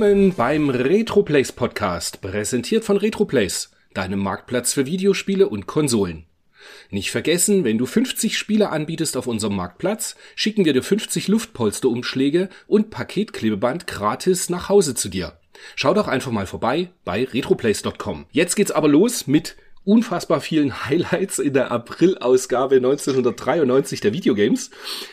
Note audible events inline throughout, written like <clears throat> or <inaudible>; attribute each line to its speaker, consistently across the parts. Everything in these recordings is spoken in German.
Speaker 1: Willkommen beim Retroplays Podcast, präsentiert von Retroplays, deinem Marktplatz für Videospiele und Konsolen. Nicht vergessen, wenn du 50 Spiele anbietest auf unserem Marktplatz, schicken wir dir 50 Luftpolsterumschläge und Paketklebeband gratis nach Hause zu dir. Schau doch einfach mal vorbei bei retroplays.com. Jetzt geht's aber los mit unfassbar vielen Highlights in der April-Ausgabe 1993 der Videogames.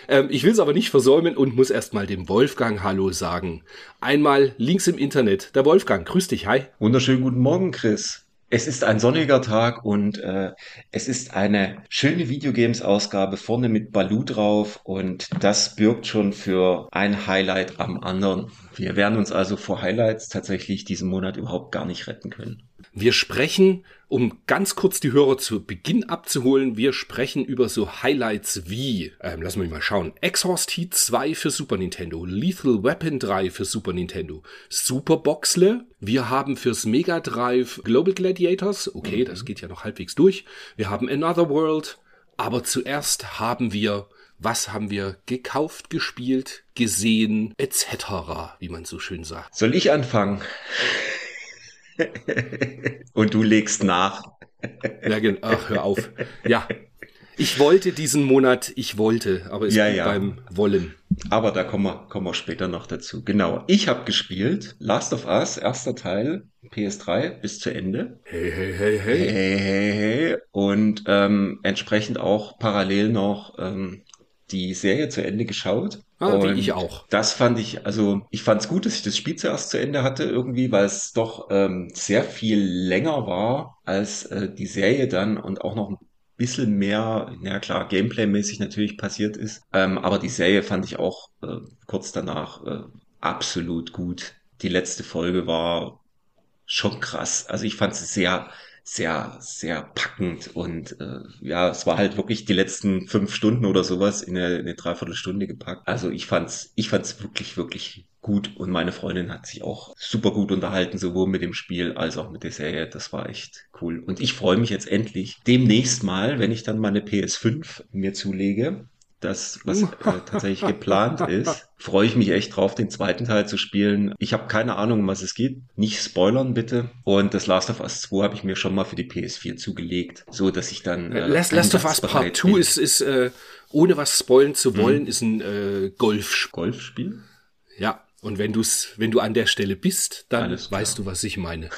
Speaker 1: Ähm, ich will es aber nicht versäumen und muss erstmal dem Wolfgang Hallo sagen. Einmal links im Internet. Der Wolfgang, grüß dich, hi.
Speaker 2: Wunderschönen guten Morgen, Chris. Es ist ein sonniger Tag und äh, es ist eine schöne Videogames-Ausgabe vorne mit Baloo drauf und das birgt schon für ein Highlight am anderen. Wir werden uns also vor Highlights tatsächlich diesen Monat überhaupt gar nicht retten können.
Speaker 1: Wir sprechen, um ganz kurz die Hörer zu Beginn abzuholen, wir sprechen über so Highlights wie, ähm, lass mich mal schauen, Exhaust Heat 2 für Super Nintendo, Lethal Weapon 3 für Super Nintendo, Super Boxle, wir haben fürs Mega Drive Global Gladiators, okay, mhm. das geht ja noch halbwegs durch, wir haben Another World, aber zuerst haben wir was haben wir gekauft, gespielt, gesehen, etc., wie man so schön sagt.
Speaker 2: Soll ich anfangen? <laughs> Und du legst nach.
Speaker 1: Ja, genau. Ach, hör auf. Ja. Ich wollte diesen Monat, ich wollte, aber es ja, ja. beim Wollen.
Speaker 2: Aber da kommen wir, kommen wir später noch dazu. Genau. Ich habe gespielt Last of Us, erster Teil, PS3 bis zu Ende.
Speaker 1: Hey, hey, hey, hey.
Speaker 2: Hey, hey, hey. Und ähm, entsprechend auch parallel noch ähm, die Serie zu Ende geschaut.
Speaker 1: Ah, wie ich auch.
Speaker 2: Das fand ich, also ich fand es gut, dass ich das Spiel zuerst zu Ende hatte irgendwie, weil es doch ähm, sehr viel länger war als äh, die Serie dann und auch noch ein bisschen mehr, na klar, Gameplay-mäßig natürlich passiert ist. Ähm, aber die Serie fand ich auch äh, kurz danach äh, absolut gut. Die letzte Folge war schon krass. Also ich fand es sehr, sehr, sehr packend und äh, ja, es war halt wirklich die letzten fünf Stunden oder sowas in eine, eine Dreiviertelstunde gepackt. Also ich fand's, ich fand's wirklich, wirklich gut und meine Freundin hat sich auch super gut unterhalten, sowohl mit dem Spiel als auch mit der Serie. Das war echt cool. Und ich freue mich jetzt endlich demnächst mal, wenn ich dann meine PS5 mir zulege, das, was äh, tatsächlich geplant <laughs> ist, freue ich mich echt drauf, den zweiten Teil zu spielen. Ich habe keine Ahnung, um was es geht. Nicht spoilern bitte. Und das Last of Us 2 habe ich mir schon mal für die PS4 zugelegt, so dass ich dann.
Speaker 1: Äh, Last, Last of Us Part 2 ist, ist äh, ohne was spoilen zu hm. wollen, hm. ist ein äh, Golf
Speaker 2: Golfspiel.
Speaker 1: Ja. Und wenn du's, wenn du an der Stelle bist, dann weißt du, was ich meine.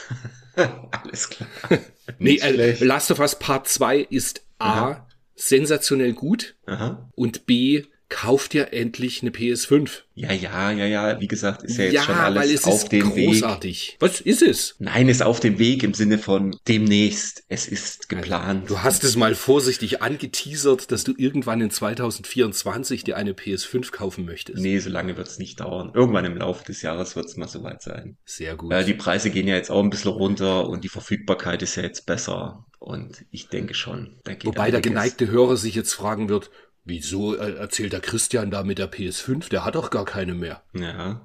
Speaker 1: <laughs>
Speaker 2: Alles klar. <laughs>
Speaker 1: nee, äh, Last of Us Part 2 ist A, Aha sensationell gut
Speaker 2: Aha.
Speaker 1: und B kauft ja endlich eine PS5.
Speaker 2: Ja, ja, ja, ja. Wie gesagt, ist ja jetzt ja, schon alles auf
Speaker 1: ist
Speaker 2: dem
Speaker 1: großartig. Weg. Was ist es?
Speaker 2: Nein, ist auf dem Weg im Sinne von demnächst. Es ist geplant.
Speaker 1: Du hast es mal vorsichtig angeteasert, dass du irgendwann in 2024 dir eine PS5 kaufen möchtest.
Speaker 2: Nee, so lange wird's nicht dauern. Irgendwann im Laufe des Jahres wird's mal soweit sein.
Speaker 1: Sehr gut.
Speaker 2: Äh, die Preise gehen ja jetzt auch ein bisschen runter und die Verfügbarkeit ist ja jetzt besser. Und ich denke schon,
Speaker 1: da geht Wobei der geneigte Hörer sich jetzt fragen wird, wieso erzählt der Christian da mit der PS5? Der hat doch gar keine mehr.
Speaker 2: Ja.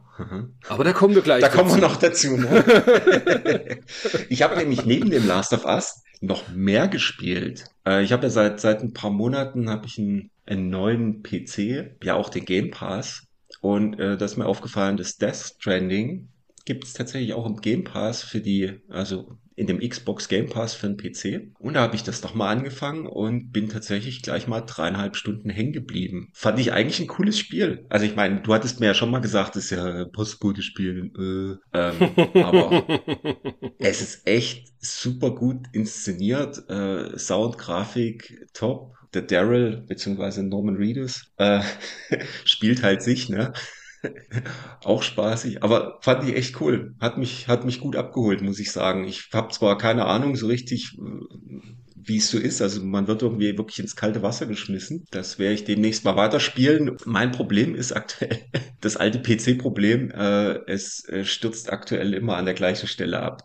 Speaker 1: Aber da kommen wir gleich.
Speaker 2: Da dazu. kommen wir noch dazu. Ne? <laughs> ich habe nämlich neben dem Last of Us noch mehr gespielt. Äh, ich habe ja seit seit ein paar Monaten habe ich einen, einen neuen PC, ja auch den Game Pass. Und äh, das ist mir aufgefallen, das Death Stranding gibt es tatsächlich auch im Game Pass für die, also in dem Xbox Game Pass für den PC. Und da habe ich das doch mal angefangen und bin tatsächlich gleich mal dreieinhalb Stunden hängen geblieben. Fand ich eigentlich ein cooles Spiel. Also ich meine, du hattest mir ja schon mal gesagt, das ist ja ein Postbote-Spiel. Äh, ähm, <laughs> aber es ist echt super gut inszeniert. Äh, Sound, Grafik, top. Der Daryl, beziehungsweise Norman Reedus, äh, <laughs> spielt halt sich, ne? <laughs> auch spaßig, aber fand ich echt cool. Hat mich, hat mich gut abgeholt, muss ich sagen. Ich habe zwar keine Ahnung so richtig, wie es so ist. Also man wird irgendwie wirklich ins kalte Wasser geschmissen. Das werde ich demnächst mal weiterspielen. Mein Problem ist aktuell <laughs> das alte PC-Problem. Äh, es äh, stürzt aktuell immer an der gleichen Stelle ab.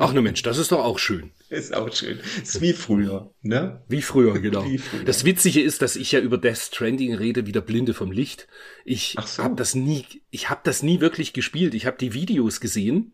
Speaker 1: Ach ne Mensch, das ist doch auch schön.
Speaker 2: Ist auch schön. Ist wie früher, ne?
Speaker 1: Wie früher, genau. Wie früher. Das Witzige ist, dass ich ja über Death Stranding rede, wie der Blinde vom Licht. Ich so. habe das nie, ich habe das nie wirklich gespielt. Ich habe die Videos gesehen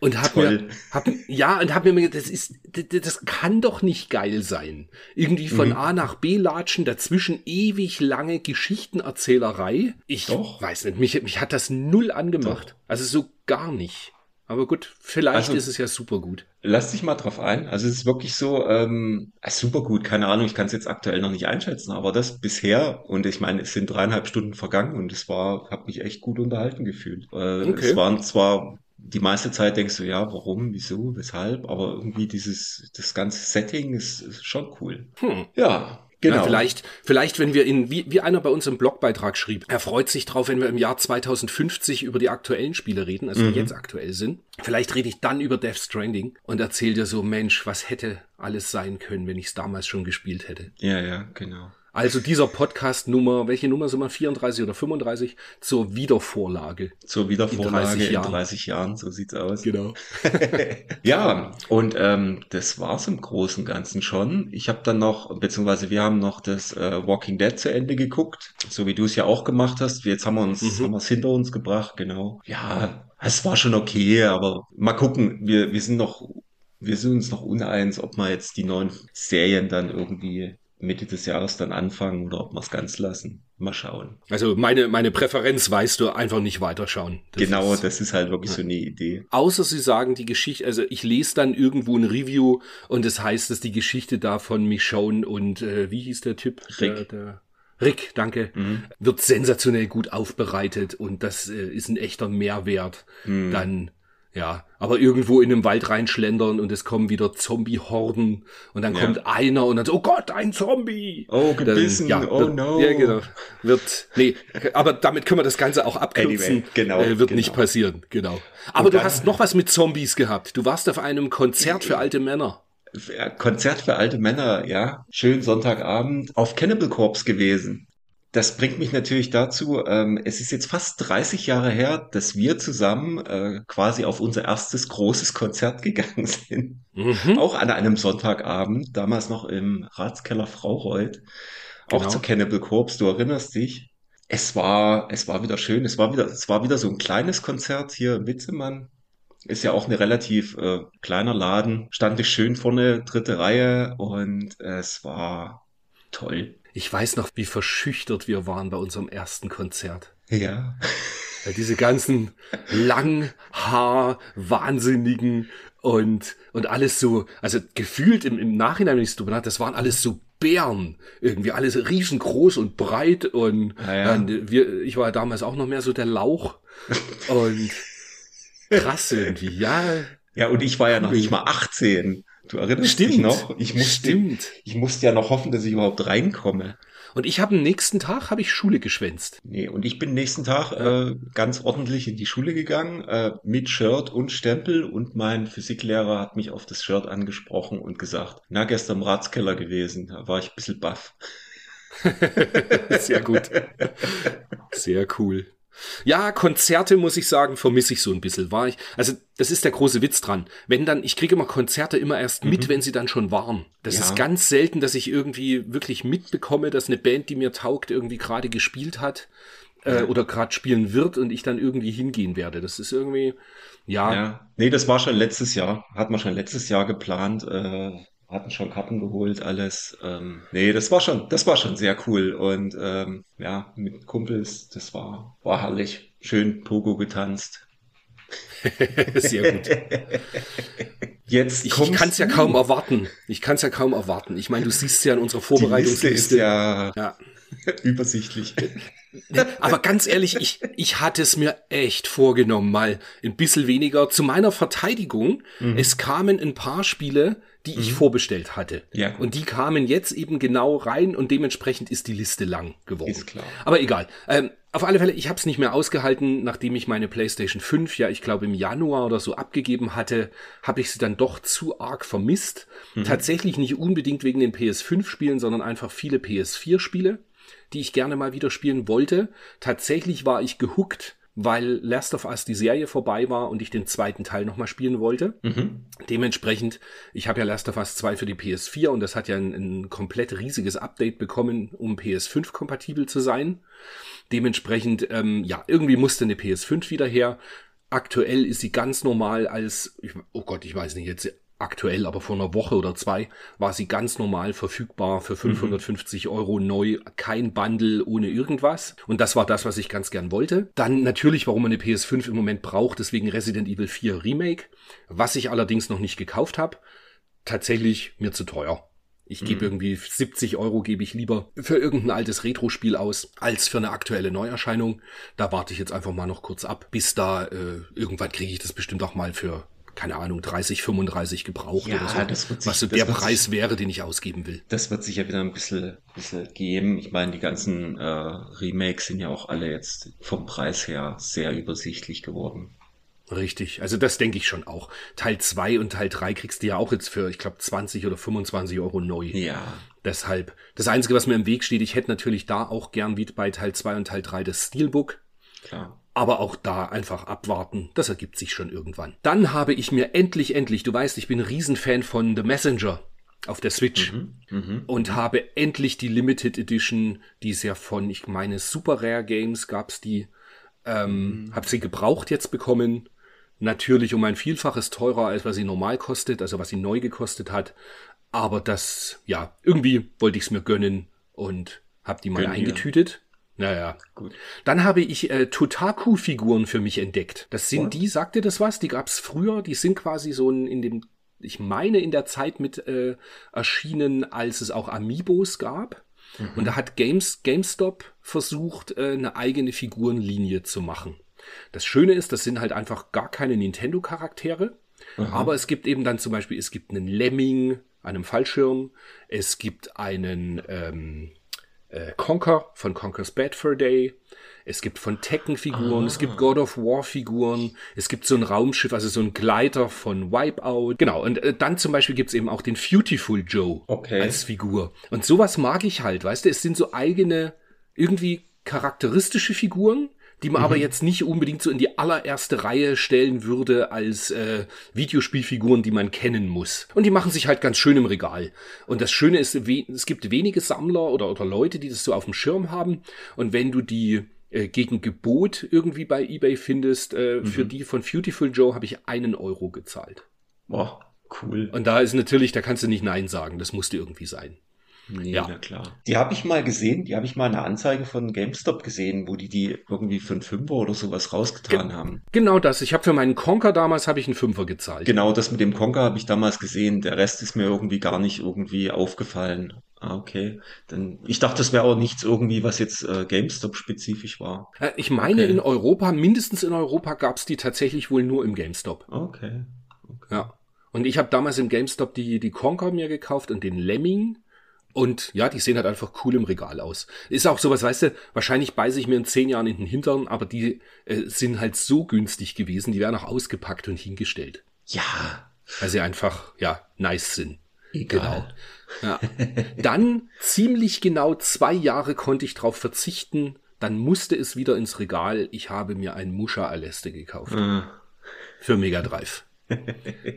Speaker 1: und hab
Speaker 2: Toll.
Speaker 1: mir, hab, ja, und hab mir gedacht, das ist, das, das kann doch nicht geil sein. Irgendwie von
Speaker 2: Mhm.
Speaker 1: A nach B latschen, dazwischen ewig lange Geschichtenerzählerei. Ich
Speaker 2: Doch.
Speaker 1: weiß nicht, mich, mich hat das null angemacht. Also so gar nicht. Aber gut, vielleicht
Speaker 2: Also-
Speaker 1: ist es ja super gut.
Speaker 2: Lass dich mal drauf ein. Also es ist wirklich so, ähm, äh, super gut, keine Ahnung, ich kann es jetzt aktuell noch nicht einschätzen, aber das bisher, und ich meine, es sind dreieinhalb Stunden vergangen und es war, habe mich echt gut unterhalten gefühlt. Äh,
Speaker 1: Okay.
Speaker 2: Es waren zwar die meiste Zeit denkst du, ja, warum, wieso, weshalb, aber irgendwie dieses, das ganze Setting ist, ist schon cool.
Speaker 1: Hm.
Speaker 2: Ja, genau.
Speaker 1: Ja, vielleicht, vielleicht, wenn wir in, wie, wie einer bei uns im Blogbeitrag schrieb, er freut sich drauf, wenn wir im Jahr 2050 über die aktuellen Spiele reden, also die jetzt aktuell sind. Vielleicht rede ich dann über Death Stranding und erzähle dir so, Mensch, was hätte alles sein können, wenn ich es damals schon gespielt hätte.
Speaker 2: Ja, ja, genau.
Speaker 1: Also dieser Podcast Nummer, welche Nummer sind wir? 34 oder 35 zur Wiedervorlage.
Speaker 2: Zur Wiedervorlage
Speaker 1: In 30
Speaker 2: in
Speaker 1: Jahren.
Speaker 2: 30 Jahren, so sieht's aus.
Speaker 1: Genau. <laughs>
Speaker 2: Ja, und ähm, das war's im Großen und Ganzen schon. Ich habe dann noch, beziehungsweise wir haben noch das äh, Walking Dead zu Ende geguckt, so wie du es ja auch gemacht hast. Jetzt haben wir uns,
Speaker 1: Mhm.
Speaker 2: haben wir es hinter uns gebracht, genau. Ja, es war schon okay, aber mal gucken. Wir, wir sind noch, wir sind uns noch uneins, ob wir jetzt die neuen Serien dann irgendwie Mitte des Jahres dann anfangen oder ob wir es ganz lassen. Mal schauen.
Speaker 1: Also meine, meine Präferenz weißt du, einfach nicht weiterschauen. Das
Speaker 2: genau,
Speaker 1: ist-
Speaker 2: das ist halt wirklich so eine Idee.
Speaker 1: Außer sie sagen die Geschichte, also ich lese dann irgendwo ein Review und es das heißt, dass die Geschichte da von Michonne und äh, wie hieß der Typ? Der,
Speaker 2: Rick.
Speaker 1: der, Rick, danke.
Speaker 2: Mhm.
Speaker 1: Wird sensationell gut aufbereitet und das äh, ist ein echter Mehrwert.
Speaker 2: Mhm.
Speaker 1: Dann, ja, aber irgendwo in einem Wald reinschlendern und es kommen wieder Zombie-Horden und dann
Speaker 2: Ja.
Speaker 1: kommt einer und dann so, oh Gott, ein Zombie!
Speaker 2: Oh, gebissen,
Speaker 1: Dann,
Speaker 2: oh
Speaker 1: wird,
Speaker 2: no.
Speaker 1: Ja, genau. Wird, nee, aber damit können wir das Ganze auch abkürzen.
Speaker 2: Anyway, genau,
Speaker 1: äh, wird
Speaker 2: genau.
Speaker 1: nicht passieren, genau. Aber du
Speaker 2: dann-
Speaker 1: hast noch was mit Zombies gehabt. Du warst auf einem Konzert für alte Männer.
Speaker 2: Ja, Konzert für alte Männer, ja. Schön Sonntagabend auf Cannibal Corpse gewesen. Das bringt mich natürlich dazu, ähm, es ist jetzt fast 30 Jahre her, dass wir zusammen äh, quasi auf unser erstes großes Konzert <laughs> gegangen sind.
Speaker 1: Mhm.
Speaker 2: Auch an einem Sonntagabend, damals noch im Ratskeller Fraureuth. Auch
Speaker 1: Genau.
Speaker 2: zu Cannibal Corpse, du erinnerst dich. Es war, es war wieder schön, es war wieder, es war wieder so ein kleines Konzert hier im Witzemann. Ist ja auch eine relativ äh, kleiner Laden. Stand ich schön vorne, dritte Reihe und es war toll.
Speaker 1: Ich weiß noch, wie verschüchtert wir waren bei unserem ersten Konzert.
Speaker 2: Ja.
Speaker 1: Weil diese ganzen Langhaar, Wahnsinnigen und, und alles so, also gefühlt im, im Nachhinein, wenn ich es drüber nach, das waren alles so Bären. Irgendwie alles riesengroß und breit und
Speaker 2: Ja, ja.
Speaker 1: äh, wir, ich war damals auch noch mehr so der Lauch und <laughs> krass irgendwie, ja.
Speaker 2: Ja, und ich war ja noch nicht mal 18. Du erinnerst dich
Speaker 1: Stimmt.
Speaker 2: noch? Ich musste,
Speaker 1: Stimmt.
Speaker 2: ich musste ja noch hoffen, dass ich überhaupt reinkomme.
Speaker 1: Und ich habe am nächsten Tag habe ich Schule geschwänzt.
Speaker 2: Nee, und ich bin nächsten Tag äh, ganz ordentlich in die Schule gegangen, äh, mit Shirt und Stempel und mein Physiklehrer hat mich auf das Shirt angesprochen und gesagt, na, gestern im Ratskeller gewesen, da war ich ein bisschen baff. <laughs>
Speaker 1: Sehr gut. Sehr cool. Ja, Konzerte, muss ich sagen, vermisse ich so ein bisschen. War ich, also, das ist der große Witz dran. Wenn dann, ich kriege immer Konzerte immer erst mit, wenn sie dann schon waren. Das
Speaker 2: Ja.
Speaker 1: ist ganz selten, dass ich irgendwie wirklich mitbekomme, dass eine Band, die mir taugt, irgendwie gerade gespielt hat äh, oder gerade spielen wird und ich dann irgendwie hingehen werde. Das ist irgendwie, ja,
Speaker 2: Ja, nee, das war schon letztes Jahr, hat man schon letztes Jahr geplant, äh, hatten schon Karten geholt, alles. Ähm, nee, das war schon, das war schon sehr cool und ähm, ja, mit Kumpels, das war, war herrlich. Schön Pogo getanzt. <laughs>
Speaker 1: sehr gut.
Speaker 2: Jetzt
Speaker 1: Ich, kann es ja kaum erwarten. Ich kann es ja kaum erwarten. Ich meine, du siehst ja in unserer Vorbereitungsliste.
Speaker 2: ja
Speaker 1: ja. <laughs>
Speaker 2: übersichtlich. <laughs>
Speaker 1: Aber ganz ehrlich, ich, ich hatte es mir echt vorgenommen, mal ein bisschen weniger. Zu meiner Verteidigung,
Speaker 2: Mhm.
Speaker 1: es kamen ein paar Spiele, die ich vorbestellt hatte.
Speaker 2: Ja, gut.
Speaker 1: Und die kamen jetzt eben genau rein und dementsprechend ist die Liste lang geworden.
Speaker 2: Ist klar.
Speaker 1: Aber egal. Ähm, auf alle Fälle, ich habe es nicht mehr ausgehalten, nachdem ich meine PlayStation 5, ja, ich glaube im Januar oder so abgegeben hatte, habe ich sie dann doch zu arg vermisst.
Speaker 2: Mhm.
Speaker 1: Tatsächlich nicht unbedingt wegen den PS5-Spielen, sondern einfach viele PS4-Spiele, die ich gerne mal wieder spielen wollte. Tatsächlich war ich gehuckt, weil Last of Us die Serie vorbei war und ich den zweiten Teil nochmal spielen wollte.
Speaker 2: Mhm.
Speaker 1: Dementsprechend, ich habe ja Last of Us 2 für die PS4 und das hat ja ein, ein komplett riesiges Update bekommen, um PS5 kompatibel zu sein. Dementsprechend, ähm, ja, irgendwie musste eine PS5 wieder her. Aktuell ist sie ganz normal als, oh Gott, ich weiß nicht jetzt aktuell, aber vor einer Woche oder zwei war sie ganz normal verfügbar für 550 mhm. Euro neu, kein Bundle ohne irgendwas. Und das war das, was ich ganz gern wollte. Dann natürlich, warum man eine PS5 im Moment braucht, deswegen Resident Evil 4 Remake, was ich allerdings noch nicht gekauft habe. Tatsächlich mir zu teuer. Ich gebe mhm. irgendwie 70 Euro gebe ich lieber für irgendein altes Retro-Spiel aus, als für eine aktuelle Neuerscheinung. Da warte ich jetzt einfach mal noch kurz ab. Bis da, äh, irgendwann kriege ich das bestimmt auch mal für keine Ahnung, 30, 35 gebraucht ja, oder so. Das wird sich, was so der Preis sich, wäre, den ich ausgeben will.
Speaker 2: Das wird sich ja wieder ein bisschen, bisschen geben. Ich meine, die ganzen äh, Remakes sind ja auch alle jetzt vom Preis her sehr übersichtlich geworden.
Speaker 1: Richtig, also das denke ich schon auch. Teil 2 und Teil 3 kriegst du ja auch jetzt für, ich glaube, 20 oder 25 Euro neu.
Speaker 2: Ja.
Speaker 1: Deshalb, das Einzige, was mir im Weg steht, ich hätte natürlich da auch gern wie bei Teil 2 und Teil 3 das Steelbook.
Speaker 2: Klar.
Speaker 1: Aber auch da einfach abwarten, das ergibt sich schon irgendwann. Dann habe ich mir endlich, endlich, du weißt, ich bin ein Riesenfan von The Messenger auf der Switch mhm, mh, und habe endlich die Limited Edition, die ist ja von, ich meine, Super Rare Games gab's die, ähm, mhm. habe sie gebraucht jetzt bekommen. Natürlich um ein Vielfaches teurer, als was sie normal kostet, also was sie neu gekostet hat. Aber das, ja, irgendwie wollte ich es mir gönnen und habe die mal Gönn eingetütet. Naja, gut. Dann habe ich äh, Totaku-Figuren für mich entdeckt. Das sind What? die, sagte das was? Die gab's früher. Die sind quasi so in, in dem, ich meine, in der Zeit mit äh, erschienen, als es auch Amiibos gab. Mhm. Und da hat Games, GameStop versucht, äh, eine eigene Figurenlinie zu machen. Das Schöne ist, das sind halt einfach gar keine Nintendo-Charaktere. Aber es gibt eben dann zum Beispiel, es gibt einen Lemming, einem Fallschirm, es gibt einen, ähm, äh, Conker von Conker's Bad Fur Day. Es gibt von Tekken-Figuren, ah. es gibt ah. God of War-Figuren, es gibt so ein Raumschiff, also so ein Gleiter von Wipeout. Genau, und äh, dann zum Beispiel gibt's eben auch den Beautiful Joe
Speaker 2: okay.
Speaker 1: als Figur. Und sowas mag ich halt, weißt du, es sind so eigene, irgendwie charakteristische Figuren, die man mhm. aber jetzt nicht unbedingt so in die allererste Reihe stellen würde als äh, Videospielfiguren, die man kennen muss. Und die machen sich halt ganz schön im Regal. Und das Schöne ist, es gibt wenige Sammler oder, oder Leute, die das so auf dem Schirm haben. Und wenn du die äh, gegen Gebot irgendwie bei eBay findest, äh, mhm. für die von Beautiful Joe habe ich einen Euro gezahlt.
Speaker 2: Boah, cool.
Speaker 1: Und da ist natürlich, da kannst du nicht Nein sagen, das musste irgendwie sein.
Speaker 2: Nee, ja. na klar. Die habe ich mal gesehen, die habe ich mal eine Anzeige von GameStop gesehen, wo die die irgendwie für einen Fünfer oder sowas rausgetan Ge haben.
Speaker 1: Genau das. Ich habe für meinen Conker damals habe ich einen Fünfer gezahlt.
Speaker 2: Genau, das mit dem Conker habe ich damals gesehen. Der Rest ist mir irgendwie gar nicht irgendwie aufgefallen. Ah, okay. Dann, ich dachte, das wäre auch nichts irgendwie, was jetzt äh, GameStop-spezifisch war.
Speaker 1: Äh, ich meine, okay. in Europa, mindestens in Europa, gab es die tatsächlich wohl nur im GameStop.
Speaker 2: Okay.
Speaker 1: okay. Ja. Und ich habe damals im GameStop die, die Conker mir gekauft und den Lemming. Und ja, die sehen halt einfach cool im Regal aus. Ist auch sowas, weißt du, wahrscheinlich beiße ich mir in zehn Jahren in den Hintern, aber die äh, sind halt so günstig gewesen, die werden auch ausgepackt und hingestellt.
Speaker 2: Ja.
Speaker 1: Weil sie einfach, ja, nice sind. Egal. Genau. Ja. Dann ziemlich genau zwei Jahre konnte ich drauf verzichten. Dann musste es wieder ins Regal. Ich habe mir ein Musha Aleste gekauft. Mhm. Für Mega Drive.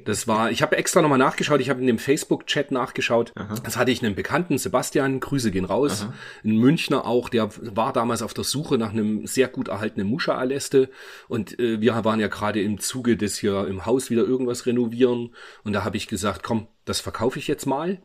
Speaker 1: Das war, ich habe extra nochmal nachgeschaut, ich habe in dem Facebook-Chat nachgeschaut. Aha. Das hatte ich einen Bekannten, Sebastian, Grüße gehen raus. Aha. Ein Münchner auch, der war damals auf der Suche nach einem sehr gut erhaltenen Muscha-Aleste. Und äh, wir waren ja gerade im Zuge des hier im Haus wieder irgendwas renovieren. Und da habe ich gesagt, komm, das verkaufe ich jetzt mal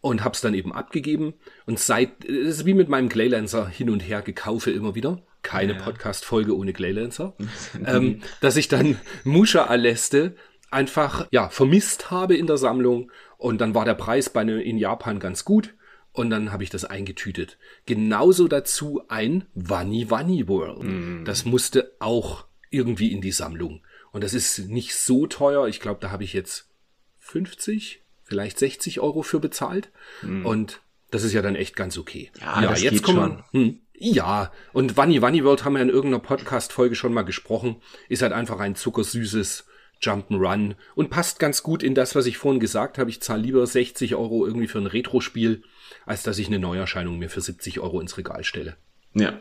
Speaker 1: und hab's dann eben abgegeben und seit es ist wie mit meinem Glaylancer hin und her gekaufe immer wieder keine ja. Podcast Folge ohne Glaylancer <laughs> ähm, dass ich dann Musha Aleste einfach ja vermisst habe in der Sammlung und dann war der Preis bei ne, in Japan ganz gut und dann habe ich das eingetütet. Genauso dazu ein Wanni Wanni World. Mm. Das musste auch irgendwie in die Sammlung und das ist nicht so teuer. Ich glaube, da habe ich jetzt 50, vielleicht 60 Euro für bezahlt mm. und das ist ja dann echt ganz okay.
Speaker 2: Ja, ja jetzt kommen wir. Hm,
Speaker 1: ja, und Wanni Wanni World haben wir in irgendeiner Podcast-Folge schon mal gesprochen. Ist halt einfach ein zuckersüßes Jump'n'Run und passt ganz gut in das, was ich vorhin gesagt habe. Ich zahle lieber 60 Euro irgendwie für ein Retro-Spiel, als dass ich eine Neuerscheinung mir für 70 Euro ins Regal stelle.
Speaker 2: Ja.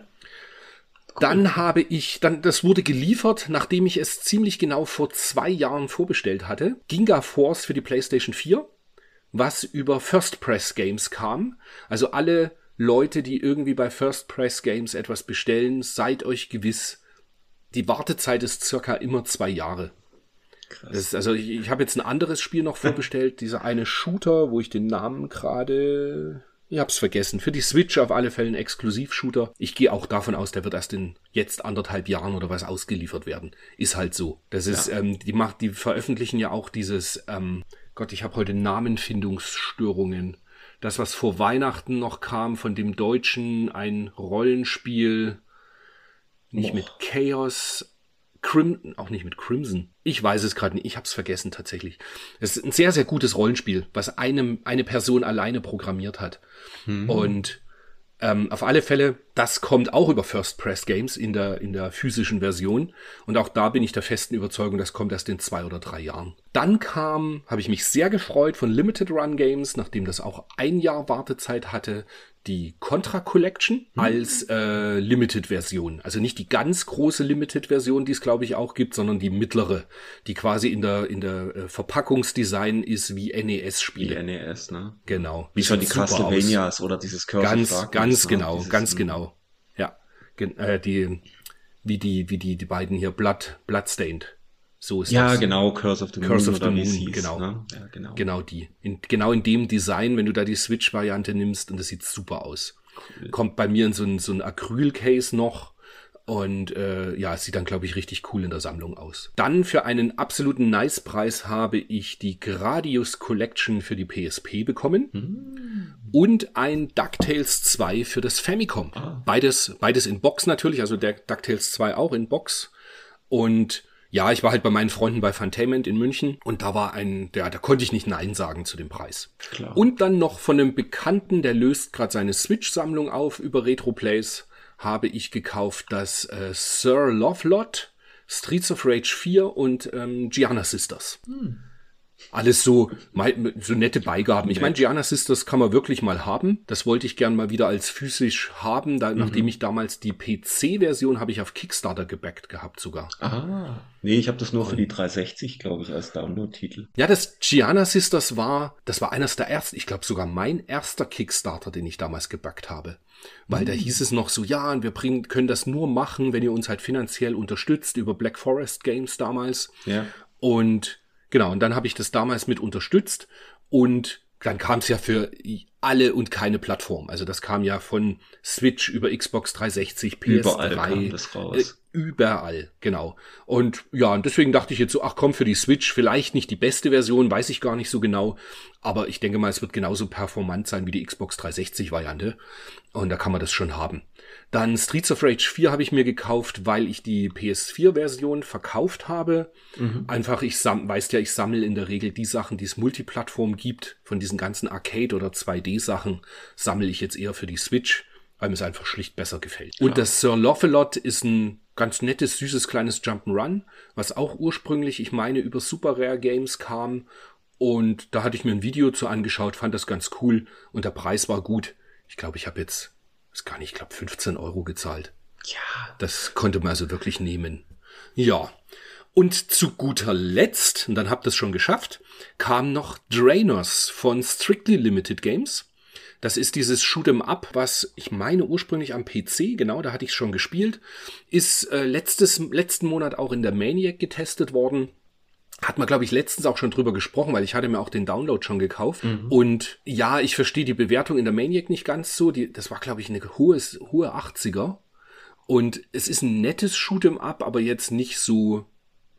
Speaker 2: Cool.
Speaker 1: Dann habe ich, dann, das wurde geliefert, nachdem ich es ziemlich genau vor zwei Jahren vorbestellt hatte. Ginga Force für die PlayStation 4, was über First Press Games kam. Also alle Leute, die irgendwie bei First Press Games etwas bestellen, seid euch gewiss, die Wartezeit ist circa immer zwei Jahre. Ist, also ich, ich habe jetzt ein anderes Spiel noch vorbestellt, dieser eine Shooter, wo ich den Namen gerade ich hab's vergessen. Für die Switch auf alle Fälle ein Exklusivshooter. Ich gehe auch davon aus, der wird erst in jetzt anderthalb Jahren oder was ausgeliefert werden. Ist halt so. Das ist, ja. ähm, die macht, die veröffentlichen ja auch dieses, ähm, Gott, ich habe heute Namenfindungsstörungen. Das, was vor Weihnachten noch kam von dem Deutschen, ein Rollenspiel, nicht Boah. mit Chaos, Crim auch nicht mit Crimson. Ich weiß es gerade nicht. Ich habe es vergessen tatsächlich. Es ist ein sehr, sehr gutes Rollenspiel, was einem, eine Person alleine programmiert hat. Mhm. Und ähm, auf alle Fälle, das kommt auch über First Press Games in der, in der physischen Version. Und auch da bin ich der festen Überzeugung, das kommt erst in zwei oder drei Jahren. Dann kam, habe ich mich sehr gefreut von Limited Run Games, nachdem das auch ein Jahr Wartezeit hatte, die Contra Collection mhm. als äh, Limited-Version. Also nicht die ganz große Limited-Version, die es glaube ich auch gibt, sondern die mittlere, die quasi in der in der äh, Verpackungsdesign ist wie NES-Spiele.
Speaker 2: Wie NES, ne?
Speaker 1: Genau.
Speaker 2: Wie schon die Castlevanias oder dieses
Speaker 1: Curse Ganz, ganz ne? genau, ganz genau. Äh, die wie die wie die die beiden hier Blood Bloodstained. So ist
Speaker 2: ja, das. genau, Curse of the Moon.
Speaker 1: Curse of the Moon, hieß, genau. Ne? Ja, genau. Genau die. In, genau in dem Design, wenn du da die Switch-Variante nimmst und das sieht super aus. Cool. Kommt bei mir in so ein, so ein Acryl-Case noch. Und äh, ja, es sieht dann, glaube ich, richtig cool in der Sammlung aus. Dann für einen absoluten Nice-Preis habe ich die Gradius Collection für die PSP bekommen. Mhm. Und ein DuckTales 2 für das Famicom. Ah. Beides, beides in Box natürlich, also der DuckTales 2 auch in Box. Und ja, ich war halt bei meinen Freunden bei Fantainment in München und da war ein, der, da konnte ich nicht Nein sagen zu dem Preis. Klar. Und dann noch von einem Bekannten, der löst gerade seine Switch-Sammlung auf über Retroplays, habe ich gekauft das äh, Sir Lovelot, Streets of Rage 4 und ähm, Gianna Sisters. Hm. Alles so, so nette Beigaben. Ich meine, Gianna Sisters kann man wirklich mal haben. Das wollte ich gern mal wieder als physisch haben, da, mhm. nachdem ich damals die PC-Version habe ich auf Kickstarter gebackt gehabt sogar.
Speaker 2: Ah. Nee, ich habe das nur für die 360, glaube ich, als Download-Titel.
Speaker 1: Ja, das Gianna Sisters war, das war eines der ersten, ich glaube sogar mein erster Kickstarter, den ich damals gebackt habe. Weil mhm. da hieß es noch so, ja, und wir bringen, können das nur machen, wenn ihr uns halt finanziell unterstützt über Black Forest Games damals. Ja. Und Genau, und dann habe ich das damals mit unterstützt und dann kam es ja für alle und keine Plattform. Also das kam ja von Switch über Xbox 360, PS3. Überall kam das raus. Überall, genau. Und ja, und deswegen dachte ich jetzt so, ach komm, für die Switch vielleicht nicht die beste Version, weiß ich gar nicht so genau. Aber ich denke mal, es wird genauso performant sein wie die Xbox 360 Variante. Und da kann man das schon haben. Dann Streets of Rage 4 habe ich mir gekauft, weil ich die PS4-Version verkauft habe. Mhm. Einfach, ich sam weißt ja, ich sammle in der Regel die Sachen, die es Multiplattform gibt. Von diesen ganzen Arcade- oder 2D-Sachen sammle ich jetzt eher für die Switch, weil mir es einfach schlicht besser gefällt. Ja. Und das Sir Lofelot ist ein ganz nettes, süßes, kleines Jump'n'Run, was auch ursprünglich, ich meine, über Super Rare Games kam. Und da hatte ich mir ein Video zu angeschaut, fand das ganz cool und der Preis war gut. Ich glaube, ich habe jetzt ist gar nicht, ich glaube 15 Euro gezahlt. Ja. Das konnte man also wirklich nehmen. Ja. Und zu guter Letzt, und dann habt ihr es schon geschafft, kam noch Drainers von Strictly Limited Games. Das ist dieses Shoot'em Up, was ich meine ursprünglich am PC, genau, da hatte ich schon gespielt, ist äh, letztes, letzten Monat auch in der Maniac getestet worden hat man, glaube ich, letztens auch schon drüber gesprochen, weil ich hatte mir auch den Download schon gekauft. Mhm. Und ja, ich verstehe die Bewertung in der Maniac nicht ganz so. Die, das war, glaube ich, eine hohe, hohe 80er. Und es ist ein nettes Shoot'em Up, aber jetzt nicht so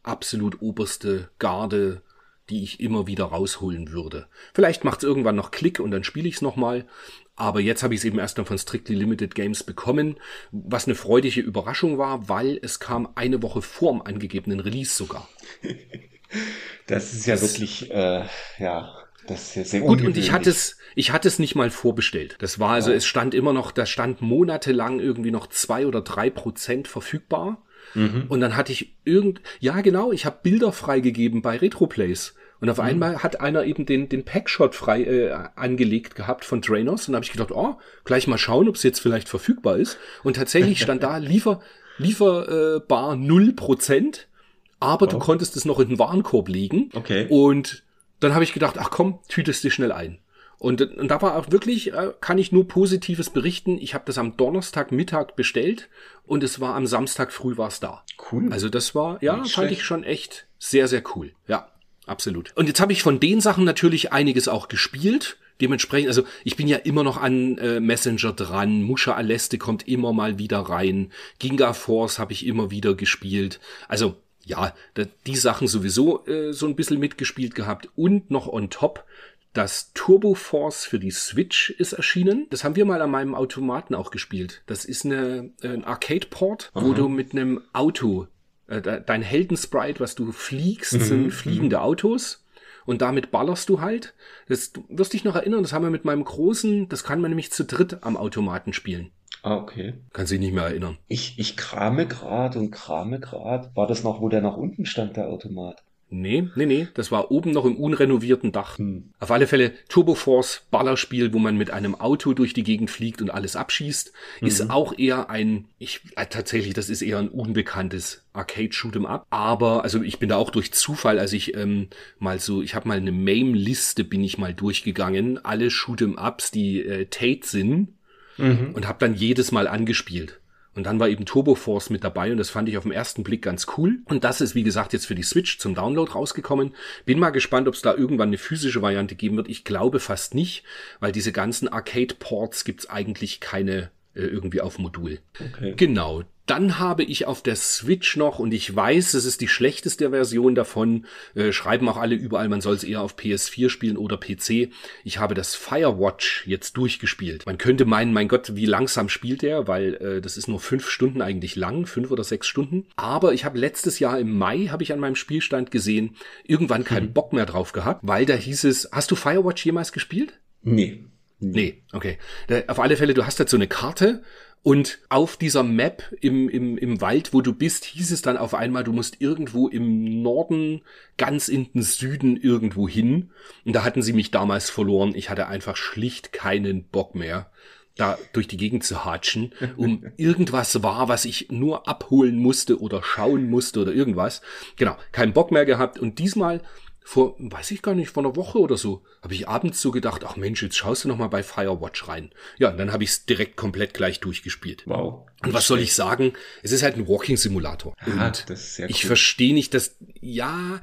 Speaker 1: absolut oberste Garde, die ich immer wieder rausholen würde. Vielleicht macht es irgendwann noch Klick und dann spiele ich es nochmal. Aber jetzt habe ich es eben erst noch von Strictly Limited Games bekommen, was eine freudige Überraschung war, weil es kam eine Woche vorm angegebenen Release sogar. <laughs>
Speaker 2: Das ist ja das, wirklich, äh, ja, das ist ja sehr
Speaker 1: Gut, und ich hatte es, ich hatte es nicht mal vorbestellt. Das war also, ja. es stand immer noch, da stand monatelang irgendwie noch zwei oder drei Prozent verfügbar. Mhm. Und dann hatte ich irgend, ja genau, ich habe Bilder freigegeben bei Retroplays. Und auf mhm. einmal hat einer eben den, den Packshot frei äh, angelegt gehabt von Draenos. Und da habe ich gedacht, oh, gleich mal schauen, ob es jetzt vielleicht verfügbar ist. Und tatsächlich stand da <laughs> Liefer, lieferbar null Prozent aber wow. du konntest es noch in den Warenkorb legen.
Speaker 2: Okay.
Speaker 1: Und dann habe ich gedacht, ach komm, tütest dich schnell ein. Und, und da war auch wirklich, äh, kann ich nur Positives berichten. Ich habe das am Donnerstagmittag bestellt und es war am Samstag früh war es da.
Speaker 2: Cool.
Speaker 1: Also das war, ja,
Speaker 2: Nicht
Speaker 1: fand
Speaker 2: schlecht.
Speaker 1: ich schon echt sehr, sehr cool. Ja, absolut. Und jetzt habe ich von den Sachen natürlich einiges auch gespielt. Dementsprechend, also ich bin ja immer noch an äh, Messenger dran. Musha Aleste kommt immer mal wieder rein. Ginga Force habe ich immer wieder gespielt. Also ja, da, die Sachen sowieso äh, so ein bisschen mitgespielt gehabt. Und noch on top, das Turbo Force für die Switch ist erschienen. Das haben wir mal an meinem Automaten auch gespielt. Das ist eine, äh, ein Arcade-Port, wo du mit einem Auto, äh, de- dein Heldensprite, was du fliegst, sind fliegende Autos. Und damit ballerst du halt. Das, du wirst dich noch erinnern, das haben wir mit meinem Großen, das kann man nämlich zu dritt am Automaten spielen.
Speaker 2: Ah, okay.
Speaker 1: Kannst dich nicht mehr erinnern.
Speaker 2: Ich, ich krame grad und krame grad. War das noch, wo der nach unten stand, der Automat?
Speaker 1: Nee, nee, nee, das war oben noch im unrenovierten Dach.
Speaker 2: Hm.
Speaker 1: Auf alle Fälle Turbo Force Ballerspiel, wo man mit einem Auto durch die Gegend fliegt und alles abschießt, ist auch eher ein, ich äh, tatsächlich, das ist eher ein unbekanntes Arcade Shoot'em Up. Aber also ich bin da auch durch Zufall, als ich ähm, mal so, ich habe mal eine Mame-Liste bin ich mal durchgegangen, alle Shoot'em Ups, die äh, Tate sind, und habe dann jedes Mal angespielt. Und dann war eben Turbo Force mit dabei und das fand ich auf den ersten Blick ganz cool. Und das ist, wie gesagt, jetzt für die Switch zum Download rausgekommen. Bin mal gespannt, ob es da irgendwann eine physische Variante geben wird. Ich glaube fast nicht, weil diese ganzen Arcade-Ports gibt's eigentlich keine äh, irgendwie auf Modul.
Speaker 2: Okay.
Speaker 1: Genau. Dann habe ich auf der Switch noch, und ich weiß, es ist die schlechteste Version davon, äh, schreiben auch alle überall, man soll es eher auf PS4 spielen oder PC. Ich habe das Firewatch jetzt durchgespielt. Man könnte meinen, mein Gott, wie langsam spielt der, weil äh, das ist nur fünf Stunden eigentlich lang, fünf oder sechs Stunden. Aber ich habe letztes Jahr im Mai, habe ich an meinem Spielstand gesehen, irgendwann keinen Bock mehr drauf gehabt, weil da hieß es, hast du Firewatch jemals gespielt?
Speaker 2: Nee.
Speaker 1: Nee, okay. Da, auf alle Fälle, du hast halt so eine Karte und auf dieser Map im, im, im Wald, wo du bist, hieß es dann auf einmal, du musst irgendwo im Norden, ganz in den Süden irgendwo hin. Und da hatten sie mich damals verloren. Ich hatte einfach schlicht keinen Bock mehr da durch die Gegend zu hatschen, um <laughs> irgendwas war, was ich nur abholen musste oder schauen musste oder irgendwas. Genau, keinen Bock mehr gehabt. Und diesmal vor, weiß ich gar nicht, vor einer Woche oder so, habe ich abends so gedacht, ach Mensch, jetzt schaust du noch mal bei Firewatch rein. Ja, und dann habe ich es direkt komplett gleich durchgespielt.
Speaker 2: Wow.
Speaker 1: Und was soll ich sagen? Es ist halt ein Walking-Simulator.
Speaker 2: Ah, das ist sehr
Speaker 1: ich
Speaker 2: cool.
Speaker 1: verstehe nicht, dass, ja,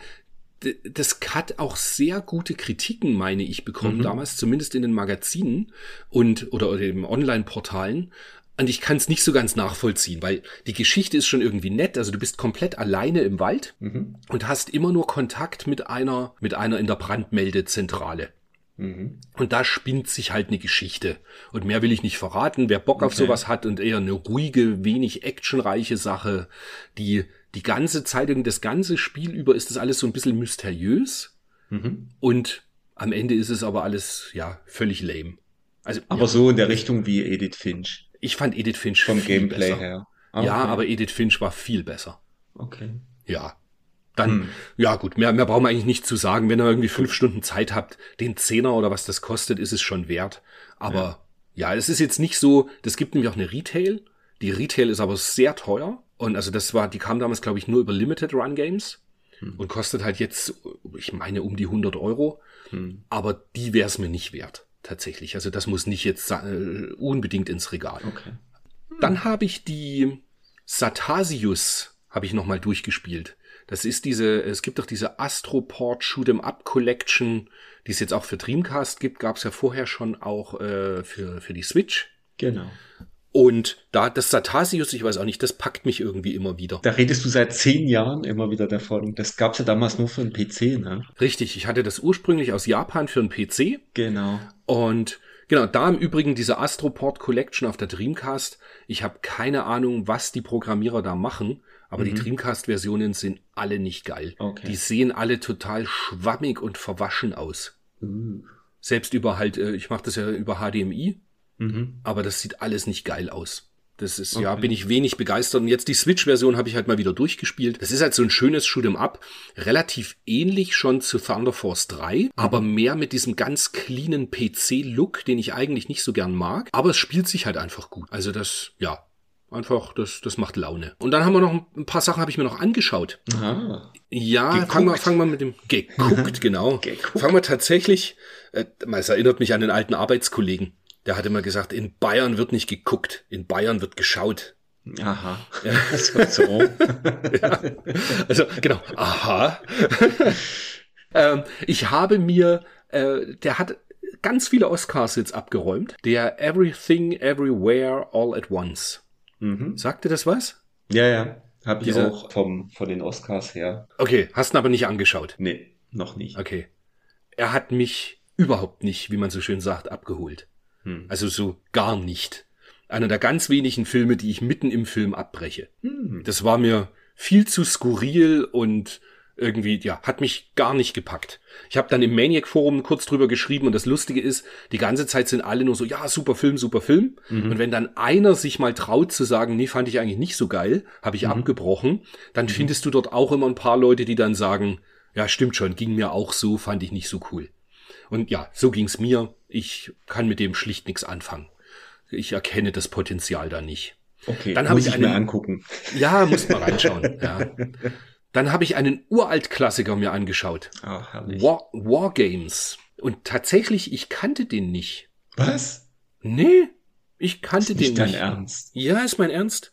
Speaker 1: das hat auch sehr gute Kritiken, meine ich, bekommen,
Speaker 2: Mhm.
Speaker 1: damals, zumindest in den Magazinen und oder, oder den Online-Portalen. Und ich kann es nicht so ganz nachvollziehen, weil die Geschichte ist schon irgendwie nett. Also du bist komplett alleine im Wald
Speaker 2: Mhm.
Speaker 1: und hast immer nur Kontakt mit einer, mit einer in der Brandmeldezentrale.
Speaker 2: Mhm.
Speaker 1: Und da spinnt sich halt eine Geschichte. Und mehr will ich nicht verraten. Wer Bock auf
Speaker 2: Okay.
Speaker 1: sowas hat und eher eine ruhige, wenig actionreiche Sache, die die ganze Zeit, das ganze Spiel über ist das alles so ein bisschen mysteriös.
Speaker 2: Mhm.
Speaker 1: Und am Ende ist es aber alles, ja, völlig lame. Also,
Speaker 2: Aber
Speaker 1: ja,
Speaker 2: so in der Richtung wie Edith Finch.
Speaker 1: Ich fand Edith Finch
Speaker 2: Vom
Speaker 1: viel
Speaker 2: Gameplay
Speaker 1: besser.
Speaker 2: her. Ah,
Speaker 1: Ja,
Speaker 2: okay.
Speaker 1: aber Edith Finch war viel besser.
Speaker 2: Okay.
Speaker 1: Ja. Dann,
Speaker 2: Hm.
Speaker 1: ja gut, mehr, mehr brauchen wir eigentlich nicht zu sagen. Wenn ihr irgendwie fünf Stunden Zeit habt, den Zehner oder was das kostet, ist es schon wert. Aber ja, es ist jetzt nicht so, das gibt nämlich auch eine Retail. Die Retail ist aber sehr teuer. Und also das war, die kam damals, glaube ich, nur über Limited Run Games
Speaker 2: Hm.
Speaker 1: und kostet halt jetzt, ich meine, um die 100 Euro.
Speaker 2: Hm.
Speaker 1: Aber die wäre es mir nicht wert, tatsächlich. Also das muss nicht jetzt äh, unbedingt ins Regal.
Speaker 2: Okay.
Speaker 1: Dann habe ich die Satasius habe ich noch mal durchgespielt. Das ist diese, es gibt doch diese Astroport Shoot'em Up Collection, die es jetzt auch für Dreamcast gibt, gab es ja vorher schon auch äh, für, für die Switch.
Speaker 2: Genau.
Speaker 1: Und da das Satasius, ich weiß auch nicht, das packt mich irgendwie immer wieder.
Speaker 2: Da redest du seit zehn Jahren immer wieder davon. Das gab's ja damals nur für den PC, ne?
Speaker 1: Richtig, ich hatte das ursprünglich aus Japan für einen PC
Speaker 2: Genau.
Speaker 1: Und genau, da im Übrigen diese Astroport Collection auf der Dreamcast. Ich habe keine Ahnung, was die Programmierer da machen, aber die Dreamcast-Versionen sind alle nicht geil.
Speaker 2: Okay.
Speaker 1: Die sehen alle total schwammig und verwaschen aus.
Speaker 2: Uh.
Speaker 1: Selbst über halt, äh, ich mache das ja über HDMI,
Speaker 2: Mhm.
Speaker 1: aber das sieht alles nicht geil aus. Das ist, ja,
Speaker 2: Okay.
Speaker 1: bin ich wenig begeistert. Und jetzt die Switch-Version habe ich halt mal wieder durchgespielt. Das ist halt so ein schönes Shoot'em Up. Relativ ähnlich schon zu Thunder Force 3, aber mehr mit diesem ganz cleanen PC-Look, den ich eigentlich nicht so gern mag. Aber es spielt sich halt einfach gut. Also das, ja. Einfach, das, das macht Laune. Und dann haben wir noch ein paar Sachen, habe ich mir noch angeschaut.
Speaker 2: Ah.
Speaker 1: Ja, fangen wir, fangen wir mit dem geguckt, <laughs> genau.
Speaker 2: Geguckt.
Speaker 1: Fangen wir tatsächlich, äh, es erinnert mich an den alten Arbeitskollegen. Der hat immer gesagt, in Bayern wird nicht geguckt, in Bayern wird geschaut.
Speaker 2: Aha. <laughs> so, so. <laughs>
Speaker 1: Ja. Also genau, aha. <laughs> ähm, ich habe mir, äh, der hat ganz viele Oscars jetzt abgeräumt. Der Everything, Everywhere, All at Once.
Speaker 2: Mhm.
Speaker 1: Sagte das was?
Speaker 2: Ja, ja. Habe ich
Speaker 1: Diese-
Speaker 2: auch vom, von den Oscars her.
Speaker 1: Okay, hast ihn aber nicht angeschaut.
Speaker 2: Nee, noch nicht.
Speaker 1: Okay. Er hat mich überhaupt nicht, wie man so schön sagt, abgeholt.
Speaker 2: Hm.
Speaker 1: Also so gar nicht. Einer der ganz wenigen Filme, die ich mitten im Film abbreche.
Speaker 2: Hm.
Speaker 1: Das war mir viel zu skurril und irgendwie, ja, hat mich gar nicht gepackt. Ich habe dann im Maniac Forum kurz drüber geschrieben und das Lustige ist, die ganze Zeit sind alle nur so, ja, super Film, super Film. Und wenn dann einer sich mal traut zu sagen, nee, fand ich eigentlich nicht so geil, habe ich abgebrochen, dann findest du dort auch immer ein paar Leute, die dann sagen, ja, stimmt schon, ging mir auch so, fand ich nicht so cool. Und ja, so ging's mir. Ich kann mit dem schlicht nichts anfangen. Ich erkenne das Potenzial da nicht.
Speaker 2: Okay,
Speaker 1: Dann hab
Speaker 2: muss
Speaker 1: ich
Speaker 2: ich mir
Speaker 1: einen-
Speaker 2: angucken.
Speaker 1: Ja, muss mal <laughs> reinschauen. ja. Dann habe ich einen Uralt-Klassiker mir angeschaut.
Speaker 2: Ah, herrlich.
Speaker 1: War, Wargames. Und tatsächlich, ich kannte den nicht.
Speaker 2: Was?
Speaker 1: Nee, ich kannte
Speaker 2: Ist
Speaker 1: den
Speaker 2: nicht dein
Speaker 1: nicht.
Speaker 2: Ernst?
Speaker 1: Ja, ist mein Ernst.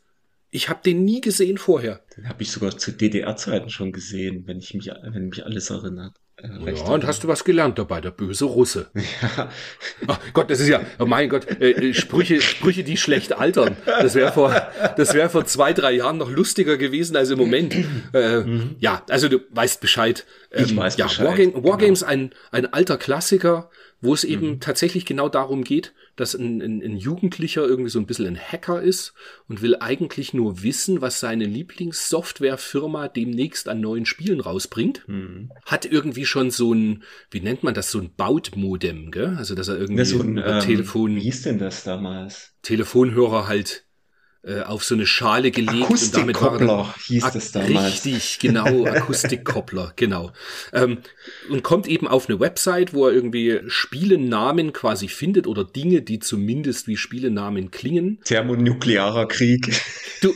Speaker 1: Ich habe den nie gesehen vorher.
Speaker 2: Den habe ich sogar zu DDR-Zeiten schon gesehen, wenn ich mich, wenn mich alles erinnert. Äh,
Speaker 1: Ja, und hast du was gelernt dabei, der böse Russe. <laughs>
Speaker 2: Ja,
Speaker 1: Ach Gott, das ist ja, oh mein Gott, äh, äh, Sprüche, Sprüche, die schlecht altern. Das wäre vor, das wäre vor zwei, drei Jahren noch lustiger gewesen als im Moment. Äh, Ja, also du weißt Bescheid. Ähm,
Speaker 2: Ich weiß
Speaker 1: ja,
Speaker 2: Bescheid,
Speaker 1: Wargame,
Speaker 2: genau.
Speaker 1: Wargames, ein, ein alter Klassiker, wo es eben tatsächlich genau darum geht, dass ein, ein, ein Jugendlicher irgendwie so ein bisschen ein Hacker ist und will eigentlich nur wissen, was seine Lieblingssoftwarefirma demnächst an neuen Spielen rausbringt.
Speaker 2: hm.
Speaker 1: Hat irgendwie schon so ein, wie nennt man das, so ein Bautmodem, gell? Also dass er irgendwie
Speaker 2: Ja, so ein ähm,
Speaker 1: Telefon,
Speaker 2: Wie hieß denn das damals?
Speaker 1: Telefonhörer halt äh, auf so eine Schale gelegt er
Speaker 2: Akustikkoppler hieß
Speaker 1: Ak-
Speaker 2: das damals.
Speaker 1: Richtig, genau, <laughs> Akustikkoppler, genau. Ähm, und kommt eben auf eine Website, wo er irgendwie Spielennamen quasi findet oder Dinge, die zumindest wie Spielennamen klingen.
Speaker 2: Thermonuklearer Krieg.
Speaker 1: Du,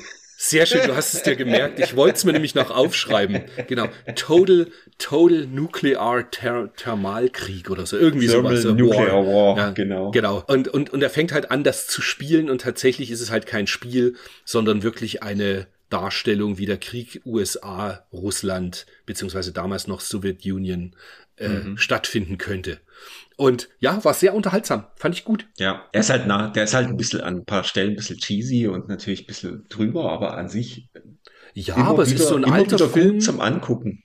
Speaker 1: sehr schön, du hast es dir gemerkt. Ich wollte es mir nämlich noch aufschreiben. Genau. Total, Total Nuclear Ther Thermalkrieg oder so. Irgendwie
Speaker 2: Thermal
Speaker 1: sowas.
Speaker 2: Nuclear War,
Speaker 1: Ja,
Speaker 2: genau.
Speaker 1: Genau. Und, und, und er fängt halt an, das zu spielen und tatsächlich ist es halt kein Spiel, sondern wirklich eine Darstellung, wie der Krieg USA, Russland, beziehungsweise damals noch Sowjetunion äh,
Speaker 2: Mhm.
Speaker 1: stattfinden könnte. Und ja, war sehr unterhaltsam. Fand ich gut.
Speaker 2: Ja, er ist halt nah, der ist halt ein bisschen an ein paar Stellen ein bisschen cheesy und natürlich ein bisschen drüber, aber an sich
Speaker 1: Ja,
Speaker 2: immer
Speaker 1: aber es
Speaker 2: wieder,
Speaker 1: ist so ein alter Film.
Speaker 2: zum Angucken.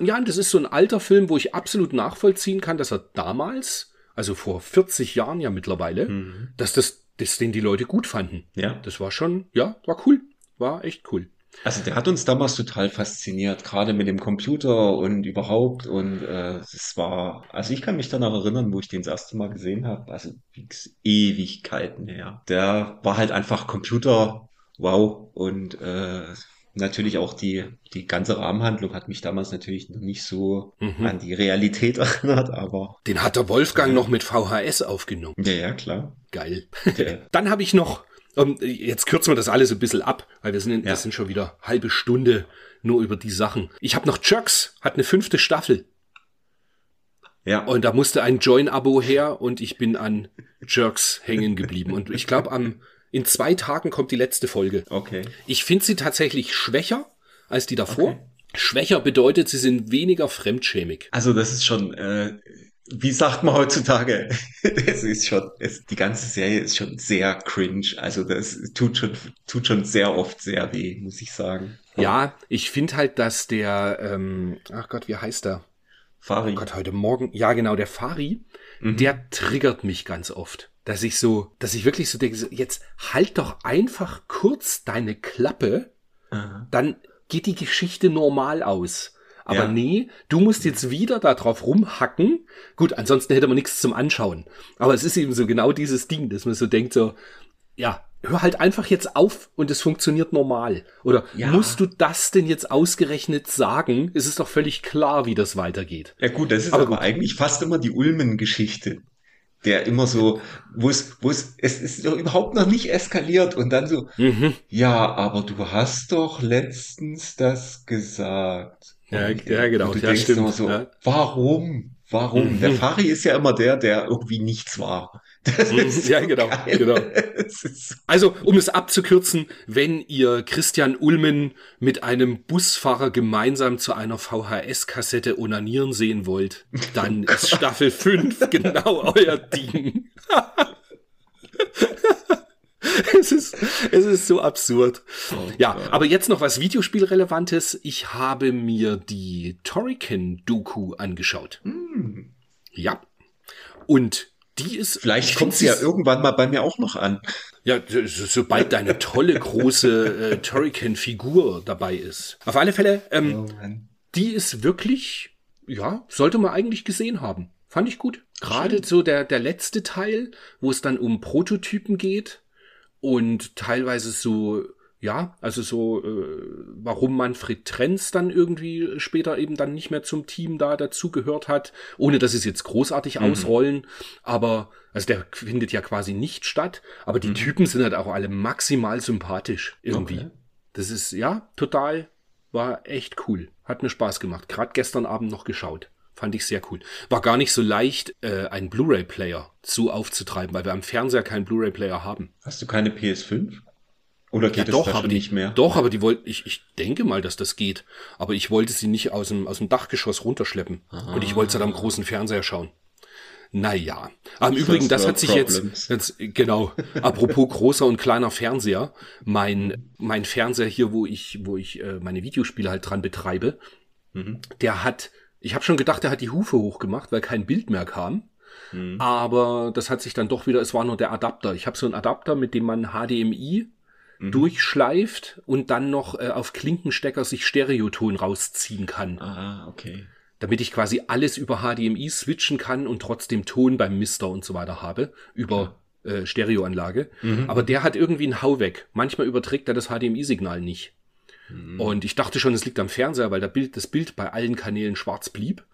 Speaker 1: Ja, das ist so ein alter Film, wo ich absolut nachvollziehen kann, dass er damals, also vor 40 Jahren ja mittlerweile,
Speaker 2: Mhm.
Speaker 1: dass das, das den die Leute gut fanden.
Speaker 2: Ja.
Speaker 1: Das war schon, ja, war cool. War echt cool.
Speaker 2: Also der hat uns damals total fasziniert, gerade mit dem Computer und überhaupt. Und äh, es war, also ich kann mich danach erinnern, wo ich den das erste Mal gesehen habe, also Ewigkeiten her. Der war halt einfach Computer, wow. Und äh, natürlich auch die, die ganze Rahmenhandlung hat mich damals natürlich noch nicht so
Speaker 1: Mhm.
Speaker 2: an die Realität <laughs> erinnert, aber
Speaker 1: Den hat der Wolfgang noch mit VHS aufgenommen.
Speaker 2: ja, ja, klar.
Speaker 1: Geil.
Speaker 2: Der, <laughs>
Speaker 1: Dann habe ich noch, ähm, jetzt kürzen wir das alles ein bisschen ab, weil wir sind, in,
Speaker 2: Ja.
Speaker 1: das sind schon wieder halbe Stunde nur über die Sachen. Ich habe noch Jerks, hat eine fünfte Staffel.
Speaker 2: ja,
Speaker 1: Und da musste ein Join-Abo her und ich bin an Jerks hängen geblieben. Und ich glaube, am in zwei Tagen kommt die letzte Folge.
Speaker 2: okay.
Speaker 1: Ich finde sie tatsächlich schwächer als die davor.
Speaker 2: Okay.
Speaker 1: Schwächer bedeutet, sie sind weniger fremdschämig.
Speaker 2: Also das ist schon, äh, wie sagt man heutzutage? <laughs> Es ist schon, es, die ganze Serie ist schon sehr cringe. Also das tut schon, tut schon sehr oft sehr weh, muss ich sagen.
Speaker 1: Ja, ich finde halt, dass der, ähm, ach Gott, wie heißt der?
Speaker 2: Fari.
Speaker 1: Oh Gott, heute Morgen, ja genau, der Fari,
Speaker 2: Mhm.
Speaker 1: der triggert mich ganz oft. Dass ich so, dass ich wirklich so denke, so, jetzt halt doch einfach kurz deine Klappe,
Speaker 2: Aha.
Speaker 1: dann geht die Geschichte normal aus. Aber
Speaker 2: Ja.
Speaker 1: nee, du musst jetzt wieder da drauf rumhacken. Gut, ansonsten hätte man nichts zum Anschauen. Aber es ist eben so genau dieses Ding, dass man so denkt, so, ja, hör halt einfach jetzt auf und es funktioniert normal. Oder
Speaker 2: Ja.
Speaker 1: musst du das denn jetzt ausgerechnet sagen? Es ist doch völlig klar, wie das weitergeht.
Speaker 2: Ja gut, das ist
Speaker 1: Aber
Speaker 2: aber, eigentlich fast immer die Ulmen-Geschichte. der immer so, wo es, wo es, es ist doch überhaupt noch nicht eskaliert und dann so, mhm. ja, aber du hast doch letztens das gesagt.
Speaker 1: Ja, ja genau, und du ja, denkst stimmt. Immer
Speaker 2: so,
Speaker 1: ja.
Speaker 2: warum? Warum? Mhm. Der Fari ist ja immer der, der irgendwie nichts war. <laughs>
Speaker 1: Mhm. ja, so genau, geil. genau. Also, um es abzukürzen, wenn ihr Christian Ulmen mit einem Busfahrer gemeinsam zu einer VHS-Kassette onanieren sehen wollt, dann ist Staffel 5 <laughs> genau euer Ding. <laughs> <laughs> es ist, es ist so absurd. Oh, ja, Gott. aber jetzt noch was Videospielrelevantes. Ich habe mir die Toriken-Doku angeschaut. Mm. Ja. Und die ist.
Speaker 2: Vielleicht kommt sie ja irgendwann mal bei mir auch noch an.
Speaker 1: Ja, sobald deine tolle große äh, Toriken-Figur dabei ist. Auf alle Fälle, ähm, oh, die ist wirklich, ja, sollte man eigentlich gesehen haben. Fand ich gut. Gerade so der, der letzte Teil, wo es dann um Prototypen geht und teilweise so ja, also so, äh, warum Manfred Trenz dann irgendwie später eben dann nicht mehr zum Team da dazugehört hat, ohne dass es jetzt großartig mhm. ausrollen, aber, also der findet ja quasi nicht statt, aber die mhm. Typen sind halt auch alle maximal sympathisch irgendwie. Okay. Das ist, ja, total, war echt cool. Hat mir Spaß gemacht. Gerade gestern Abend noch geschaut. Fand ich sehr cool. War gar nicht so leicht, äh, einen Blu-ray-Player so aufzutreiben, weil wir am Fernseher keinen Blu-ray-Player haben.
Speaker 2: Hast du keine PS5? Oder geht
Speaker 1: ja,
Speaker 2: es
Speaker 1: doch,
Speaker 2: da
Speaker 1: aber
Speaker 2: nicht mehr?
Speaker 1: Doch, aber die wollten, ich, ich denke mal, dass das geht. Aber ich wollte sie nicht aus dem, aus dem Dachgeschoss runterschleppen. Ah. Und ich wollte sie dann am großen Fernseher schauen. Naja. Aber im Übrigen, das hat sich jetzt, jetzt, genau, apropos großer und kleiner Fernseher, mein, mein Fernseher hier, wo ich, wo ich äh, meine Videospiele halt dran betreibe, mhm. der hat, ich habe schon gedacht, der hat die Hufe hochgemacht, weil kein Bild mehr kam. Mhm. Aber das hat sich dann doch wieder, es war nur der Adapter. Ich habe so einen Adapter, mit dem man HDMI mhm. durchschleift und dann noch äh, auf Klinkenstecker sich Stereoton rausziehen kann.
Speaker 2: Ah, okay.
Speaker 1: Damit ich quasi alles über HDMI switchen kann und trotzdem Ton beim Mister und so weiter habe über äh, Stereoanlage. Mhm. Aber der hat irgendwie einen Hau weg. Manchmal überträgt er das HDMI-Signal nicht. Mhm. Und ich dachte schon, es liegt am Fernseher, weil Bild, das Bild bei allen Kanälen schwarz blieb.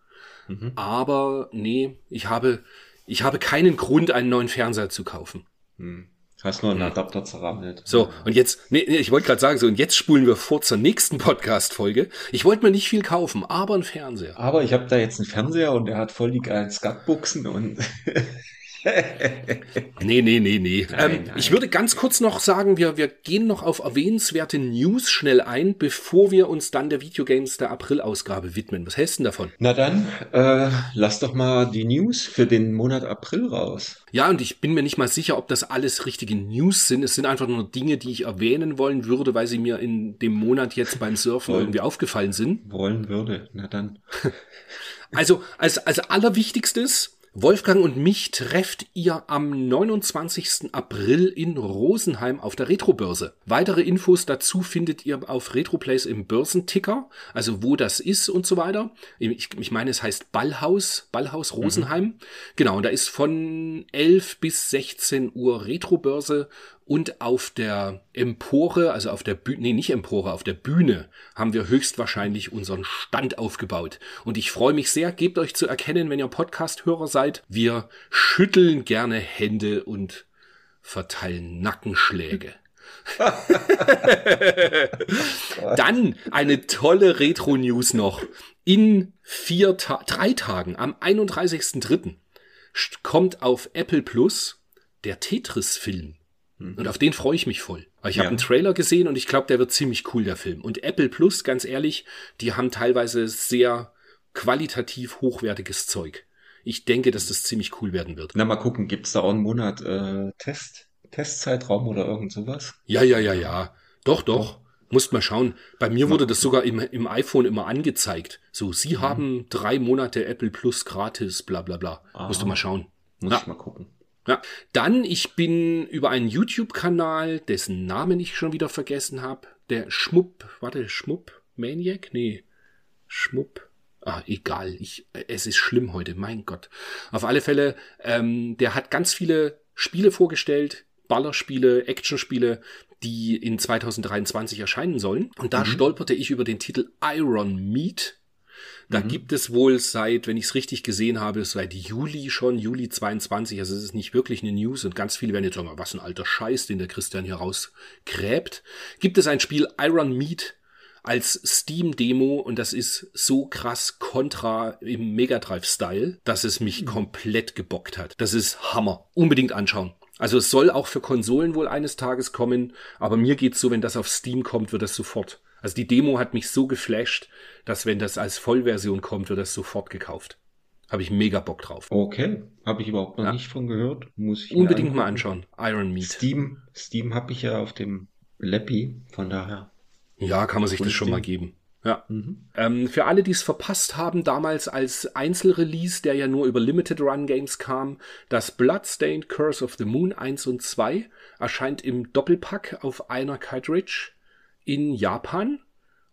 Speaker 1: Mhm. Aber nee, ich habe, ich habe keinen Grund, einen neuen Fernseher zu kaufen.
Speaker 2: Mhm. Hast nur einen Adapter zerrammelt.
Speaker 1: So, und jetzt, nee, nee ich wollte gerade sagen, so, und jetzt spulen wir vor zur nächsten Podcast-Folge. Ich wollte mir nicht viel kaufen, aber einen Fernseher.
Speaker 2: Aber ich habe da jetzt einen Fernseher und der hat voll die geilen Skatbuchsen und <laughs> <laughs>
Speaker 1: nee, nee, nee, nee. Nein, ähm, nein. Ich würde ganz kurz noch sagen, wir, wir gehen noch auf erwähnenswerte News schnell ein, bevor wir uns dann der Videogames der April-Ausgabe widmen. Was hältst du davon?
Speaker 2: Na dann, äh, lass doch mal die News für den Monat April raus.
Speaker 1: Ja, und ich bin mir nicht mal sicher, ob das alles richtige News sind. Es sind einfach nur Dinge, die ich erwähnen wollen würde, weil sie mir in dem Monat jetzt beim Surfen wollen, irgendwie aufgefallen sind.
Speaker 2: Wollen würde. Na dann. <laughs>
Speaker 1: also, als, als allerwichtigstes, Wolfgang und mich trefft ihr am 29. April in Rosenheim auf der Retrobörse. Weitere Infos dazu findet ihr auf Retroplays im Börsenticker, also wo das ist und so weiter. Ich, ich meine, es heißt Ballhaus, Ballhaus Rosenheim. Mhm. Genau, und da ist von 11 bis 16 Uhr Retrobörse und auf der Empore, also auf der Bühne, nee, nicht Empore, auf der Bühne haben wir höchstwahrscheinlich unseren Stand aufgebaut. Und ich freue mich sehr, gebt euch zu erkennen, wenn ihr Podcast-Hörer seid. Wir schütteln gerne Hände und verteilen Nackenschläge. <laughs> Dann eine tolle Retro-News noch. In vier Ta drei Tagen, am 31.03. kommt auf Apple Plus der Tetris-Film. Mhm. Und auf den freue ich mich voll. Ich habe ja. einen Trailer gesehen und ich glaube, der wird ziemlich cool, der Film. Und Apple Plus, ganz ehrlich, die haben teilweise sehr qualitativ hochwertiges Zeug. Ich denke, dass das ziemlich cool werden wird.
Speaker 2: Na, mal gucken, gibt's da auch einen Monat äh, Test, Testzeitraum oder irgend sowas?
Speaker 1: Ja, ja, ja, ja. Doch, doch. Oh. Musst mal schauen. Bei mir wurde das sogar im, im iPhone immer angezeigt. So, Sie mhm. haben drei Monate Apple Plus gratis, bla bla bla. Ah. Musst du mal schauen.
Speaker 2: Muss ja. ich mal gucken.
Speaker 1: Ja, dann, ich bin über einen YouTube-Kanal, dessen Namen ich schon wieder vergessen habe, der Schmupp, warte, Schmupp Maniac? Nee, Schmupp. Ah, egal, ich, es ist schlimm heute, mein Gott. Auf alle Fälle, ähm, der hat ganz viele Spiele vorgestellt, Ballerspiele, Actionspiele, die in 2023 erscheinen sollen. Und da mhm. stolperte ich über den Titel Iron Meat Da mhm. gibt es wohl seit, wenn ich es richtig gesehen habe, seit Juli schon, Juli 22, also es ist nicht wirklich eine News und ganz viele werden jetzt sagen, was ein alter Scheiß, den der Christian hier rausgräbt. Gibt es ein Spiel Iron Meat als Steam-Demo und das ist so krass kontra im Megadrive-Style, dass es mich mhm. komplett gebockt hat. Das ist Hammer. Unbedingt anschauen. Also es soll auch für Konsolen wohl eines Tages kommen, aber mir geht's so, wenn das auf Steam kommt, wird das sofort. Also die Demo hat mich so geflasht, dass wenn das als Vollversion kommt, wird das sofort gekauft. Habe ich mega Bock drauf.
Speaker 2: Okay, habe ich überhaupt noch ja. nicht von gehört. Muss ich
Speaker 1: unbedingt mal anschauen. Iron Meat.
Speaker 2: Steam, Steam habe ich ja auf dem Lappy, von daher.
Speaker 1: Ja, kann man sich das schon mal geben. Ja. Mhm. Ähm, für alle, die es verpasst haben, damals als Einzelrelease, der ja nur über Limited Run Games kam, das Bloodstained Curse of the Moon 1 und 2 erscheint im Doppelpack auf einer Cartridge in Japan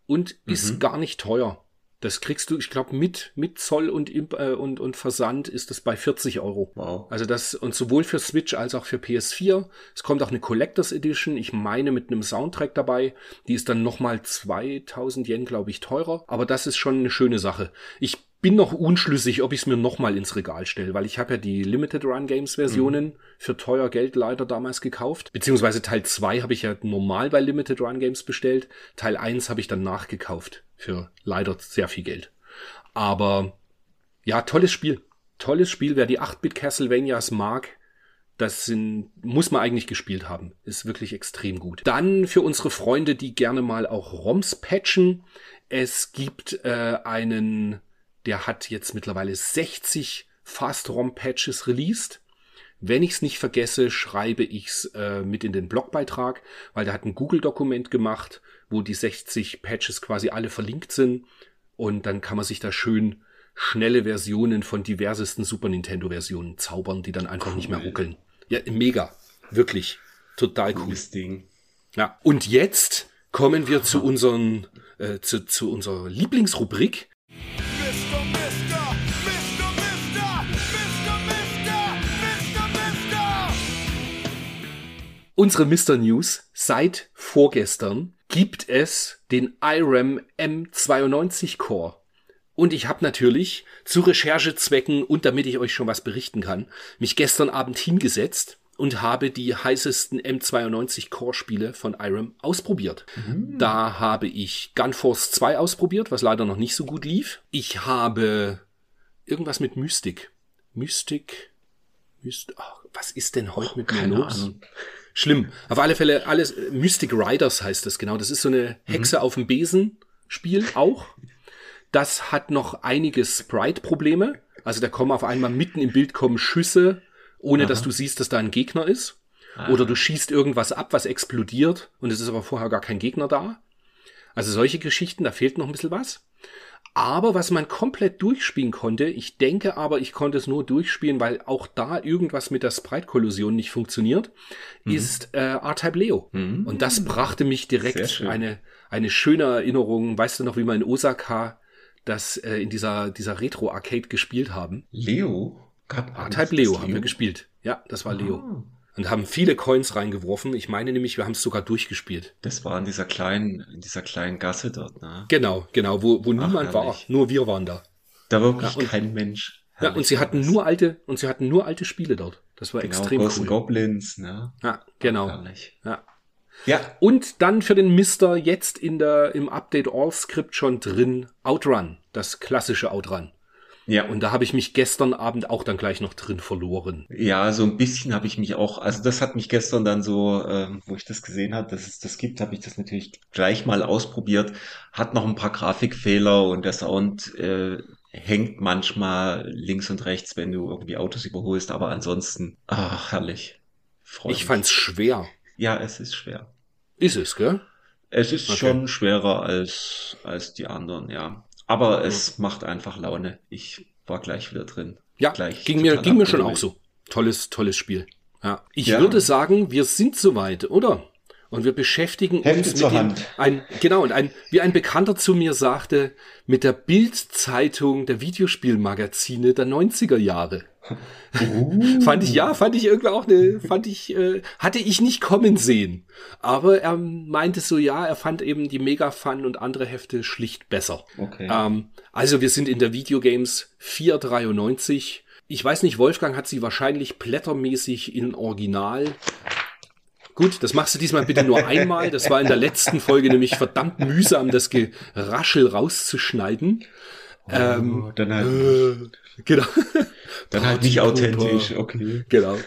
Speaker 1: und mhm. ist gar nicht teuer. Das kriegst du, ich glaube, mit, mit Zoll und, äh, und, und Versand ist das bei 40 Euro. Wow. Also das, und sowohl für Switch als auch für PS4. Es kommt auch eine Collectors Edition, ich meine mit einem Soundtrack dabei. Die ist dann nochmal 2000 Yen, glaube ich, teurer. Aber das ist schon eine schöne Sache. Ich bin noch unschlüssig, ob ich es mir nochmal ins Regal stelle, weil ich habe ja die Limited Run Games Versionen mhm. für teuer Geld leider damals gekauft. Beziehungsweise Teil 2 habe ich ja normal bei Limited Run Games bestellt. Teil 1 habe ich dann nachgekauft für leider sehr viel Geld. Aber ja, tolles Spiel. Tolles Spiel. Wer die 8-Bit Castlevanias mag, das sind, muss man eigentlich gespielt haben. Ist wirklich extrem gut. Dann für unsere Freunde, die gerne mal auch ROMs patchen. Es gibt äh, einen der hat jetzt mittlerweile 60 Fast-ROM-Patches released. Wenn ich es nicht vergesse, schreibe ich es äh, mit in den Blogbeitrag, weil der hat ein Google-Dokument gemacht, wo die 60 Patches quasi alle verlinkt sind. Und dann kann man sich da schön schnelle Versionen von diversesten Super Nintendo-Versionen zaubern, die dann einfach cool. nicht mehr ruckeln. Ja, mega. Wirklich. Total cool. Ding. Ja. Und jetzt kommen wir zu unseren, äh, zu, zu unserer Lieblingsrubrik. Unsere Mr. News seit vorgestern gibt es den IRAM M92 Core. Und ich habe natürlich zu Recherchezwecken und damit ich euch schon was berichten kann, mich gestern Abend hingesetzt und habe die heißesten M92 Core Spiele von IRAM ausprobiert. Mhm. Da habe ich Gunforce 2 ausprobiert, was leider noch nicht so gut lief. Ich habe irgendwas mit Mystik. Mystik. Mystik. Oh, was ist denn heute oh, mit mir los? Ahnung schlimm. Auf alle Fälle alles, Mystic Riders heißt das genau. Das ist so eine Hexe mhm. auf dem Besen Spiel auch. Das hat noch einige Sprite-Probleme. Also da kommen auf einmal mitten im Bild kommen Schüsse, ohne Aha. dass du siehst, dass da ein Gegner ist. Ah. Oder du schießt irgendwas ab, was explodiert und es ist aber vorher gar kein Gegner da. Also solche Geschichten, da fehlt noch ein bisschen was. Aber was man komplett durchspielen konnte, ich denke aber, ich konnte es nur durchspielen, weil auch da irgendwas mit der Sprite-Kollusion nicht funktioniert, mhm. ist äh, R-Type Leo. Mhm. Und das brachte mich direkt eine, eine schöne Erinnerung. Weißt du noch, wie wir in Osaka das äh, in dieser, dieser Retro-Arcade gespielt haben?
Speaker 2: Leo?
Speaker 1: R-Type Leo haben wir gespielt. Ja, das war Leo. Und haben viele Coins reingeworfen. Ich meine nämlich, wir haben es sogar durchgespielt.
Speaker 2: Das war in dieser kleinen, in dieser kleinen Gasse dort, ne?
Speaker 1: Genau, genau, wo, wo Ach, niemand herrlich. war, nur wir waren da.
Speaker 2: Da war wirklich ja, und, kein Mensch.
Speaker 1: Herrlich ja, und sie hatten nur alte, und sie hatten nur alte Spiele dort. Das war genau, extrem Ghost cool.
Speaker 2: Goblins, ne?
Speaker 1: Ja, genau. Ja. Ja. Und dann für den Mister jetzt in der, im Update All Script schon drin Outrun. Das klassische Outrun. Ja. Und da habe ich mich gestern Abend auch dann gleich noch drin verloren.
Speaker 2: Ja, so ein bisschen habe ich mich auch, also das hat mich gestern dann so, ähm, wo ich das gesehen habe, dass es das gibt, habe ich das natürlich gleich mal ausprobiert. Hat noch ein paar Grafikfehler und der Sound äh, hängt manchmal links und rechts, wenn du irgendwie Autos überholst, aber ansonsten, ach, herrlich.
Speaker 1: Freu ich mich. fand's schwer.
Speaker 2: Ja, es ist schwer.
Speaker 1: Ist es, gell?
Speaker 2: Es ist okay. schon schwerer als, als die anderen, ja. Aber es macht einfach Laune. Ich war gleich wieder drin.
Speaker 1: Ja,
Speaker 2: gleich
Speaker 1: ging mir, ging mir schon auch so. Tolles, tolles Spiel. Ja. Ich ja. würde sagen, wir sind soweit, oder? Und wir beschäftigen
Speaker 2: Hefte uns mit dem,
Speaker 1: ein, genau, und ein, wie ein Bekannter zu mir sagte, mit der Bildzeitung der Videospielmagazine der 90er Jahre. Uh. <laughs> fand ich, ja, fand ich irgendwie auch eine, fand ich, äh, hatte ich nicht kommen sehen. Aber er meinte so, ja, er fand eben die Mega Fun und andere Hefte schlicht besser. Okay. Ähm, also wir sind in der Videogames 493. Ich weiß nicht, Wolfgang hat sie wahrscheinlich blättermäßig in Original Gut, das machst du diesmal bitte nur einmal. Das war in der letzten Folge nämlich verdammt mühsam, das Geraschel rauszuschneiden.
Speaker 2: Oh, ähm, dann halt, äh, genau. Dann halt nicht authentisch, okay.
Speaker 1: Genau.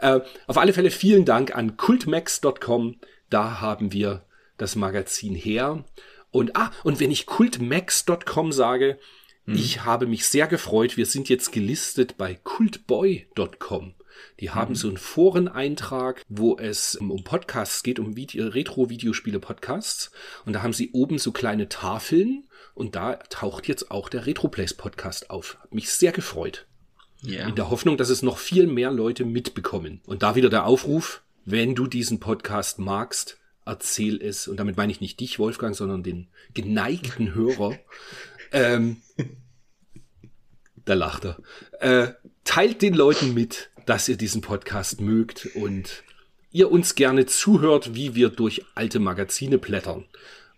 Speaker 1: Äh, auf alle Fälle vielen Dank an cultmax.com. Da haben wir das Magazin her. Und ah, und wenn ich cultmax.com sage, hm. ich habe mich sehr gefreut. Wir sind jetzt gelistet bei cultboy.com. Die haben mhm. so einen Foreneintrag, wo es um Podcasts geht, um Retro-Videospiele-Podcasts. Und da haben sie oben so kleine Tafeln und da taucht jetzt auch der Retroplays Podcast auf. Hat mich sehr gefreut. Yeah. In der Hoffnung, dass es noch viel mehr Leute mitbekommen. Und da wieder der Aufruf, wenn du diesen Podcast magst, erzähl es. Und damit meine ich nicht dich, Wolfgang, sondern den geneigten Hörer. <laughs> ähm, da lacht er. Äh, teilt den Leuten mit, dass ihr diesen Podcast mögt und ihr uns gerne zuhört, wie wir durch alte Magazine blättern.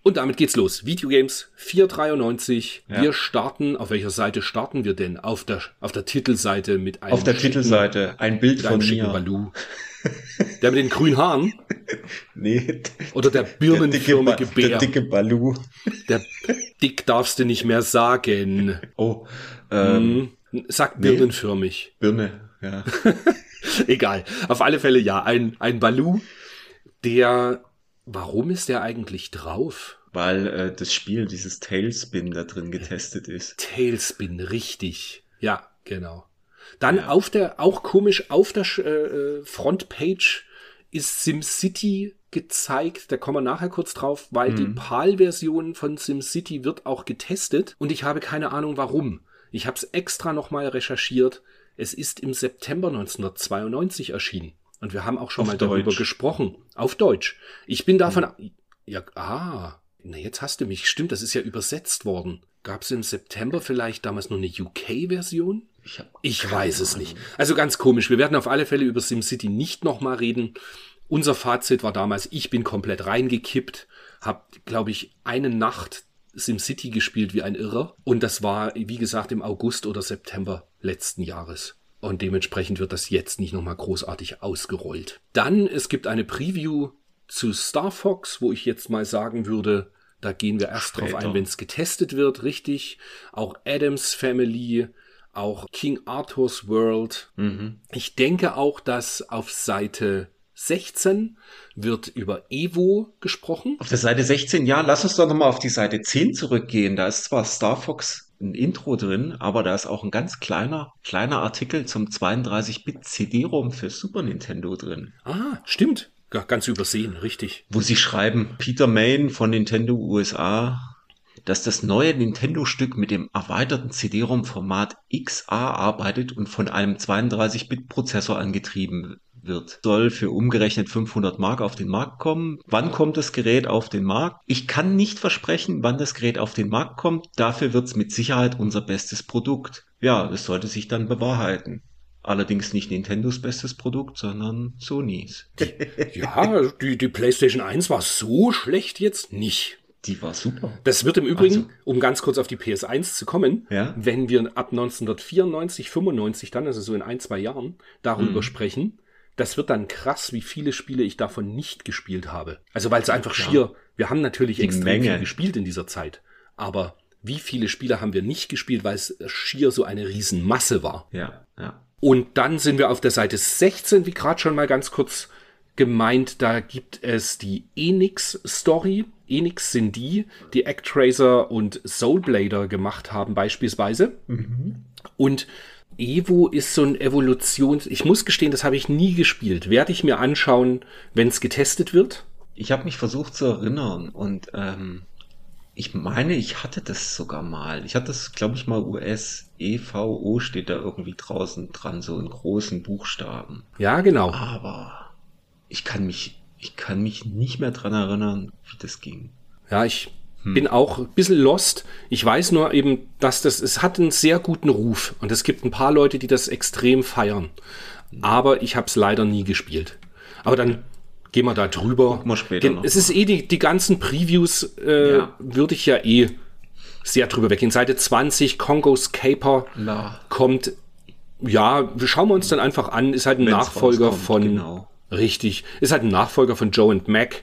Speaker 1: Und damit geht's los. Videogames 493. Ja. Wir starten, auf welcher Seite starten wir denn? Auf der, auf der Titelseite mit
Speaker 2: einem Auf der schicken, Titelseite ein Bild von mir. Baloo. <laughs>
Speaker 1: Der mit den grünen Haaren?
Speaker 2: Nee.
Speaker 1: Oder der birnenförmige Bär?
Speaker 2: Der dicke Baloo.
Speaker 1: Der dick darfst du nicht mehr sagen.
Speaker 2: Oh. Ähm,
Speaker 1: hm. Sag birnenförmig.
Speaker 2: Nee. Birne ja. <laughs>
Speaker 1: Egal. Auf alle Fälle ja, ein, ein Baloo, der, warum ist der eigentlich drauf?
Speaker 2: Weil äh, das Spiel, dieses Tailspin da drin getestet ist.
Speaker 1: Tailspin, richtig. Ja, genau. Dann ja. auf der, auch komisch, auf der äh, Frontpage ist SimCity gezeigt. Da kommen wir nachher kurz drauf, weil mhm. die PAL-Version von SimCity wird auch getestet und ich habe keine Ahnung warum. Ich habe es extra nochmal recherchiert. Es ist im September 1992 erschienen. Und wir haben auch schon auf mal Deutsch. darüber gesprochen. Auf Deutsch. Ich bin davon. Hm. Ja, ah. Na, jetzt hast du mich. Stimmt, das ist ja übersetzt worden. Gab es im September vielleicht damals nur eine UK-Version? Ich, ich weiß es nicht. Also ganz komisch. Wir werden auf alle Fälle über SimCity nicht nochmal reden. Unser Fazit war damals, ich bin komplett reingekippt, hab, glaube ich, eine Nacht SimCity gespielt wie ein Irrer. Und das war, wie gesagt, im August oder September letzten Jahres. Und dementsprechend wird das jetzt nicht nochmal großartig ausgerollt. Dann, es gibt eine Preview zu Star Fox, wo ich jetzt mal sagen würde, da gehen wir erst Später. drauf ein, wenn es getestet wird, richtig. Auch Adams Family, auch King Arthur's World. Mhm. Ich denke auch, dass auf Seite 16 wird über Evo gesprochen.
Speaker 2: Auf der Seite 16, ja, lass uns doch nochmal auf die Seite 10 zurückgehen. Da ist zwar Star Fox ein Intro drin, aber da ist auch ein ganz kleiner, kleiner Artikel zum 32-Bit CD-ROM für Super Nintendo drin.
Speaker 1: Ah, stimmt. Ganz übersehen, richtig.
Speaker 2: Wo sie schreiben, Peter Main von Nintendo USA, dass das neue Nintendo-Stück mit dem erweiterten CD-ROM-Format XA arbeitet und von einem 32-Bit-Prozessor angetrieben wird. Soll für umgerechnet 500 Mark auf den Markt kommen. Wann kommt das Gerät auf den Markt? Ich kann nicht versprechen, wann das Gerät auf den Markt kommt. Dafür wird es mit Sicherheit unser bestes Produkt. Ja, es sollte sich dann bewahrheiten. Allerdings nicht Nintendos bestes Produkt, sondern Sonys.
Speaker 1: ja, die, die PlayStation 1 war so schlecht jetzt nicht.
Speaker 2: Die war super.
Speaker 1: Das wird im Übrigen, also, um ganz kurz auf die PS1 zu kommen, ja? wenn wir ab 1994, 95 dann, also so in ein, zwei Jahren, darüber mhm. sprechen, das wird dann krass, wie viele Spiele ich davon nicht gespielt habe. Also weil es einfach ja. schier, wir haben natürlich Die extrem Menge. viel gespielt in dieser Zeit, aber wie viele Spiele haben wir nicht gespielt, weil es schier so eine Riesenmasse war.
Speaker 2: Ja, ja.
Speaker 1: Und dann sind wir auf der Seite 16, wie gerade schon mal ganz kurz gemeint, da gibt es die Enix Story. Enix sind die, die Actracer und Soulblader gemacht haben beispielsweise. Mhm. Und Evo ist so ein Evolutions... Ich muss gestehen, das habe ich nie gespielt. Werde ich mir anschauen, wenn es getestet wird?
Speaker 2: Ich habe mich versucht zu erinnern und ähm, ich meine, ich hatte das sogar mal. Ich hatte das, glaube ich, mal US EVO steht da irgendwie draußen dran, so in großen Buchstaben.
Speaker 1: Ja, genau.
Speaker 2: Aber ich kann mich, ich kann mich nicht mehr dran erinnern, wie das ging.
Speaker 1: Ja, ich bin auch ein bisschen lost. Ich weiß nur eben, dass das, es hat einen sehr guten Ruf und es gibt ein paar Leute, die das extrem feiern. Aber ich habe es leider nie gespielt. Aber dann gehen wir da drüber.
Speaker 2: Noch
Speaker 1: es ist eh die, die ganzen Previews, äh,
Speaker 2: Ja.
Speaker 1: würde ich ja eh sehr drüber weggehen. Seite 20, Kongos Caper
Speaker 2: Na.
Speaker 1: kommt, ja, wir schauen wir uns dann einfach an, ist halt ein
Speaker 2: Wenn's
Speaker 1: Nachfolger von,
Speaker 2: genau.
Speaker 1: richtig, ist halt ein Nachfolger von Joe and Mac.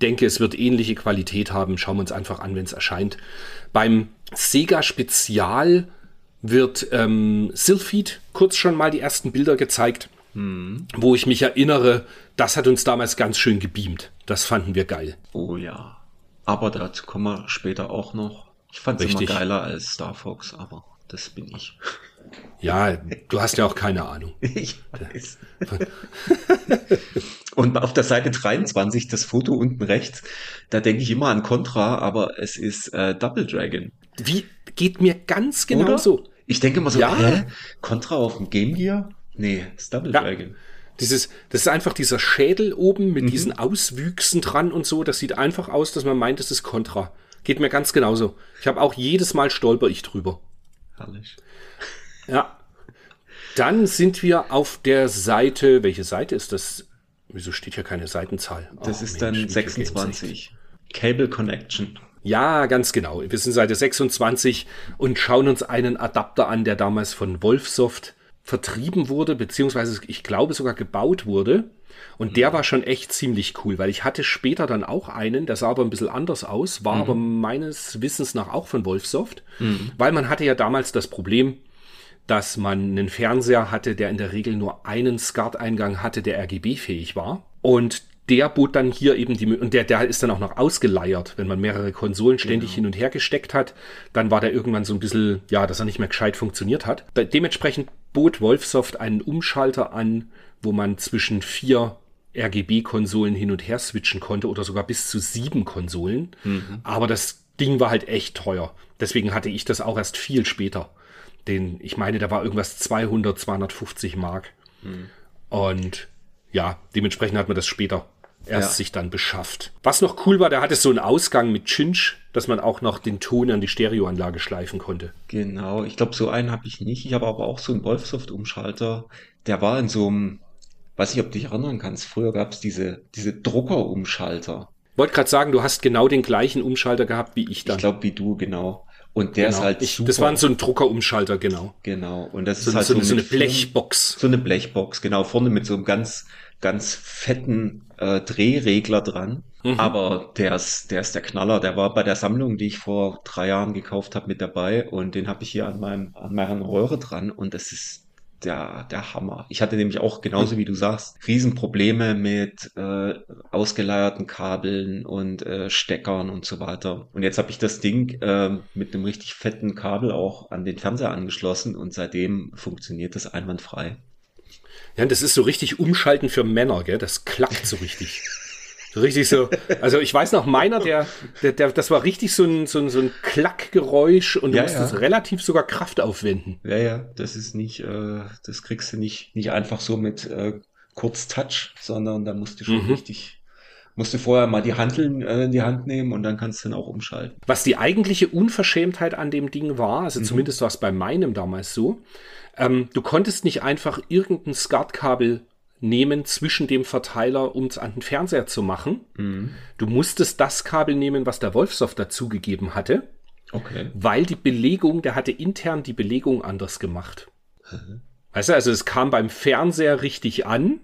Speaker 1: Denke, es wird ähnliche Qualität haben. Schauen wir uns einfach an, wenn es erscheint. Beim Sega Spezial wird ähm, Sylphid kurz schon mal die ersten Bilder gezeigt, wo ich mich erinnere, das hat uns damals ganz schön gebeamt. Das fanden wir geil.
Speaker 2: Oh ja. Aber dazu kommen wir später auch noch. Ich fand es immer geiler als Star Fox, aber das bin ich.
Speaker 1: Ja, du hast ja auch keine Ahnung. <laughs>
Speaker 2: Ich weiß. Und auf der Seite 23, das Foto unten rechts, da denke ich immer an Contra, aber es ist äh, Double Dragon.
Speaker 1: Wie geht mir ganz
Speaker 2: Oder?
Speaker 1: genauso.
Speaker 2: Ich denke immer so,
Speaker 1: Ja.
Speaker 2: hä? Contra auf dem Game Gear? Nee, ist Double
Speaker 1: Ja.
Speaker 2: Dragon.
Speaker 1: Dieses, das ist einfach dieser Schädel oben
Speaker 2: Mhm.
Speaker 1: mit diesen Auswüchsen dran und so. Das sieht einfach aus, dass man meint, es ist Contra. Geht mir ganz genauso. Ich habe auch jedes Mal stolper ich drüber.
Speaker 2: Herrlich.
Speaker 1: Ja. Dann sind wir auf der Seite. Welche Seite ist das? Wieso steht hier keine Seitenzahl?
Speaker 2: Das
Speaker 1: Oh,
Speaker 2: ist
Speaker 1: Mensch,
Speaker 2: dann
Speaker 1: Video Games, echt.
Speaker 2: 26. Cable Connection.
Speaker 1: Ja, ganz genau. Wir sind Seite 26 und schauen uns einen Adapter an, der damals von Wolfsoft vertrieben wurde, beziehungsweise ich glaube sogar gebaut wurde. Und der war schon echt ziemlich cool, weil ich hatte später dann auch einen, der sah aber ein bisschen anders aus, war aber meines Wissens nach auch von Wolfsoft, weil man hatte ja damals das Problem, dass man einen Fernseher hatte, der in der Regel nur einen SCART-Eingang hatte, der RGB-fähig war. Und der bot dann hier eben die, und der, der ist dann auch noch ausgeleiert, wenn man mehrere Konsolen ständig hin und her gesteckt hat, dann war der irgendwann so ein bisschen, ja, dass er nicht mehr gescheit funktioniert hat. Dementsprechend bot Wolfsoft einen Umschalter an, wo man zwischen vier RGB-Konsolen hin und her switchen konnte oder sogar bis zu sieben Konsolen. Aber das Ding war halt echt teuer. Deswegen hatte ich das auch erst viel später. Den, ich meine, da war irgendwas 200, 250 Mark. Und ja, dementsprechend hat man das später erst
Speaker 2: Ja.
Speaker 1: sich dann beschafft. Was noch cool war, der hatte so einen Ausgang mit Cinch, dass man auch noch den Ton an die Stereoanlage schleifen konnte.
Speaker 2: Genau, ich glaube, so einen habe ich nicht. Ich habe aber auch so einen Wolfsoft-Umschalter. Der war in so einem, weiß nicht, ob du dich erinnern kannst, früher gab es diese, diese Drucker-Umschalter.
Speaker 1: Wollte gerade sagen, du hast genau den gleichen Umschalter gehabt wie ich dann.
Speaker 2: Ich glaube, wie du, genau. Und der
Speaker 1: genau.
Speaker 2: ist halt
Speaker 1: ich,
Speaker 2: super.
Speaker 1: Das war so ein Druckerumschalter, genau.
Speaker 2: Genau, und das
Speaker 1: So,
Speaker 2: ist halt
Speaker 1: so, so, eine Blechbox.
Speaker 2: So eine Blechbox, genau, vorne mit so einem ganz, ganz fetten äh, Drehregler dran.
Speaker 1: Mhm.
Speaker 2: Aber der ist, der ist der Knaller. Der war bei der Sammlung, die ich vor drei Jahren gekauft habe, mit dabei und den habe ich hier an meinem, an meiner Röhre dran und das ist der, der Hammer. Ich hatte nämlich auch, genauso wie du sagst, Riesenprobleme mit äh, ausgeleierten Kabeln und äh, Steckern und so weiter. Und jetzt habe ich das Ding äh, mit einem richtig fetten Kabel auch an den Fernseher angeschlossen und seitdem funktioniert das einwandfrei.
Speaker 1: Ja, das ist so richtig Umschalten für Männer, gell? Das klackt so richtig. So richtig so. Also ich weiß noch, meiner, der, der, der das war richtig so ein, so ein, so ein Klackgeräusch und du
Speaker 2: Ja,
Speaker 1: musstest
Speaker 2: ja.
Speaker 1: relativ sogar Kraft aufwenden.
Speaker 2: Ja, ja, das ist nicht, äh, das kriegst du nicht, nicht einfach so mit äh, kurz Touch, sondern da musst du schon
Speaker 1: Mhm.
Speaker 2: richtig, musst du vorher mal die Hanteln äh, in die Hand nehmen und dann kannst du dann auch umschalten.
Speaker 1: Was die eigentliche Unverschämtheit an dem Ding war, also zumindest war es bei meinem damals so, ähm, du konntest nicht einfach irgendein SCART-Kabel nehmen zwischen dem Verteiler, um es an den Fernseher zu machen. Du musstest das Kabel nehmen, was der Wolfsoft dazugegeben hatte,
Speaker 2: Okay.
Speaker 1: weil die Belegung, der hatte intern die Belegung anders gemacht. Weißt du, also es kam beim Fernseher richtig an,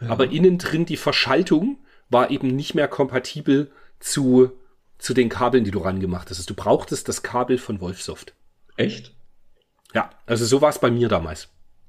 Speaker 1: aber innen drin die Verschaltung war eben nicht mehr kompatibel zu, zu den Kabeln, die du rangemacht hast. Also du brauchtest das Kabel von Wolfsoft.
Speaker 2: Echt?
Speaker 1: Ja, also so war es bei mir damals.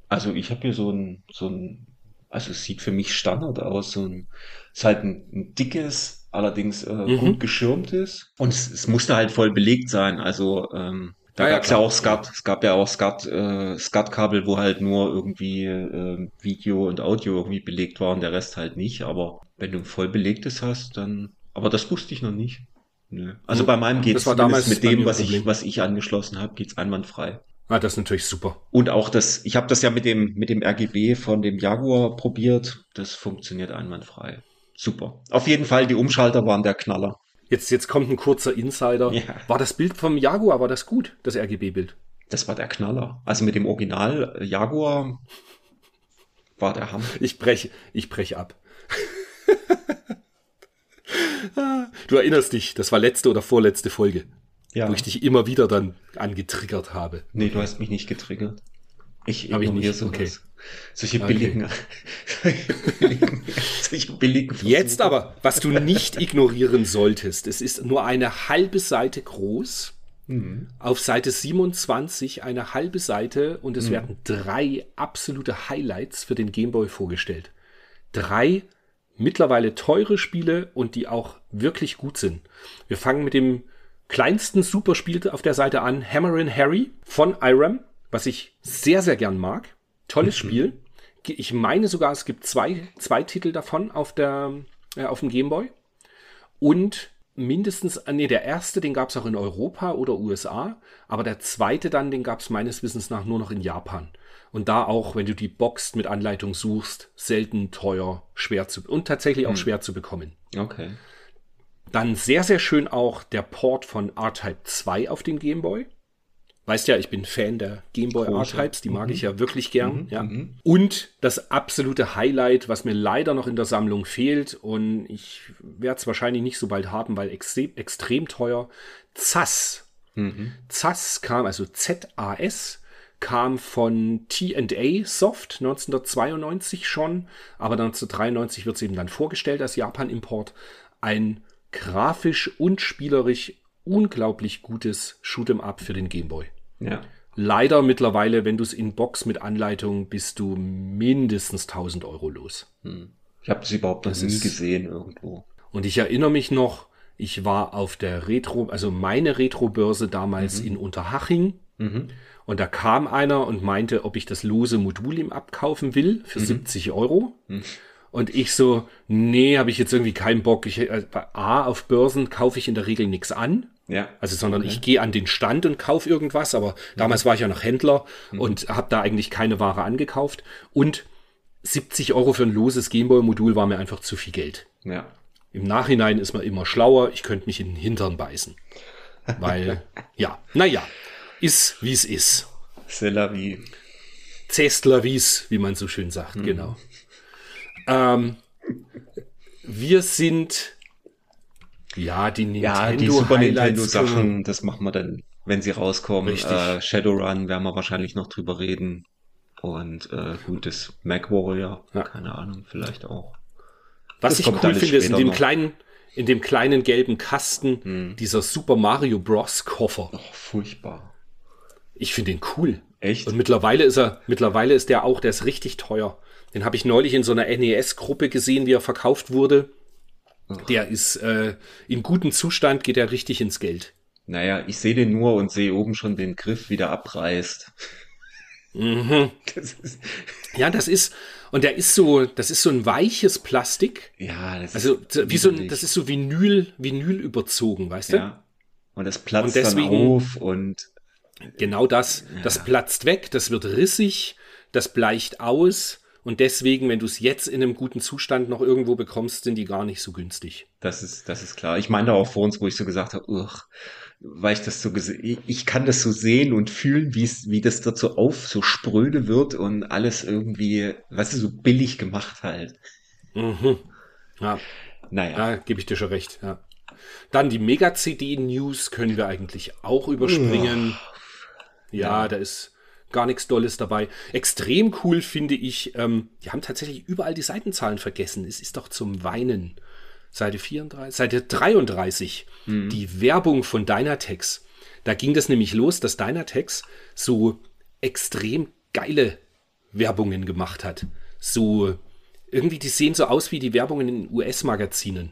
Speaker 2: Also ich habe hier so ein, so ein, also es sieht für mich Standard aus, so ein, ist halt ein, ein dickes, allerdings äh,
Speaker 1: Mhm.
Speaker 2: gut geschirmtes und es, es musste halt voll belegt sein, also ähm, da
Speaker 1: Ja, ja,
Speaker 2: gab's ja
Speaker 1: klar.
Speaker 2: auch SCART, es gab ja auch SCART, äh, SCART-Kabel, wo halt nur irgendwie ähm, Video und Audio irgendwie belegt waren, der Rest halt nicht, aber wenn du ein voll belegtes hast, dann, aber das wusste ich noch nicht. Nö. Also
Speaker 1: Mhm.
Speaker 2: bei meinem zumindest
Speaker 1: damals
Speaker 2: mit dem, was ich, was ich angeschlossen habe, geht's einwandfrei.
Speaker 1: Ah, das ist natürlich super.
Speaker 2: Und auch das, ich habe das ja mit dem, mit dem RGB von dem Jaguar probiert. Das funktioniert einwandfrei. Super. Auf jeden Fall, die Umschalter waren der Knaller.
Speaker 1: Jetzt, jetzt kommt ein kurzer Insider.
Speaker 2: Ja.
Speaker 1: War das Bild vom Jaguar, war das gut, das RGB-Bild?
Speaker 2: Das war der Knaller. Also mit dem Original Jaguar war der Hammer.
Speaker 1: Ich brech, ich brech ab. <laughs> du erinnerst dich, das war letzte oder vorletzte Folge,
Speaker 2: Ja.
Speaker 1: wo ich dich immer wieder dann angetriggert habe.
Speaker 2: Nee, du hast mich nicht getriggert. Ich
Speaker 1: Hab ich
Speaker 2: ignoriere
Speaker 1: nicht,
Speaker 2: sowas.
Speaker 1: okay.
Speaker 2: Solche
Speaker 1: Okay.
Speaker 2: billigen, <laughs> solche billigen, solche billigen
Speaker 1: Jetzt
Speaker 2: Versuche.
Speaker 1: aber, was du nicht ignorieren solltest, es ist nur eine halbe Seite groß.
Speaker 2: Mhm.
Speaker 1: Auf Seite 27 eine halbe Seite und
Speaker 2: Mhm.
Speaker 1: es werden drei absolute Highlights für den Gameboy vorgestellt. Drei mittlerweile teure Spiele und die auch wirklich gut sind. Wir fangen mit dem kleinsten Superspiel auf der Seite an, Hammerin' Harry von Irem, was ich sehr, sehr gern mag. Tolles Spiel. Ich meine sogar, es gibt zwei, zwei Titel davon auf, der, äh, auf dem Gameboy. Und mindestens, äh, nee, der erste, den gab es auch in Europa oder USA, aber der zweite dann, den gab es meines Wissens nach nur noch in Japan. Und da auch, wenn du die Box mit Anleitung suchst, selten teuer, schwer zu und tatsächlich auch schwer zu bekommen.
Speaker 2: Okay.
Speaker 1: Dann sehr, sehr schön auch der Port von R-Type 2 auf den Gameboy. Weißt ja, ich bin Fan der Gameboy
Speaker 2: Großer.
Speaker 1: R-Types, die mag ich ja wirklich gern. ja. Und das absolute Highlight, was mir leider noch in der Sammlung fehlt und ich werde es wahrscheinlich nicht so bald haben, weil extrem, extrem teuer, ZAS. ZAS kam, also Z-A-S, kam von T&A Soft 1992 schon, aber 1993 wird es eben dann vorgestellt als Japan-Import. Ein grafisch und spielerisch unglaublich gutes Shoot'em Up für den Gameboy.
Speaker 2: Ja.
Speaker 1: Leider mittlerweile, wenn du es in Box mit Anleitung, bist du mindestens 1000 Euro los.
Speaker 2: Ich habe das überhaupt noch
Speaker 1: Das
Speaker 2: nie
Speaker 1: ist-
Speaker 2: gesehen irgendwo.
Speaker 1: Und ich erinnere mich noch, ich war auf der Retro, also meine Retro-Börse damals in Unterhaching. Und da kam einer und meinte, ob ich das lose Modul ihm abkaufen will für 70 Euro. Und ich so, nee, habe ich jetzt irgendwie keinen Bock. Ich, äh, A, auf Börsen kaufe ich in der Regel nichts an.
Speaker 2: Ja.
Speaker 1: Also, sondern ich gehe an den Stand und kaufe irgendwas, aber damals war ich ja noch Händler und habe da eigentlich keine Ware angekauft. Und 70 Euro für ein loses Gameboy-Modul war mir einfach zu viel Geld.
Speaker 2: Ja.
Speaker 1: Im Nachhinein ist man immer schlauer, ich könnte mich in den Hintern beißen. Weil, <laughs> ja, naja, ist wie es ist.
Speaker 2: C'est la vie.
Speaker 1: Zestler wies, wie man so schön sagt, genau. Ähm, wir sind, ja, die Nintendo
Speaker 2: Ja, die Super
Speaker 1: Highlights
Speaker 2: Nintendo Sachen, das machen wir dann, wenn sie rauskommen. Äh, Shadowrun werden wir wahrscheinlich noch drüber reden. Und äh, gut, das Mac Warrior,
Speaker 1: Ja.
Speaker 2: keine Ahnung, vielleicht auch.
Speaker 1: Was
Speaker 2: Das
Speaker 1: ich cool finde, ist in dem
Speaker 2: noch. Hm.
Speaker 1: kleinen, in dem kleinen gelben Kasten dieser Super Mario Bros. Koffer.
Speaker 2: Oh, furchtbar.
Speaker 1: Ich finde den cool.
Speaker 2: Echt?
Speaker 1: Und mittlerweile ist er, mittlerweile ist der auch, der ist richtig teuer. Den habe ich neulich in so einer NES-Gruppe gesehen, wie er verkauft wurde. Der ist äh, in gutem Zustand, geht er richtig ins Geld.
Speaker 2: Naja, ich sehe den nur und sehe oben schon den Griff wieder abreißt.
Speaker 1: Mhm. <laughs>
Speaker 2: Das
Speaker 1: Ja, das ist, und der ist so, das ist so ein weiches Plastik.
Speaker 2: ja, das
Speaker 1: Also
Speaker 2: ist
Speaker 1: wie so ein, das ist so Vinyl, Vinyl überzogen, weißt du?
Speaker 2: ja. Und das platzt
Speaker 1: Und deswegen-
Speaker 2: dann auf und
Speaker 1: Genau das. Das platzt weg, das wird rissig, das bleicht aus. Und deswegen, wenn du es jetzt in einem guten Zustand noch irgendwo bekommst, sind die gar nicht so günstig.
Speaker 2: Das ist, das ist klar. Ich meine auch vor uns, wo ich so gesagt habe, uch, weil ich das so gesehen, ich, kann das so sehen und fühlen, wie es, wie das dort so auf, so spröde wird und alles irgendwie, weißt du, so billig gemacht halt.
Speaker 1: Mhm. Ja,
Speaker 2: Naja.
Speaker 1: da gebe ich dir schon recht. Ja. Dann die Mega-CD-News können wir eigentlich auch überspringen. Ja, da ist gar nichts Dolles dabei. Extrem cool finde ich, ähm, die haben tatsächlich überall die Seitenzahlen vergessen. Es ist doch zum Weinen. Seite 34, Seite 33, die Werbung von Dynatex. Da ging das nämlich los, dass Dynatex so extrem geile Werbungen gemacht hat. So, irgendwie, die sehen so aus wie die Werbungen in US-Magazinen.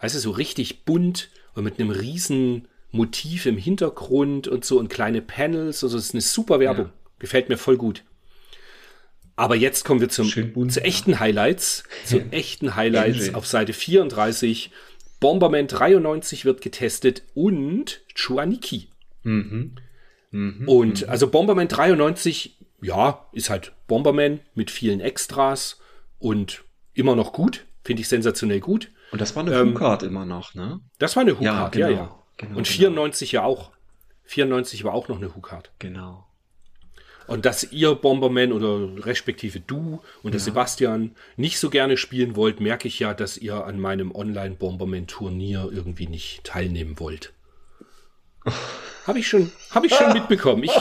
Speaker 1: Du, so richtig bunt und mit einem riesen Motiv im Hintergrund und so und kleine Panels. Also, das ist eine super Werbung.
Speaker 2: Ja.
Speaker 1: Gefällt mir voll gut. Aber jetzt kommen wir zum,
Speaker 2: bunt,
Speaker 1: zu echten Highlights. Zu echten Highlights auf Seite 34. Bomberman 93 wird getestet und Chuaniki.
Speaker 2: Mhm.
Speaker 1: Und also Bomberman 93, ja, ist halt Bomberman mit vielen Extras und immer noch gut. Finde ich sensationell gut.
Speaker 2: Und das war eine ähm, Hookard immer noch, ne?
Speaker 1: Das war eine Hookard, ja, genau, ja. ja. Genau, und 94 genau. ja auch. 94 war auch noch eine Hookard.
Speaker 2: Genau.
Speaker 1: Und dass ihr Bomberman oder respektive du und der Sebastian nicht so gerne spielen wollt, merke ich ja, dass ihr an meinem Online-Bomberman-Turnier irgendwie nicht teilnehmen wollt. <laughs> Habe ich schon, habe ich schon mitbekommen. Ich,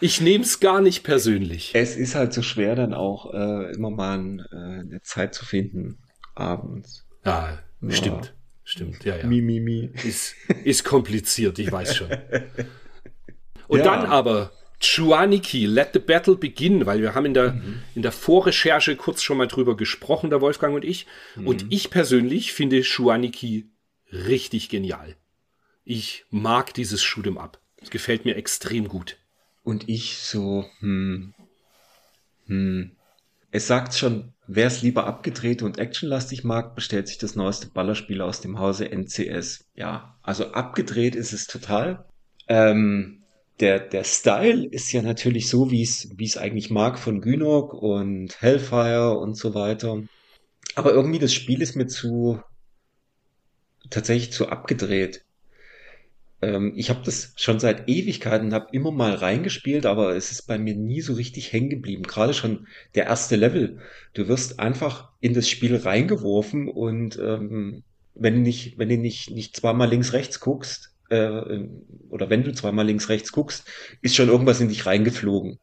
Speaker 1: ich nehme es gar nicht persönlich.
Speaker 2: Es ist halt so schwer, dann auch äh, immer mal äh, eine Zeit zu finden abends.
Speaker 1: Ja, ja. stimmt. Stimmt, ja, ja.
Speaker 2: Mi, mi, mi.
Speaker 1: Ist, ist kompliziert, ich weiß schon. <laughs> Und ja. dann aber Chuaniki, Let the Battle Begin, weil wir haben in der, mhm. in der Vorrecherche kurz schon mal drüber gesprochen, der Wolfgang und ich. Mhm. Und ich persönlich finde Chuaniki richtig genial. Ich mag dieses Shoot'em Up. Es gefällt mir extrem gut.
Speaker 2: Und ich so, hm, hm. Es sagt schon, wer es lieber abgedreht und actionlastig mag, bestellt sich das neueste Ballerspiel aus dem Hause NCS. Ja, also abgedreht ist es total. Ähm, der, der Style ist ja natürlich so, wie es, eigentlich mag von Gynok und Hellfire und so weiter. Aber irgendwie das Spiel ist mir zu, tatsächlich zu abgedreht. Ähm, ich habe das schon seit Ewigkeiten, habe immer mal reingespielt, aber es ist bei mir nie so richtig hängen geblieben. Gerade schon der erste Level. Du wirst einfach in das Spiel reingeworfen und ähm, wenn du nicht, wenn du nicht, nicht zweimal links rechts guckst, äh, oder wenn du zweimal links rechts guckst, ist schon irgendwas in dich reingeflogen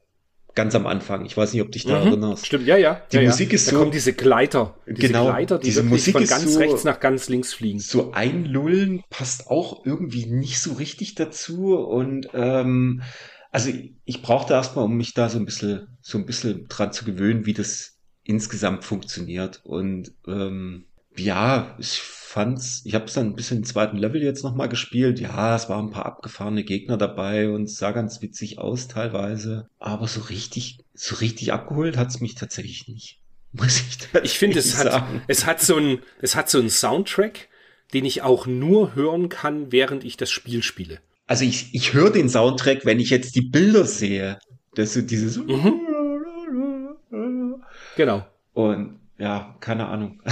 Speaker 2: ganz am Anfang. Ich weiß nicht, ob dich da mhm, erinnerst.
Speaker 1: Stimmt, ja, ja.
Speaker 2: Die
Speaker 1: ja,
Speaker 2: Musik
Speaker 1: ja.
Speaker 2: ist
Speaker 1: da
Speaker 2: so.
Speaker 1: kommen diese Gleiter.
Speaker 2: Diese genau,
Speaker 1: Gleiter, die
Speaker 2: diese Musik
Speaker 1: von ganz
Speaker 2: so,
Speaker 1: rechts nach ganz links fliegen.
Speaker 2: So einlullen passt auch irgendwie nicht so richtig dazu und ähm, also ich, ich brauchte erstmal, um mich da so ein bisschen, so ein bisschen dran zu gewöhnen, wie das insgesamt funktioniert und ähm, ja, ich fand's, ich habe es dann ein bisschen im zweiten Level jetzt nochmal gespielt. Ja, es waren ein paar abgefahrene Gegner dabei und es sah ganz witzig aus teilweise. Aber so richtig, so richtig abgeholt hat's mich tatsächlich nicht. <laughs>
Speaker 1: Muss ich Ich finde, es hat, es hat so ein, es hat so einen Soundtrack, den ich auch nur hören kann, während ich das Spiel spiele.
Speaker 2: Also ich, ich höre den Soundtrack, wenn ich jetzt die Bilder sehe. Das so dieses. Mhm.
Speaker 1: Genau.
Speaker 2: Und ja, keine Ahnung. <laughs>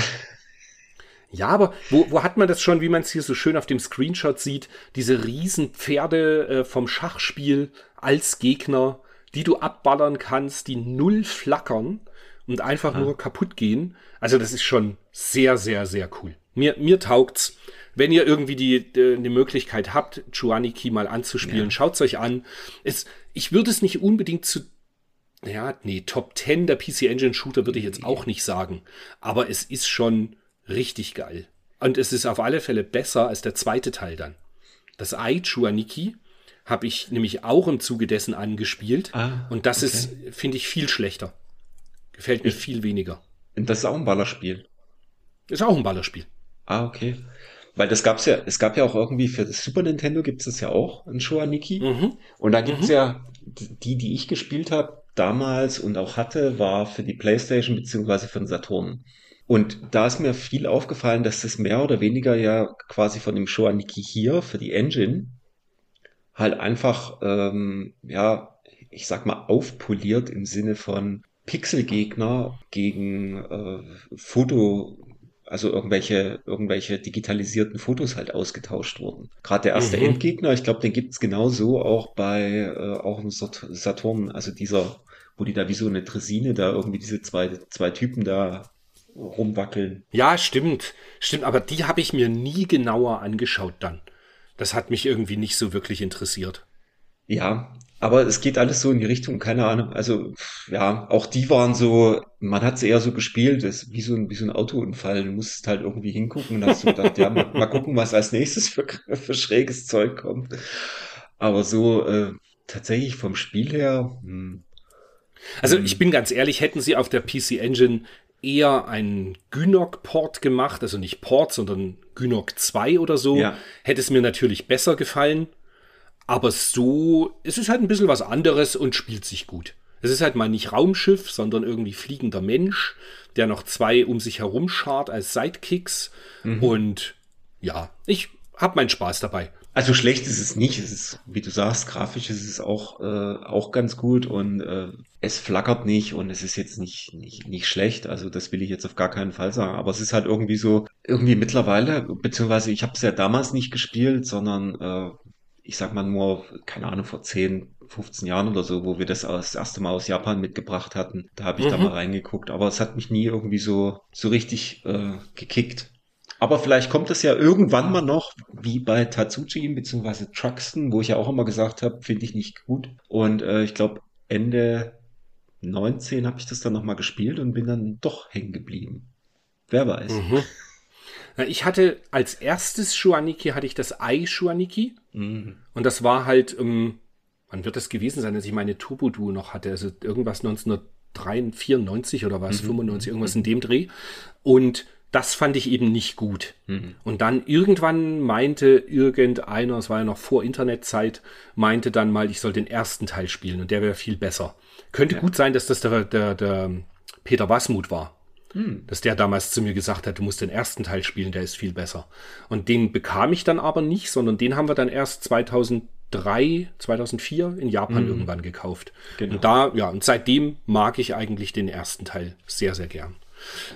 Speaker 1: Ja, aber wo, wo hat man das schon, wie man es hier so schön auf dem Screenshot sieht, diese riesen Pferde äh, vom Schachspiel als Gegner, die du abballern kannst, die null flackern und einfach ja. nur kaputt gehen. Also das ist schon sehr, sehr, sehr cool. Mir, mir taugt's. Wenn ihr irgendwie die, die, die Möglichkeit habt, Chuaniki mal anzuspielen, ja. schaut's euch an. Es, ich würde es nicht unbedingt zu ja, nee, Top 10 der PC Engine Shooter würde ich jetzt auch nicht sagen. Aber es ist schon richtig geil. Und es ist auf alle Fälle besser als der zweite Teil dann. Das Ai Chuaniki habe ich nämlich auch im Zuge dessen angespielt. Ah, und das okay. ist, finde ich, viel schlechter. Gefällt mir ich, viel weniger.
Speaker 2: Das ist auch ein Ballerspiel.
Speaker 1: Ist auch ein Ballerspiel.
Speaker 2: Ah, okay. Weil das gab's ja, es gab ja auch irgendwie für das Super Nintendo gibt es ja auch, ein Chuaniki. Mhm. Und da gibt's mhm. ja, die, die ich gespielt habe damals und auch hatte, war für die Playstation beziehungsweise für den Saturn. Und da ist mir viel aufgefallen, dass das mehr oder weniger ja quasi von dem Shoaniki hier für die Engine halt einfach, ähm, ja, ich sag mal, aufpoliert im Sinne von Pixelgegner gegen äh, Foto, also irgendwelche, irgendwelche digitalisierten Fotos halt ausgetauscht wurden. Gerade der erste mhm. Endgegner, ich glaube, den gibt's genauso auch bei äh, auch im Saturn, also dieser, wo die da wie so eine Dresine da irgendwie diese zwei, zwei Typen da rumwackeln.
Speaker 1: Ja, stimmt. Stimmt, aber die habe ich mir nie genauer angeschaut dann. Das hat mich irgendwie nicht so wirklich interessiert.
Speaker 2: Ja, aber es geht alles so in die Richtung, keine Ahnung. Also, ja, auch die waren so, man hat sie eher so gespielt, das wie so ein, wie so ein Autounfall. Du musst halt irgendwie hingucken und hast so gedacht, ja, mal, mal, gucken, was als nächstes für, für schräges Zeug kommt. Aber so, äh, tatsächlich vom Spiel her, hm,
Speaker 1: also hm. ich bin ganz ehrlich, hätten sie auf der PC Engine eher einen Gynok-Port gemacht, also nicht Port, sondern Gynok 2 oder so, ja. hätte es mir natürlich besser gefallen. Aber so, es ist halt ein bisschen was anderes und spielt sich gut. Es ist halt mal nicht Raumschiff, sondern irgendwie fliegender Mensch, der noch zwei um sich herum schart als Sidekicks. Mhm. Und ja, ich hab meinen Spaß dabei.
Speaker 2: Also schlecht ist es nicht. Es ist, wie du sagst, grafisch ist es auch, äh, auch ganz gut und äh, es flackert nicht und es ist jetzt nicht, nicht, nicht schlecht. Also das will ich jetzt auf gar keinen Fall sagen. Aber es ist halt irgendwie so, irgendwie mittlerweile, beziehungsweise ich habe es ja damals nicht gespielt, sondern äh, ich sag mal nur, keine Ahnung, vor 10, 15 Jahren oder so, wo wir das das erste Mal aus Japan mitgebracht hatten. Da habe ich mhm. da mal reingeguckt. Aber es hat mich nie irgendwie so, so richtig äh, gekickt. Aber vielleicht kommt es ja irgendwann mal noch, wie bei Tatsuchi bzw. Truxton, wo ich ja auch immer gesagt habe, finde ich nicht gut. Und äh, ich glaube, Ende 19 habe ich das dann nochmal gespielt und bin dann doch hängen geblieben. Wer weiß. Mhm.
Speaker 1: Ich hatte als erstes Shuaniki hatte ich das Ei Shuaniki. Mhm. Und das war halt, ähm, wann wird das gewesen sein, als ich meine Turbo Duo noch hatte? Also irgendwas 1994 oder was, mhm. 95, irgendwas in dem Dreh. Und das fand ich eben nicht gut. Mhm. Und dann irgendwann meinte irgendeiner, es war ja noch vor Internetzeit, meinte dann mal, ich soll den ersten Teil spielen und der wäre viel besser. Könnte ja. gut sein, dass das der, der, der Peter Wasmut war. Mhm. Dass der damals zu mir gesagt hat, du musst den ersten Teil spielen, der ist viel besser. Und den bekam ich dann aber nicht, sondern den haben wir dann erst 2003, 2004 in Japan mhm. irgendwann gekauft. Genau. Und da, ja, und seitdem mag ich eigentlich den ersten Teil sehr, sehr gern.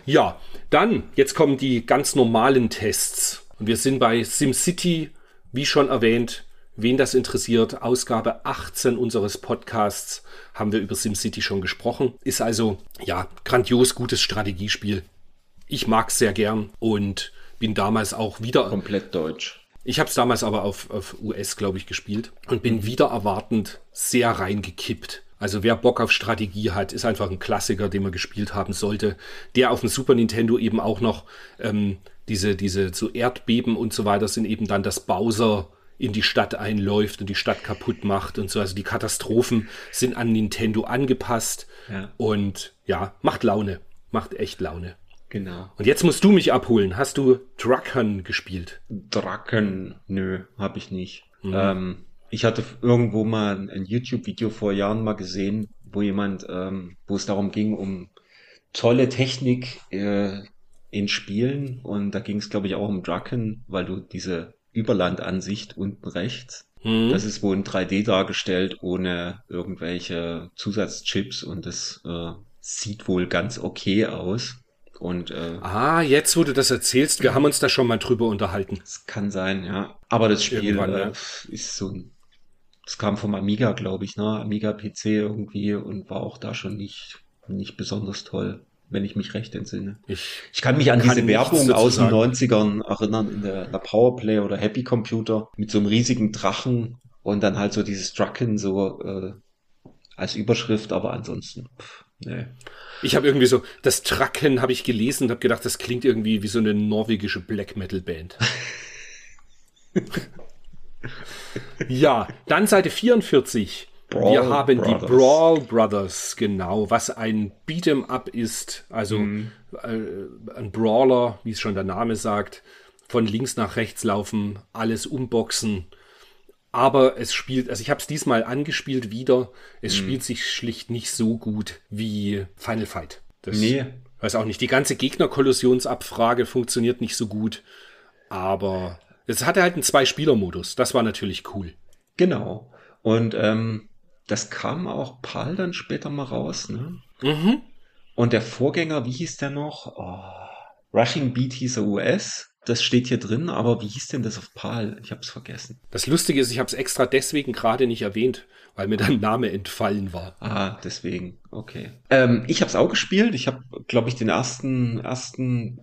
Speaker 1: Ja, dann, jetzt kommen die ganz normalen Tests. Und wir sind bei SimCity, wie schon erwähnt. Wen das interessiert, Ausgabe 18 unseres Podcasts haben wir über SimCity schon gesprochen. Ist also, ja, grandios gutes Strategiespiel. Ich mag es sehr gern und bin damals auch wieder.
Speaker 2: Komplett deutsch.
Speaker 1: Ich habe es damals aber auf, auf US, glaube ich, gespielt und bin wieder erwartend sehr reingekippt. Also wer Bock auf Strategie hat, ist einfach ein Klassiker, den man gespielt haben sollte. Der auf dem Super Nintendo eben auch noch ähm, diese, diese so Erdbeben und so weiter sind eben dann, dass Bowser in die Stadt einläuft und die Stadt kaputt macht und so. Also die Katastrophen sind an Nintendo angepasst ja. und ja, macht Laune. Macht echt Laune.
Speaker 2: Genau.
Speaker 1: Und jetzt musst du mich abholen. Hast du Draken gespielt?
Speaker 2: Draken? Nö, hab ich nicht. Mhm. Ähm, ich hatte irgendwo mal ein YouTube-Video vor Jahren mal gesehen, wo jemand, ähm, wo es darum ging, um tolle Technik äh, in Spielen und da ging es, glaube ich, auch um Draken, weil du diese Überlandansicht unten rechts, hm. das ist wohl in 3D dargestellt, ohne irgendwelche Zusatzchips und das äh, sieht wohl ganz okay aus. Und, äh,
Speaker 1: ah, jetzt, wo du das erzählst, wir haben uns da schon mal drüber unterhalten.
Speaker 2: Es kann sein, ja. Aber das Spiel äh, ist so ein das kam vom Amiga, glaube ich, ne? Amiga PC irgendwie und war auch da schon nicht, nicht besonders toll, wenn ich mich recht entsinne. Ich, ich kann mich an kann diese Werbung aus den 90ern erinnern, in der, der Powerplay oder Happy Computer mit so einem riesigen Drachen und dann halt so dieses Draken so äh, als Überschrift, aber ansonsten, pff, nee.
Speaker 1: Ich habe irgendwie so, das Draken habe ich gelesen und habe gedacht, das klingt irgendwie wie so eine norwegische Black Metal Band. <laughs> ja, dann Seite 44. Brawl wir haben Brothers. die Brawl Brothers, genau, was ein Beat'em Up ist, also mhm. äh, ein Brawler, wie es schon der Name sagt, von links nach rechts laufen, alles umboxen. Aber es spielt, also ich habe es diesmal angespielt wieder, es mhm. spielt sich schlicht nicht so gut wie Final Fight. Das nee. weiß auch nicht. Die ganze Gegnerkollisionsabfrage funktioniert nicht so gut, aber es hatte halt einen Zwei-Spieler-Modus. Das war natürlich cool.
Speaker 2: Genau. Und ähm, das kam auch PAL dann später mal raus. Ne? Mhm. Und der Vorgänger, wie hieß der noch? Oh, Rushing Beat hieß er US. Das steht hier drin, aber wie hieß denn das auf PAL? Ich habe es vergessen.
Speaker 1: Das Lustige ist, ich habe es extra deswegen gerade nicht erwähnt, weil mir dein Name entfallen war.
Speaker 2: Ah, deswegen. Okay. Ähm, ich habe es auch gespielt. Ich habe, glaube ich, den ersten ersten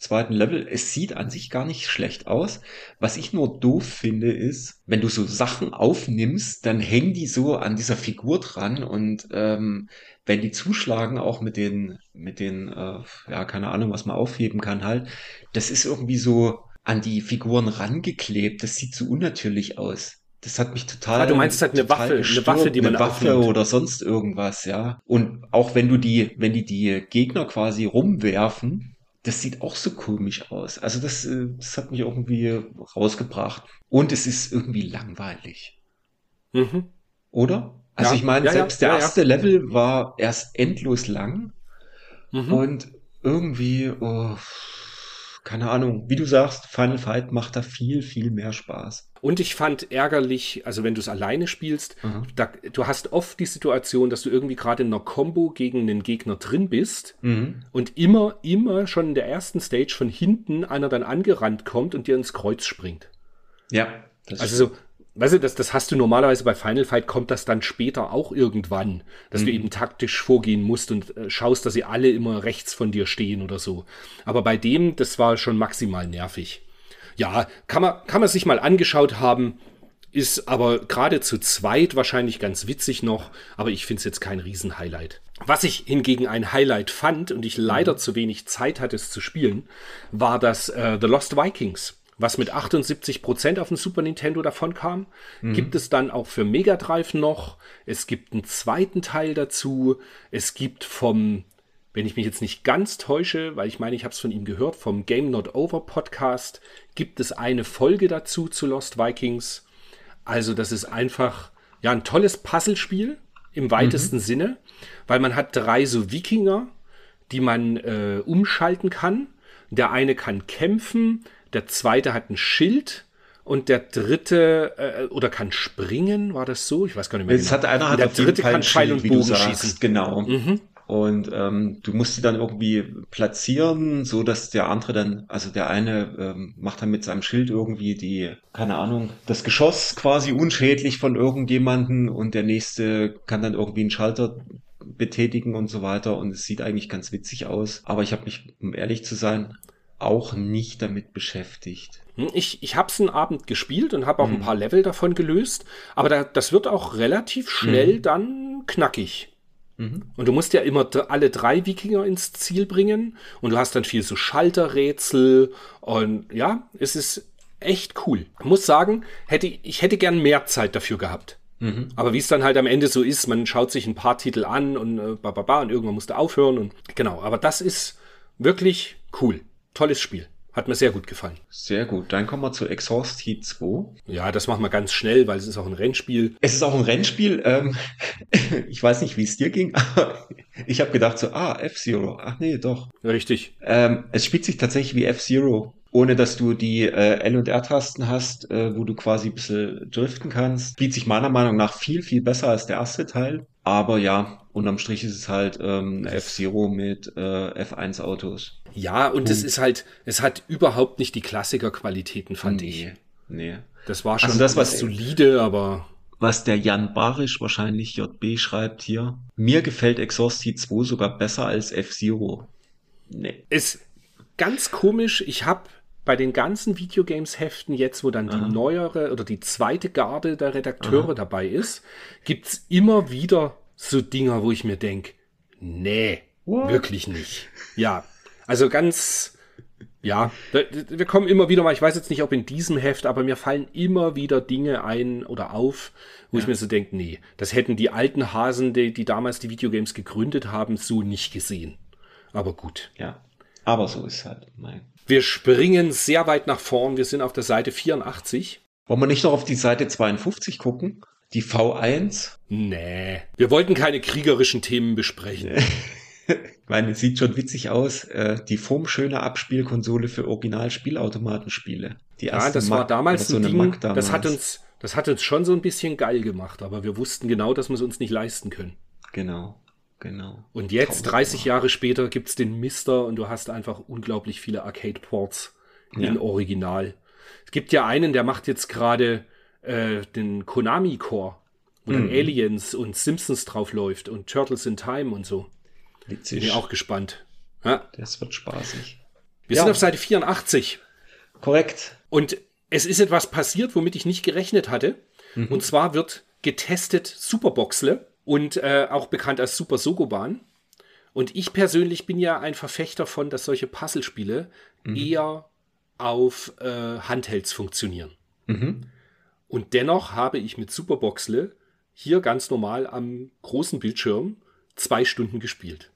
Speaker 2: zweiten Level. Es sieht an sich gar nicht schlecht aus. Was ich nur doof finde, ist, wenn du so Sachen aufnimmst, dann hängen die so an dieser Figur dran und ähm, wenn die zuschlagen, auch mit den, mit den, äh, ja, keine Ahnung, was man aufheben kann halt, das ist irgendwie so an die Figuren rangeklebt. Das sieht so unnatürlich aus. Das hat mich total.
Speaker 1: Ah, du meinst halt eine Waffe,
Speaker 2: gestört, eine Waffe, die man eine Waffe aufnimmt. oder sonst irgendwas, ja. Und auch wenn du die, wenn die die Gegner quasi rumwerfen, das sieht auch so komisch aus. Also das, äh, das hat mich irgendwie rausgebracht. Und es ist irgendwie langweilig. Mhm. Oder? Also ja. ich meine, ja, selbst ja, der erste Level war erst endlos lang. Mhm. Und irgendwie, oh, keine Ahnung, wie du sagst, Final Fight macht da viel, viel mehr Spaß.
Speaker 1: Und ich fand ärgerlich, also wenn du es alleine spielst, da, du hast oft die Situation, dass du irgendwie gerade in einer Combo gegen einen Gegner drin bist
Speaker 2: Mhm.
Speaker 1: und immer, immer schon in der ersten Stage von hinten einer dann angerannt kommt und dir ins Kreuz springt.
Speaker 2: Ja. Das
Speaker 1: Also so, weißt du, das, das hast du normalerweise bei Final Fight, kommt das dann später auch irgendwann, dass du eben taktisch vorgehen musst und äh, schaust, dass sie alle immer rechts von dir stehen oder so. Aber bei dem, das war schon maximal nervig. Ja, kann man, kann man sich mal angeschaut haben, ist aber gerade zu zweit wahrscheinlich ganz witzig noch, aber ich finde es jetzt kein Riesenhighlight. Was ich hingegen ein Highlight fand und ich leider zu wenig Zeit hatte, es zu spielen, war das äh, The Lost Vikings was mit 78% auf dem Super Nintendo davon kam. Gibt es dann auch für Mega Drive noch. Es gibt einen zweiten Teil dazu. Es gibt vom, wenn ich mich jetzt nicht ganz täusche, weil ich meine, ich habe es von ihm gehört, vom Game Not Over Podcast, gibt es eine Folge dazu zu Lost Vikings. Also das ist einfach ja ein tolles Puzzlespiel im weitesten Sinne, weil man hat drei so Wikinger, die man äh, umschalten kann. Der eine kann kämpfen, der zweite hat ein Schild und der dritte äh, oder kann springen, war das so? Ich weiß gar nicht mehr.
Speaker 2: Jetzt hat einer hat
Speaker 1: der dritte kann Pfeil und Bogen schießen. Mhm.
Speaker 2: Genau. Und ähm, du musst sie dann irgendwie platzieren, so dass der andere dann, also der eine ähm, macht dann mit seinem Schild irgendwie die, keine Ahnung, das Geschoss quasi unschädlich von irgendjemanden und der nächste kann dann irgendwie einen Schalter betätigen und so weiter und es sieht eigentlich ganz witzig aus. Aber ich habe mich, um ehrlich zu sein, auch nicht damit beschäftigt.
Speaker 1: Hm, Ich, ich habe es einen Abend gespielt und habe auch
Speaker 2: Mhm.
Speaker 1: ein paar Level davon gelöst, aber da, das wird auch relativ schnell
Speaker 2: Mhm.
Speaker 1: dann knackig. Und du musst ja immer alle drei Wikinger ins Ziel bringen und du hast dann viel so Schalterrätsel und ja, es ist echt cool. Ich muss sagen, hätte, ich hätte gern mehr Zeit dafür gehabt. Aber wie es dann halt am Ende so ist, man schaut sich ein paar Titel an und äh, ba, ba, ba, und irgendwann musste aufhören und genau, aber das ist wirklich cool. Tolles Spiel. Hat mir sehr gut gefallen.
Speaker 2: Sehr gut. Dann kommen wir zu Exhaust Heat 2.
Speaker 1: Ja, das machen wir ganz schnell, weil es ist auch ein Rennspiel.
Speaker 2: Es ist auch ein Rennspiel. Ähm, <laughs> ich weiß nicht, wie es dir ging, aber ich habe gedacht so, ah, F-Zero. Ach nee, doch.
Speaker 1: Richtig.
Speaker 2: Ähm, es spielt sich tatsächlich wie F-Zero, ohne dass du die äh, L- und R-Tasten hast, äh, wo du quasi ein bisschen driften kannst. Spielt sich meiner Meinung nach viel, viel besser als der erste Teil. Aber ja, unterm Strich ist es halt ähm, F-Zero mit äh, F1-Autos.
Speaker 1: Ja, und es ist halt, es hat überhaupt nicht die Klassikerqualitäten, fand ich.
Speaker 2: Nee.
Speaker 1: Das war schon
Speaker 2: Also das, was-
Speaker 1: solide, aber
Speaker 2: was der Jan Barisch, wahrscheinlich JB, schreibt hier. Mir gefällt Exhaust Heat 2 sogar besser als F-Zero. Nee.
Speaker 1: ist ganz komisch. Ich habe bei den ganzen Videogames-Heften jetzt, wo dann die neuere oder die zweite Garde der Redakteure dabei ist, gibt's immer wieder so Dinger, wo ich mir denk, nee,
Speaker 2: What?
Speaker 1: wirklich nicht. Ja, also ganz, ja, wir kommen immer wieder mal, ich weiß jetzt nicht, ob in diesem Heft, aber mir fallen immer wieder Dinge ein oder auf, wo ich mir so denke, nee, das hätten die alten Hasen, die, die damals die Videogames gegründet haben, so nicht gesehen. Aber gut.
Speaker 2: Ja. Aber so ist halt. Mein.
Speaker 1: Wir springen sehr weit nach vorn. Wir sind auf der Seite 84.
Speaker 2: Wollen wir nicht noch auf die Seite 52 gucken? Die V1?
Speaker 1: Nee. Wir wollten keine kriegerischen Themen besprechen.
Speaker 2: Ich meine, es sieht schon witzig aus. Äh, die formschöne Abspielkonsole für Original-Spielautomatenspiele. Die
Speaker 1: Ja,
Speaker 2: erste
Speaker 1: das war
Speaker 2: Mac-
Speaker 1: damals
Speaker 2: oder so
Speaker 1: ein Ding,
Speaker 2: Mac
Speaker 1: das hat
Speaker 2: damals.
Speaker 1: uns, das hat uns schon so ein bisschen geil gemacht, aber wir wussten genau, dass wir es uns nicht leisten können.
Speaker 2: Genau, genau.
Speaker 1: Und jetzt,
Speaker 2: Tausendmal.
Speaker 1: 30 Jahre später, gibt's den Mister und du hast einfach unglaublich viele Arcade-Ports in
Speaker 2: Ja.
Speaker 1: Original. Es gibt ja einen, der macht jetzt gerade äh, den Konami-Core, wo
Speaker 2: Mhm.
Speaker 1: dann Aliens und Simpsons drauf läuft und Turtles in Time und so. Bin
Speaker 2: Witzig.
Speaker 1: ich auch gespannt. Ja,
Speaker 2: Das wird spaßig.
Speaker 1: wir
Speaker 2: Ja.
Speaker 1: sind auf Seite 84
Speaker 2: Korrekt.
Speaker 1: und es ist etwas passiert, womit ich nicht gerechnet hatte. Und zwar wird getestet Superboxle und äh, auch bekannt als Super Sogoban. Und ich persönlich bin ja ein Verfechter von, dass solche Puzzlespiele eher auf äh, Handhelds funktionieren.
Speaker 2: Mhm.
Speaker 1: Und dennoch habe ich mit Superboxle hier ganz normal am großen Bildschirm zwei Stunden gespielt.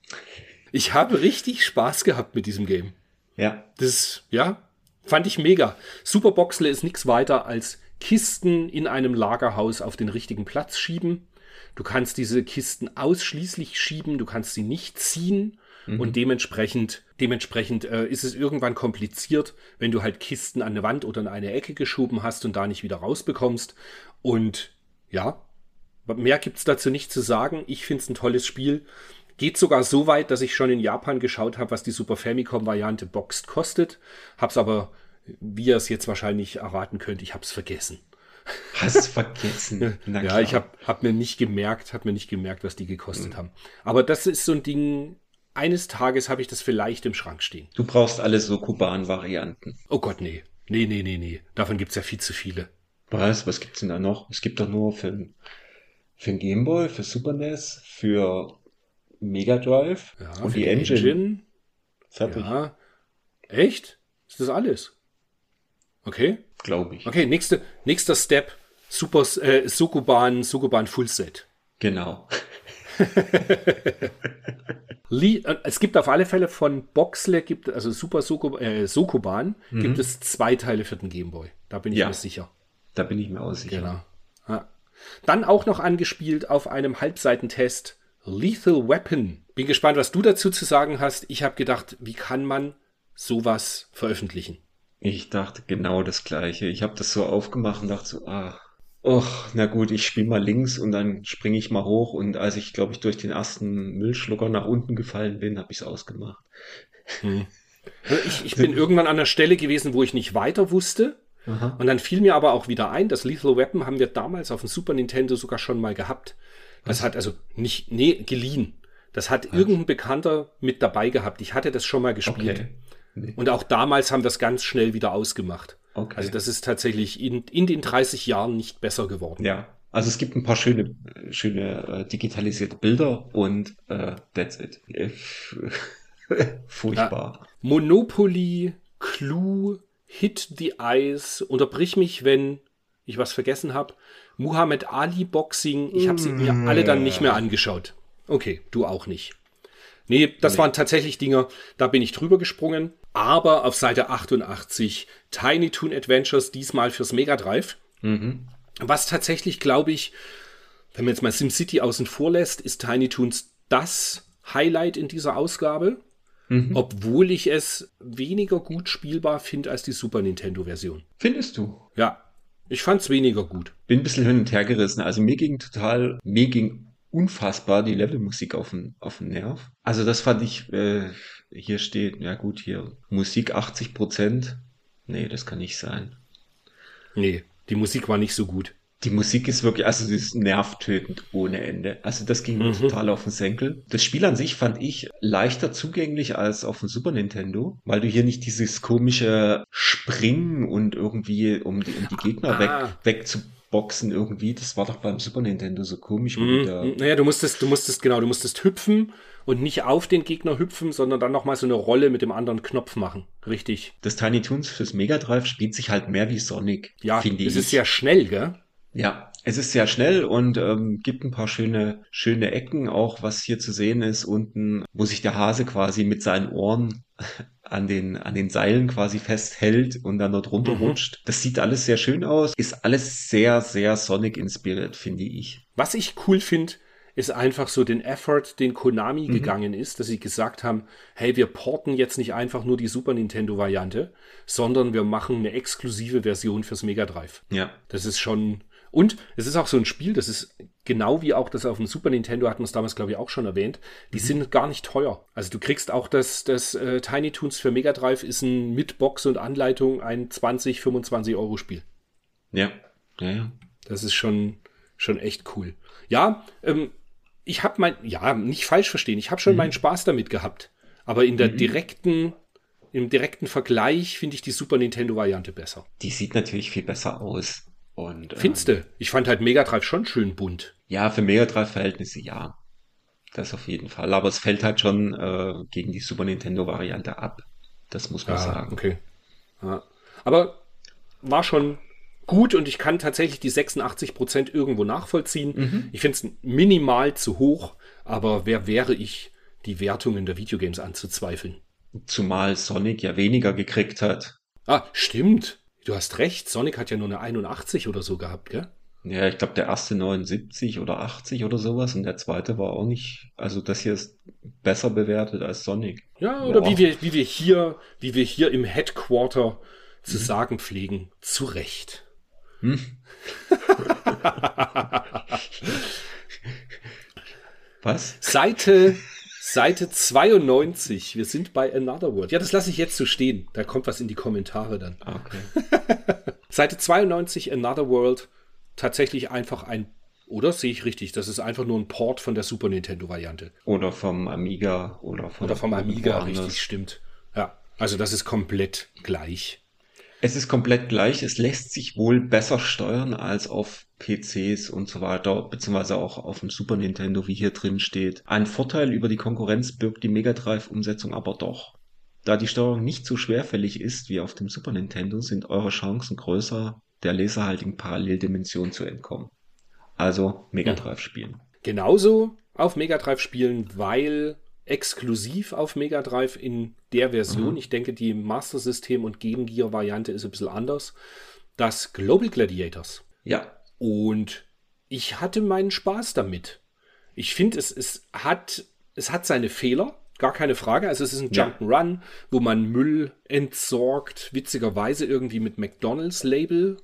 Speaker 1: Ich habe richtig Spaß gehabt mit diesem Game.
Speaker 2: Ja.
Speaker 1: Das, ja, fand ich mega. Superboxle ist nichts weiter als Kisten in einem Lagerhaus auf den richtigen Platz schieben. Du kannst diese Kisten ausschließlich schieben, du kannst sie nicht ziehen. Und dementsprechend, dementsprechend äh, ist es irgendwann kompliziert, wenn du halt Kisten an eine Wand oder in eine Ecke geschoben hast und da nicht wieder rausbekommst. Und ja, mehr gibt's dazu nicht zu sagen. Ich find's ein tolles Spiel. Geht sogar so weit, dass ich schon in Japan geschaut habe, was die Super Famicom-Variante boxed kostet. Hab's aber, wie ihr es jetzt wahrscheinlich erraten könnt, ich hab's vergessen.
Speaker 2: Hast vergessen.
Speaker 1: Ja, ich hab, hab mir nicht gemerkt, hab mir nicht gemerkt, was die gekostet haben. Aber das ist so ein Ding, eines Tages habe ich das vielleicht im Schrank stehen.
Speaker 2: Du brauchst alle Sokoban-Varianten.
Speaker 1: Oh Gott, nee. Nee, nee, nee, nee. Davon gibt's ja viel zu viele.
Speaker 2: Was? Was gibt's denn da noch? Es gibt doch nur für, für den Gameboy, für Super NES, für Mega Drive
Speaker 1: Ja,
Speaker 2: und
Speaker 1: für
Speaker 2: die Engine. Fertig,
Speaker 1: Ja. Echt? Ist das alles? Okay.
Speaker 2: Glaube ich.
Speaker 1: Okay, nächste, nächster Step. Super äh, Sokoban, Sokoban Full Set.
Speaker 2: Genau. <laughs>
Speaker 1: Äh, es gibt auf alle Fälle von Boxle, gibt, also Super Soko, äh, Sokoban, gibt es zwei Teile für den Gameboy. Da bin ich
Speaker 2: Ja.
Speaker 1: mir sicher.
Speaker 2: Da bin ich mir auch sicher.
Speaker 1: Genau. Ja. Dann auch noch angespielt auf einem Halbseitentest Lethal Weapon. Bin gespannt, was du dazu zu sagen hast. Ich habe gedacht, wie kann man sowas veröffentlichen?
Speaker 2: Ich dachte genau das Gleiche. Ich habe das so aufgemacht und dachte so, ah, och, na gut, ich spiele mal links und dann springe ich mal hoch. Und als ich, glaube ich, durch den ersten Müllschlucker nach unten gefallen bin, habe ich es ausgemacht.
Speaker 1: Also Ich, ich <laughs> bin irgendwann an der Stelle gewesen, wo ich nicht weiter wusste. Und dann fiel mir aber auch wieder ein, das Lethal Weapon haben wir damals auf dem Super Nintendo sogar schon mal gehabt. Das hat also nicht, nee, geliehen. Das hat irgendein Bekannter mit dabei gehabt. Ich hatte das schon mal gespielt.
Speaker 2: Okay. Nee.
Speaker 1: Und auch damals haben wir es ganz schnell wieder ausgemacht.
Speaker 2: Okay.
Speaker 1: Also das ist tatsächlich in, in den 30 Jahren nicht besser geworden.
Speaker 2: Ja, also es gibt ein paar schöne, schöne äh, digitalisierte Bilder und äh, that's it. <laughs> Furchtbar.
Speaker 1: Monopoly, Clue, Hit the Eyes, unterbrich mich, wenn ich was vergessen habe. Muhammad Ali Boxing, ich habe sie mir alle dann nicht mehr angeschaut. Okay, du auch nicht. Nee, das waren tatsächlich Dinger, da bin ich drüber gesprungen. Aber auf Seite 88 Tiny Toon Adventures, diesmal fürs Mega Drive. Was tatsächlich, glaube ich, wenn man jetzt mal SimCity außen vor lässt, ist Tiny Toons das Highlight in dieser Ausgabe. Obwohl ich es weniger gut spielbar finde als die Super Nintendo-Version.
Speaker 2: Findest du?
Speaker 1: Ja, ich fand es weniger gut.
Speaker 2: Bin ein bisschen hin und her gerissen. Also mir ging total, mir ging unfassbar die Levelmusik auf den, auf den Nerv. Also das fand ich, äh, hier steht, ja gut, hier Musik 80 Prozent. Nee, das kann nicht sein.
Speaker 1: Nee, die Musik war nicht so gut.
Speaker 2: Die Musik ist wirklich, also sie ist nervtötend ohne Ende. Also das ging mir total auf den Senkel. Das Spiel an sich fand ich leichter zugänglich als auf dem Super Nintendo, weil du hier nicht dieses komische Springen und irgendwie um die, um die Gegner
Speaker 1: Ah.
Speaker 2: weg, wegzuboxen irgendwie. Das war doch beim Super Nintendo so komisch.
Speaker 1: Mhm. Naja, du musstest, du musstest, genau, du musstest hüpfen und nicht auf den Gegner hüpfen, sondern dann nochmal so eine Rolle mit dem anderen Knopf machen. Richtig.
Speaker 2: Das Tiny Toons fürs Mega Drive spielt sich halt mehr wie Sonic,
Speaker 1: Ja,
Speaker 2: finde
Speaker 1: es
Speaker 2: ich.
Speaker 1: ist sehr schnell, gell?
Speaker 2: Ja, es ist sehr schnell und ähm, gibt ein paar schöne, schöne Ecken, auch was hier zu sehen ist unten, wo sich der Hase quasi mit seinen Ohren an den, an den Seilen quasi festhält und dann dort runterrutscht. Das sieht alles sehr schön aus, ist alles sehr, sehr Sonic inspiriert, finde ich.
Speaker 1: Was ich cool finde, ist einfach so den Effort, den Konami
Speaker 2: Mhm.
Speaker 1: gegangen ist, dass sie gesagt haben, hey, wir porten jetzt nicht einfach nur die Super Nintendo Variante, sondern wir machen eine exklusive Version fürs Mega Drive.
Speaker 2: Ja.
Speaker 1: Das ist schon. Und es ist auch so ein Spiel, das ist genau wie auch das auf dem Super Nintendo, hatten wir es damals, glaube ich, auch schon erwähnt. Die sind gar nicht teuer. Also du kriegst auch das, das äh, Tiny Toons für Mega Drive ist ein mit Box und Anleitung ein 20, 25 Euro Spiel.
Speaker 2: Ja. Ja, ja.
Speaker 1: Das ist schon, schon echt cool. Ja, ähm, ich habe mein, ja, nicht falsch verstehen, ich habe schon meinen Spaß damit gehabt. Aber in der direkten, im direkten Vergleich finde ich die Super Nintendo-Variante besser.
Speaker 2: Die sieht natürlich viel besser aus. Und, ähm,
Speaker 1: Findste? Ich fand halt Mega Drive schon schön bunt.
Speaker 2: Ja, für Mega Drive Verhältnisse ja. Das auf jeden Fall. Aber es fällt halt schon äh, gegen die Super Nintendo Variante ab. Das muss man sagen.
Speaker 1: okay. Ja. Aber war schon gut und ich kann tatsächlich die 86% irgendwo nachvollziehen. Ich finde es minimal zu hoch, aber wer wäre ich, die Wertungen der Videogames anzuzweifeln?
Speaker 2: Zumal Sonic ja weniger gekriegt hat.
Speaker 1: Ah, stimmt. Du hast recht. Sonic hat ja nur eine 81 oder so gehabt, gell?
Speaker 2: Ja, ich glaube, der erste 79 oder 80 oder sowas und der zweite war auch nicht, also das hier ist besser bewertet als Sonic.
Speaker 1: Ja, oder wie wir, wie wir hier, wie wir hier im Headquarter zu mhm. sagen pflegen, zu Recht. Hm? <laughs>
Speaker 2: Was?
Speaker 1: Seite, Seite 92. Wir sind bei Another World. Ja, das lasse ich jetzt so stehen. Da kommt was in die Kommentare dann.
Speaker 2: Okay. <laughs>
Speaker 1: Seite 92, Another World. Tatsächlich einfach ein oder sehe ich richtig? Das ist einfach nur ein Port von der Super Nintendo-Variante.
Speaker 2: Oder vom Amiga oder, von
Speaker 1: oder vom Amiga, richtig, stimmt. Ja, also das ist komplett gleich.
Speaker 2: Es ist komplett gleich. Es lässt sich wohl besser steuern als auf PCs und so weiter, beziehungsweise auch auf dem Super Nintendo, wie hier drin steht. Ein Vorteil über die Konkurrenz birgt die Mega Drive-Umsetzung aber doch. Da die Steuerung nicht so schwerfällig ist wie auf dem Super Nintendo, sind eure Chancen größer, der laserhaltigen Paralleldimension zu entkommen. Also Mega Drive spielen.
Speaker 1: Genauso auf Mega Drive spielen, weil exklusiv auf Mega Drive in der Version. Mhm. Ich denke, die Master System und Game Gear Variante ist ein bisschen anders. Das Global Gladiators.
Speaker 2: Ja.
Speaker 1: Und ich hatte meinen Spaß damit. Ich finde, es, es, hat, es hat seine Fehler, gar keine Frage. Also es ist ein Jump'n'Run, ja. wo man Müll entsorgt, witzigerweise irgendwie mit McDonalds-Label.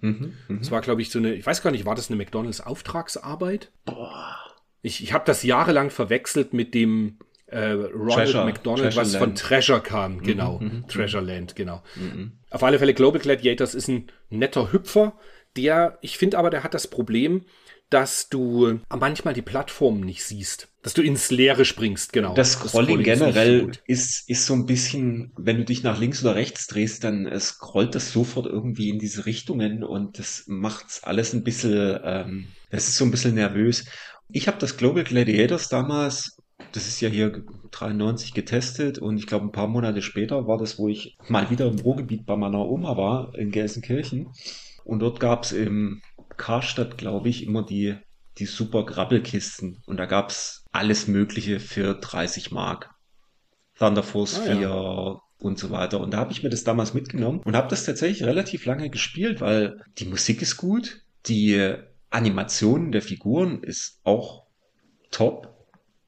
Speaker 1: Mhm, mh. Das war, glaube ich, so eine, ich weiß gar nicht, war das eine McDonalds-Auftragsarbeit?
Speaker 2: Boah.
Speaker 1: Ich, ich habe das jahrelang verwechselt mit dem äh, Ronald Treasure, McDonald, Treasure was Land. von Treasure kam, mhm, genau. Mhm, mhm, Treasure Land, genau. Mhm. Auf alle Fälle, Global Gladiators ist ein netter Hüpfer, der, ich finde aber, der hat das Problem, dass du manchmal die Plattform nicht siehst. Dass du ins Leere springst, genau.
Speaker 2: Das Scrolling, das Scrolling generell ist, ist, ist, so ein bisschen, wenn du dich nach links oder rechts drehst, dann äh, scrollt das sofort irgendwie in diese Richtungen und das macht's alles ein bisschen, ähm, das ist so ein bisschen nervös. Ich habe das Global Gladiators damals, das ist ja hier 93 getestet und ich glaube ein paar Monate später war das, wo ich mal wieder im Ruhrgebiet bei meiner Oma war, in Gelsenkirchen. Und dort gab es im Karstadt, glaube ich, immer die, die super Grabbelkisten. Und da gab es alles Mögliche für 30 Mark. Thunder Force ah, 4 ja. und so weiter. Und da habe ich mir das damals mitgenommen und habe das tatsächlich relativ lange gespielt, weil die Musik ist gut, die Animation der Figuren ist auch top.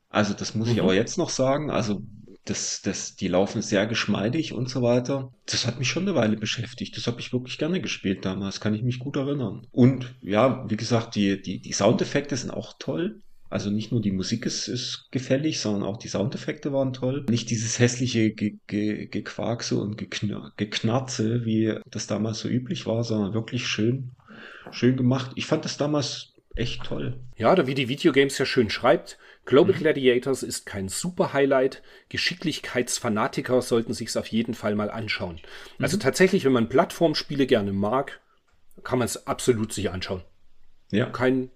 Speaker 2: Also das muss mhm. ich aber jetzt noch sagen. Also das, das, die laufen sehr geschmeidig und so weiter. Das hat mich schon eine Weile beschäftigt. Das habe ich wirklich gerne gespielt damals, kann ich mich gut erinnern. Und ja, wie gesagt, die, die, die Soundeffekte sind auch toll. Also nicht nur die Musik ist, ist gefällig, sondern auch die Soundeffekte waren toll. Nicht dieses hässliche Ge Ge Gequarkse und Gekn Geknarze, wie das damals so üblich war, sondern wirklich schön, schön gemacht. Ich fand das damals echt toll.
Speaker 1: Ja, oder wie die Videogames ja schön schreibt, Global mhm. Gladiators ist kein Super-Highlight. Geschicklichkeitsfanatiker sollten sich es auf jeden Fall mal anschauen. Also mhm. Tatsächlich, wenn man Plattformspiele gerne mag, kann man es absolut sich anschauen. Ja. Kein,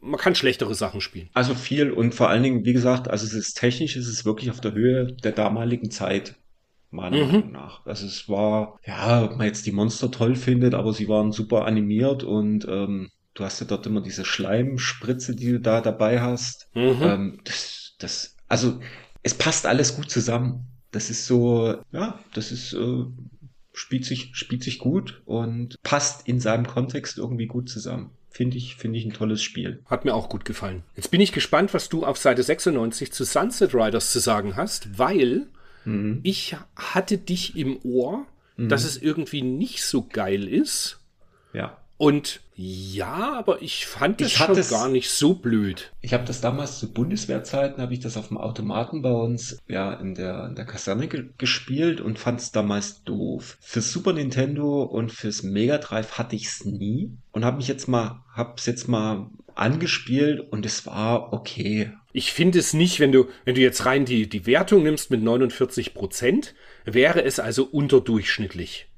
Speaker 1: man kann schlechtere Sachen spielen.
Speaker 2: Also viel und vor allen Dingen, wie gesagt, also es ist technisch, es ist wirklich auf der Höhe der damaligen Zeit meiner mhm. Meinung nach. Also es war, ja, ob man jetzt die Monster toll findet, aber sie waren super animiert und ähm, du hast ja dort immer diese Schleimspritze, die du da dabei hast. Mhm. Ähm, das, das, also es passt alles gut zusammen. Das ist so, ja, das ist, äh, spielt sich, spielt sich gut und passt in seinem Kontext irgendwie gut zusammen. Finde ich, finde ich ein tolles Spiel.
Speaker 1: Hat mir auch gut gefallen. Jetzt bin ich gespannt, was du auf Seite 96 zu Sunset Riders zu sagen hast, weil mhm. ich hatte dich im Ohr, mhm. dass es irgendwie nicht so geil ist.
Speaker 2: Ja.
Speaker 1: Und ja, aber ich fand es schon es, gar nicht so blöd.
Speaker 2: Ich habe das damals zu Bundeswehrzeiten, habe ich das auf dem Automaten bei uns ja in der, in der Kaserne ge gespielt und fand es damals doof. Fürs Super Nintendo und fürs Mega Drive hatte ich es nie und habe mich jetzt mal, hab's jetzt mal angespielt und es war okay.
Speaker 1: Ich finde es nicht, wenn du, wenn du jetzt rein die, die Wertung nimmst mit 49 Prozent, wäre es also unterdurchschnittlich.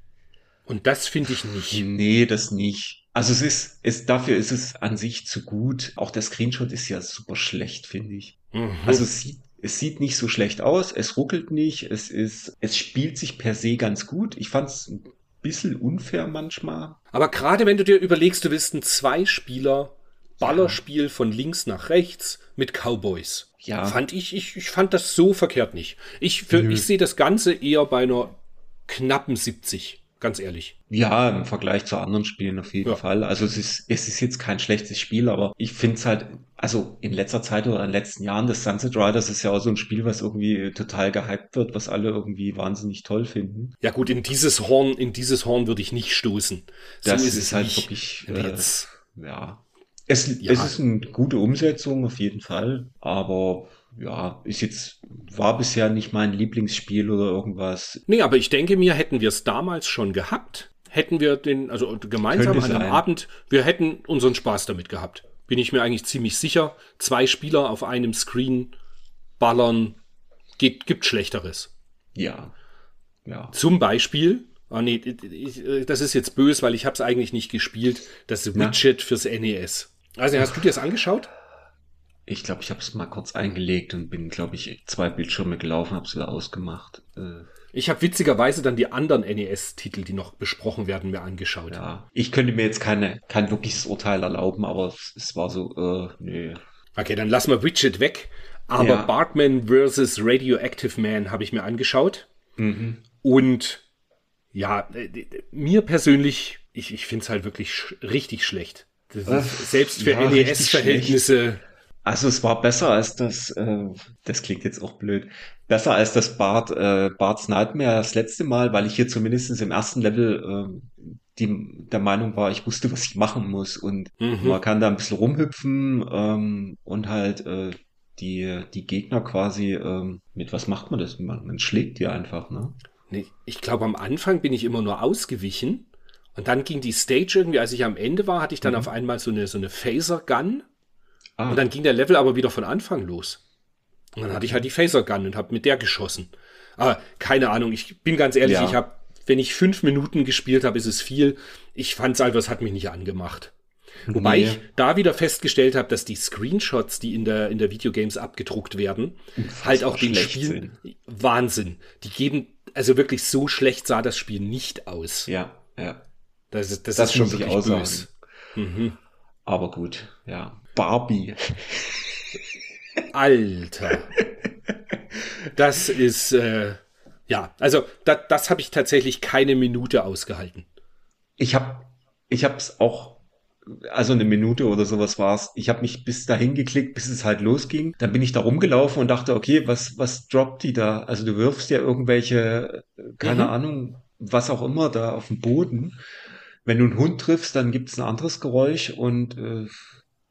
Speaker 1: Und das finde ich nicht.
Speaker 2: Nee, das nicht. Also es ist, es, dafür ist es an sich zu gut. Auch der Screenshot ist ja super schlecht, finde ich. Mhm. Also es sieht, es sieht nicht so schlecht aus, es ruckelt nicht, es ist, es spielt sich per se ganz gut. Ich fand es ein bisschen unfair manchmal.
Speaker 1: Aber gerade wenn du dir überlegst, du willst ein Zwei-Spieler Ballerspiel von links nach rechts mit Cowboys. Ja. Fand ich, ich, ich fand das so verkehrt nicht. Ich, für, ich sehe das Ganze eher bei einer knappen 70. Ganz ehrlich.
Speaker 2: Ja, im Vergleich zu anderen Spielen auf jeden ja. Fall. Also es ist, es ist jetzt kein schlechtes Spiel, aber ich finde es halt, also in letzter Zeit oder in den letzten Jahren, das Sunset Riders ist ja auch so ein Spiel, was irgendwie total gehypt wird, was alle irgendwie wahnsinnig toll finden.
Speaker 1: Ja gut, in dieses Horn, in dieses Horn würde ich nicht stoßen.
Speaker 2: So das ist, ist halt nicht. wirklich, äh, ja. Es, ja. es ist eine gute Umsetzung auf jeden Fall, aber ja, ist jetzt, war bisher nicht mein Lieblingsspiel oder irgendwas.
Speaker 1: Nee, aber ich denke mir, hätten wir es damals schon gehabt, hätten wir den, also gemeinsam an einem Abend, wir hätten unseren Spaß damit gehabt. Bin ich mir eigentlich ziemlich sicher. Zwei Spieler auf einem Screen ballern, geht, gibt Schlechteres.
Speaker 2: Ja. Ja.
Speaker 1: Zum Beispiel, oh nee, ich, das ist jetzt böse, weil ich habe es eigentlich nicht gespielt, das Widget Na? fürs NES. Also hast du dir das angeschaut?
Speaker 2: Ich glaube, ich habe es mal kurz eingelegt und bin, glaube ich, zwei Bildschirme gelaufen, habe es wieder ausgemacht. Äh,
Speaker 1: ich habe witzigerweise dann die anderen NES-Titel, die noch besprochen werden, mir angeschaut.
Speaker 2: Ja, ich könnte mir jetzt keine, kein wirkliches Urteil erlauben, aber es, war so, äh, nee.
Speaker 1: Okay, dann lassen wir Widget weg. Aber ja. Bartman vs. Radioactive Man habe ich mir angeschaut. Mhm. Und ja, äh, mir persönlich, ich, ich finde es halt wirklich sch richtig schlecht. Ach, selbst für ja, NES-Verhältnisse
Speaker 2: also es war besser als das, äh, das klingt jetzt auch blöd, besser als das Bart, äh, Bart's Nightmare das letzte Mal, weil ich hier zumindest im ersten Level äh, die, der Meinung war, ich wusste, was ich machen muss und mhm. man kann da ein bisschen rumhüpfen ähm, und halt äh, die, die Gegner quasi, ähm, mit was macht man das? Man, man schlägt die einfach, ne?
Speaker 1: Nee, ich glaube, am Anfang bin ich immer nur ausgewichen und dann ging die Stage irgendwie, als ich am Ende war, hatte ich dann mhm. auf einmal so eine, so eine Phaser-Gun Ah. Und dann ging der Level aber wieder von Anfang los. Und dann hatte ich halt die Phaser Gun und habe mit der geschossen. Aber keine Ahnung, ich bin ganz ehrlich, ja. ich habe, wenn ich fünf Minuten gespielt habe, ist es viel. Ich fand's einfach, es hat mich nicht angemacht. Wobei nee. ich da wieder festgestellt habe, dass die Screenshots, die in der, in der Videogames abgedruckt werden, Fast halt auch den Spielen Wahnsinn. Die geben, also wirklich so schlecht sah das Spiel nicht aus.
Speaker 2: Ja, ja.
Speaker 1: Das, ist, das, das ist schon wirklich böse. Mhm.
Speaker 2: Aber gut, ja. Barbie.
Speaker 1: Alter. Das ist, äh, ja, also da, das habe ich tatsächlich keine Minute ausgehalten.
Speaker 2: Ich habe ich es auch, also eine Minute oder sowas war's. Ich habe mich bis dahin geklickt, bis es halt losging. Dann bin ich da rumgelaufen und dachte, okay, was, was droppt die da? Also du wirfst ja irgendwelche, keine mhm. Ahnung, was auch immer da auf dem Boden. Wenn du einen Hund triffst, dann gibt's ein anderes Geräusch und äh,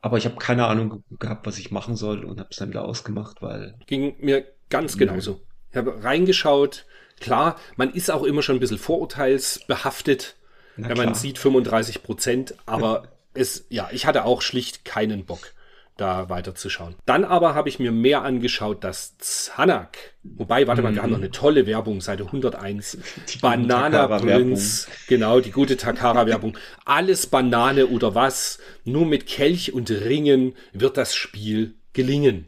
Speaker 2: aber ich habe keine Ahnung gehabt, was ich machen soll und habe es dann wieder ausgemacht, weil.
Speaker 1: Ging mir ganz genauso. Ich habe reingeschaut. Klar, man ist auch immer schon ein bisschen vorurteilsbehaftet, Na wenn man sieht 35 Prozent, aber <laughs> es, ja, ich hatte auch schlicht keinen Bock da weiterzuschauen. Dann aber habe ich mir mehr angeschaut, dass Zanak, wobei, warte mal, wir haben noch eine tolle Werbung, Seite 101, die Banana Prince, genau, die gute Takara-Werbung. Alles Banane oder was, nur mit Kelch und Ringen wird das Spiel gelingen.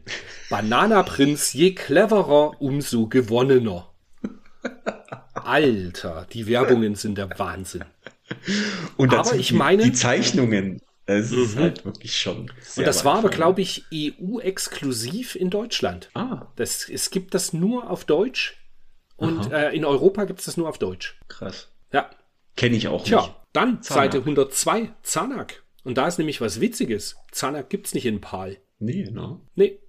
Speaker 1: Banana Prinz, je cleverer, umso gewonnener. Alter, die Werbungen sind der Wahnsinn.
Speaker 2: Und aber ich meine, die Zeichnungen es mhm. ist halt wirklich schon.
Speaker 1: Und das war aber, glaube ich, EU-exklusiv in Deutschland. Ah. Das, es gibt das nur auf Deutsch. Und äh, in Europa gibt es das nur auf Deutsch.
Speaker 2: Krass.
Speaker 1: Ja.
Speaker 2: Kenne ich auch Tja, nicht.
Speaker 1: dann Zanak. Seite 102, Zanak. Und da ist nämlich was Witziges. Zanak gibt es nicht in PAL.
Speaker 2: Nee, ne?
Speaker 1: Nee.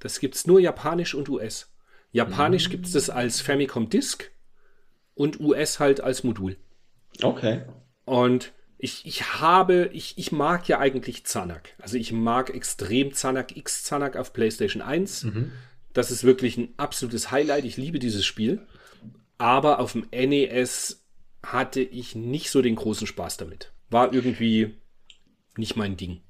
Speaker 1: Das gibt es nur Japanisch und US. Japanisch mhm. gibt es das als Famicom Disk und US halt als Modul.
Speaker 2: Okay.
Speaker 1: Und ich, ich habe, ich, ich mag ja eigentlich Zanak. Also ich mag extrem Zanak X Zanak auf PlayStation 1. Mhm. Das ist wirklich ein absolutes Highlight. Ich liebe dieses Spiel. Aber auf dem NES hatte ich nicht so den großen Spaß damit. War irgendwie nicht mein Ding.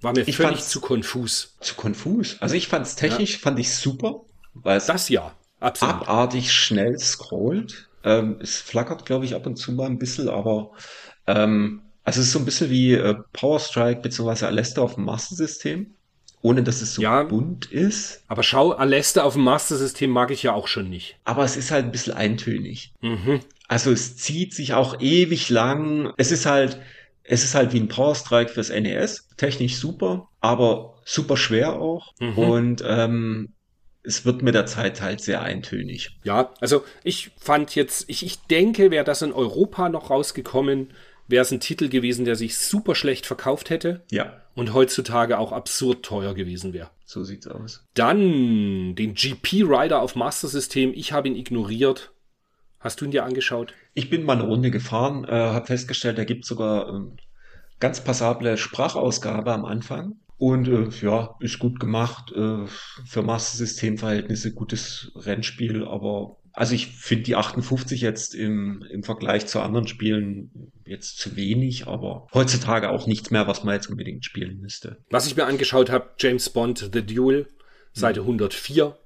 Speaker 1: War mir ich völlig zu konfus.
Speaker 2: Zu konfus? Also ich fand es technisch, ja. fand ich super. Weil es
Speaker 1: das ja,
Speaker 2: absolut. abartig schnell scrollt. Ähm, es flackert, glaube ich, ab und zu mal ein bisschen, aber ähm, also es ist so ein bisschen wie äh, Power Strike bzw. Alesta auf dem Master System, ohne dass es so ja, bunt ist.
Speaker 1: Aber schau, Alesta auf dem Master System mag ich ja auch schon nicht.
Speaker 2: Aber es ist halt ein bisschen eintönig. Mhm. Also es zieht sich auch ewig lang. Es ist halt, es ist halt wie ein Power Strike fürs NES. Technisch super, aber super schwer auch. Mhm. Und ähm, es wird mit der Zeit halt sehr eintönig.
Speaker 1: Ja, also ich fand jetzt, ich, ich denke, wäre das in Europa noch rausgekommen, wäre es ein Titel gewesen, der sich super schlecht verkauft hätte.
Speaker 2: Ja.
Speaker 1: Und heutzutage auch absurd teuer gewesen wäre.
Speaker 2: So sieht's aus.
Speaker 1: Dann den GP Rider auf Master System. Ich habe ihn ignoriert. Hast du ihn dir angeschaut?
Speaker 2: Ich bin mal eine Runde gefahren, äh, habe festgestellt, da gibt sogar ähm, ganz passable Sprachausgabe am Anfang. Und äh, ja, ist gut gemacht. Äh, für Master System Verhältnisse gutes Rennspiel, aber also ich finde die 58 jetzt im, im Vergleich zu anderen Spielen jetzt zu wenig, aber heutzutage auch nichts mehr, was man jetzt unbedingt spielen müsste.
Speaker 1: Was ich mir angeschaut habe, James Bond The Duel, Seite 104.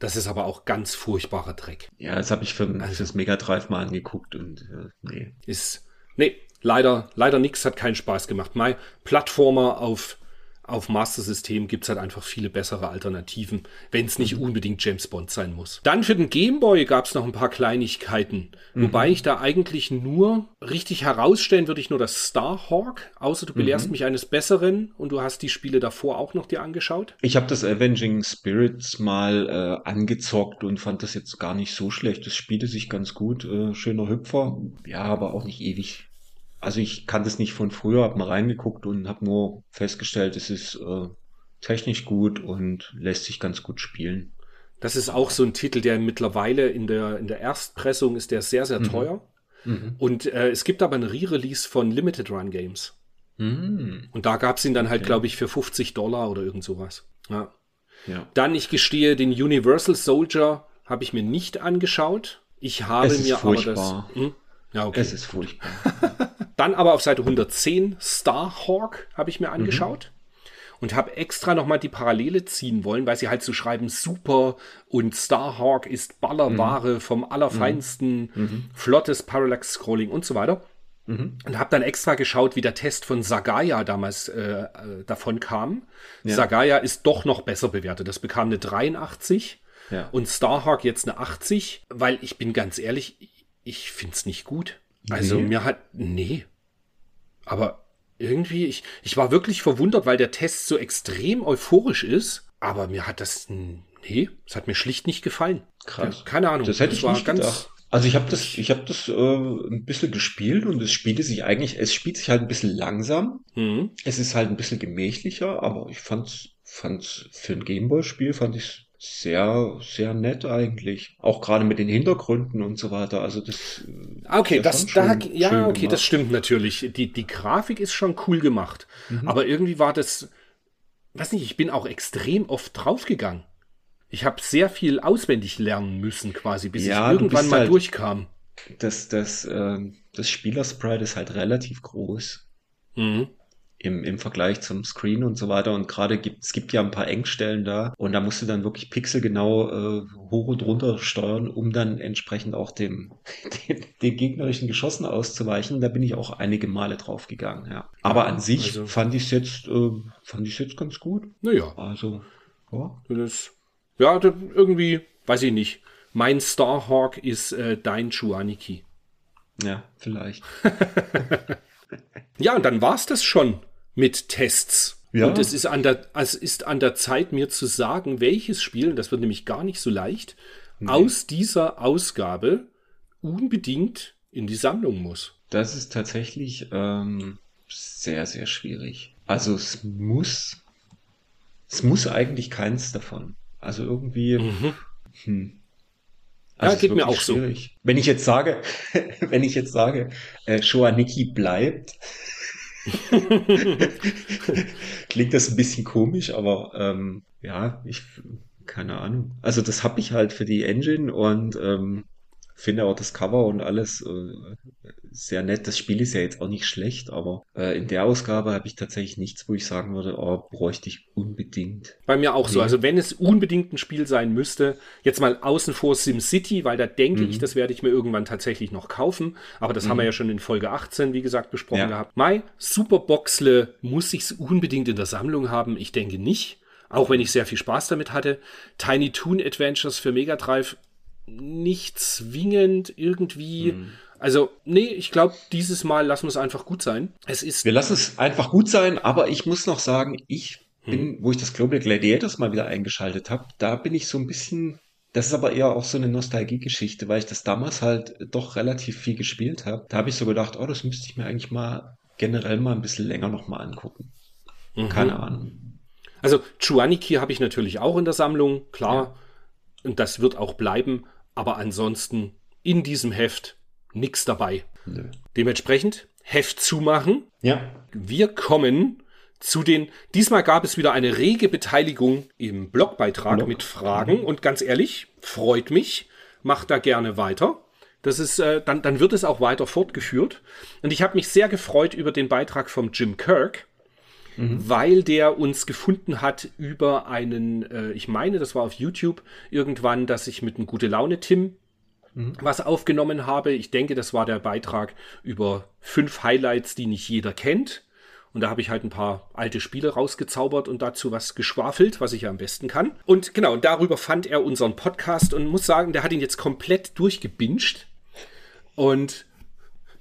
Speaker 1: Das ist aber auch ganz furchtbarer Dreck.
Speaker 2: Ja, das habe ich für, fürs Mega Drive mal angeguckt und äh, nee.
Speaker 1: Ist, nee, leider, leider nix, hat keinen Spaß gemacht. Mein Plattformer auf auf Master System gibt es halt einfach viele bessere Alternativen, wenn es nicht mhm. unbedingt James Bond sein muss. Dann für den Game Boy gab es noch ein paar Kleinigkeiten, mhm. wobei ich da eigentlich nur richtig herausstellen würde ich nur das Starhawk, außer du belehrst mhm. mich eines Besseren und du hast die Spiele davor auch noch dir angeschaut.
Speaker 2: Ich habe das Avenging Spirits mal äh, angezockt und fand das jetzt gar nicht so schlecht. Das spielte sich ganz gut, äh, schöner Hüpfer, ja, aber auch nicht ewig also ich kann das nicht von früher, habe mal reingeguckt und habe nur festgestellt, es ist äh, technisch gut und lässt sich ganz gut spielen.
Speaker 1: Das ist auch so ein Titel, der mittlerweile in der, in der Erstpressung ist der sehr, sehr mhm. teuer. Mhm. Und äh, es gibt aber ein Re-Release von Limited Run Games. Mhm. Und da gab es ihn dann halt, okay. glaube ich, für 50 Dollar oder irgend sowas. Ja. ja. Dann, ich gestehe, den Universal Soldier habe ich mir nicht angeschaut. Ich habe mir
Speaker 2: furchtbar.
Speaker 1: aber das. Hm?
Speaker 2: Ja, okay. Es ist furchtbar. <laughs>
Speaker 1: Dann aber auf Seite 110 Starhawk habe ich mir angeschaut. Mhm. Und habe extra nochmal die Parallele ziehen wollen, weil sie halt so schreiben, super und Starhawk ist Ballerware mhm. vom allerfeinsten, mhm. mhm. flottes Parallax-Scrolling und so weiter. Mhm. Und habe dann extra geschaut, wie der Test von Sagaya damals äh, äh, davon kam. Ja. Sagaya ist doch noch besser bewertet. Das bekam eine 83 ja. und Starhawk jetzt eine 80, weil ich bin ganz ehrlich, ich finde es nicht gut. Also nee. mir hat, nee. Aber irgendwie, ich, ich war wirklich verwundert, weil der Test so extrem euphorisch ist. Aber mir hat das, nee, es hat mir schlicht nicht gefallen.
Speaker 2: Krass.
Speaker 1: Keine Ahnung.
Speaker 2: Das hätte das ich nicht ganz, gedacht. Also ich habe das, ich habe das äh, ein bisschen gespielt und es spielte sich eigentlich, es spielt sich halt ein bisschen langsam. Mhm. Es ist halt ein bisschen gemächlicher, aber ich fand's, fand's für ein Gameboy-Spiel fand ich sehr, sehr nett eigentlich. Auch gerade mit den Hintergründen und so weiter. Also das.
Speaker 1: Ah, okay, das, da, ja, okay, gemacht. das stimmt natürlich. Die, die Grafik ist schon cool gemacht. Mhm. Aber irgendwie war das, weiß nicht, ich bin auch extrem oft draufgegangen. Ich habe sehr viel auswendig lernen müssen, quasi, bis ja, ich irgendwann mal halt, durchkam.
Speaker 2: Das, das, äh, das Spielersprite ist halt relativ groß. Mhm im, im Vergleich zum Screen und so weiter. Und gerade gibt es gibt ja ein paar Engstellen da und da musst du dann wirklich pixelgenau äh, hoch und runter steuern, um dann entsprechend auch dem, <laughs> den, den gegnerischen Geschossen auszuweichen. Da bin ich auch einige Male drauf gegangen, ja. Aber an sich also, fand ich es jetzt, äh, fand ich jetzt ganz gut.
Speaker 1: Naja.
Speaker 2: Also,
Speaker 1: ja. Das, ja, das irgendwie, weiß ich nicht. Mein Starhawk ist äh, dein Chuaniki.
Speaker 2: Ja, vielleicht. <laughs>
Speaker 1: ja, und dann war's das schon mit Tests. Ja. Und es ist, an der, es ist an der Zeit, mir zu sagen, welches Spiel, das wird nämlich gar nicht so leicht, nee. aus dieser Ausgabe unbedingt in die Sammlung muss.
Speaker 2: Das ist tatsächlich ähm, sehr, sehr schwierig. Also es muss, es muss eigentlich keins davon. Also irgendwie, mhm. hm.
Speaker 1: Also ja, geht mir auch schwierig.
Speaker 2: so. Wenn ich jetzt sage, <laughs> wenn ich jetzt sage, äh, Shoaniki bleibt, <laughs> Klingt das ein bisschen komisch, aber ähm, ja, ich keine Ahnung. Also das habe ich halt für die Engine und ähm, finde auch das Cover und alles äh, sehr nett. Das Spiel ist ja jetzt auch nicht schlecht, aber äh, in der Ausgabe habe ich tatsächlich nichts, wo ich sagen würde, oh, bräuchte ich unbedingt.
Speaker 1: Bei mir auch nee. so. Also wenn es unbedingt ein Spiel sein müsste, jetzt mal außen vor SimCity, weil da denke mhm. ich, das werde ich mir irgendwann tatsächlich noch kaufen. Aber das mhm. haben wir mhm. ja schon in Folge 18, wie gesagt, besprochen ja. gehabt. Mai, Superboxle muss ich es unbedingt in der Sammlung haben? Ich denke nicht. Auch wenn ich sehr viel Spaß damit hatte. Tiny Toon Adventures für Mega Drive nicht zwingend irgendwie. Mhm. Also, nee, ich glaube, dieses Mal lassen wir es einfach gut sein. Es ist.
Speaker 2: Wir lassen es einfach gut sein, aber ich muss noch sagen, ich bin, wo ich das Global Gladiators mal wieder eingeschaltet habe, da bin ich so ein bisschen, das ist aber eher auch so eine Nostalgiegeschichte, weil ich das damals halt doch relativ viel gespielt habe. Da habe ich so gedacht, oh, das müsste ich mir eigentlich mal generell mal ein bisschen länger nochmal angucken. Mhm. Keine Ahnung.
Speaker 1: Also Chuaniki habe ich natürlich auch in der Sammlung, klar. Ja. Und das wird auch bleiben. Aber ansonsten in diesem Heft nichts dabei. Nö. Dementsprechend Heft zumachen.
Speaker 2: Ja.
Speaker 1: Wir kommen zu den. Diesmal gab es wieder eine rege Beteiligung im Blogbeitrag Blog. mit Fragen. Mhm. Und ganz ehrlich, freut mich. Macht da gerne weiter. Das ist, äh, dann, dann wird es auch weiter fortgeführt. Und ich habe mich sehr gefreut über den Beitrag vom Jim Kirk, mhm. weil der uns gefunden hat über einen, äh, ich meine, das war auf YouTube irgendwann, dass ich mit einem gute Laune Tim mhm. was aufgenommen habe. Ich denke, das war der Beitrag über fünf Highlights, die nicht jeder kennt. Und da habe ich halt ein paar alte Spiele rausgezaubert und dazu was geschwafelt, was ich ja am besten kann. Und genau, darüber fand er unseren Podcast und muss sagen, der hat ihn jetzt komplett durchgebinged. Und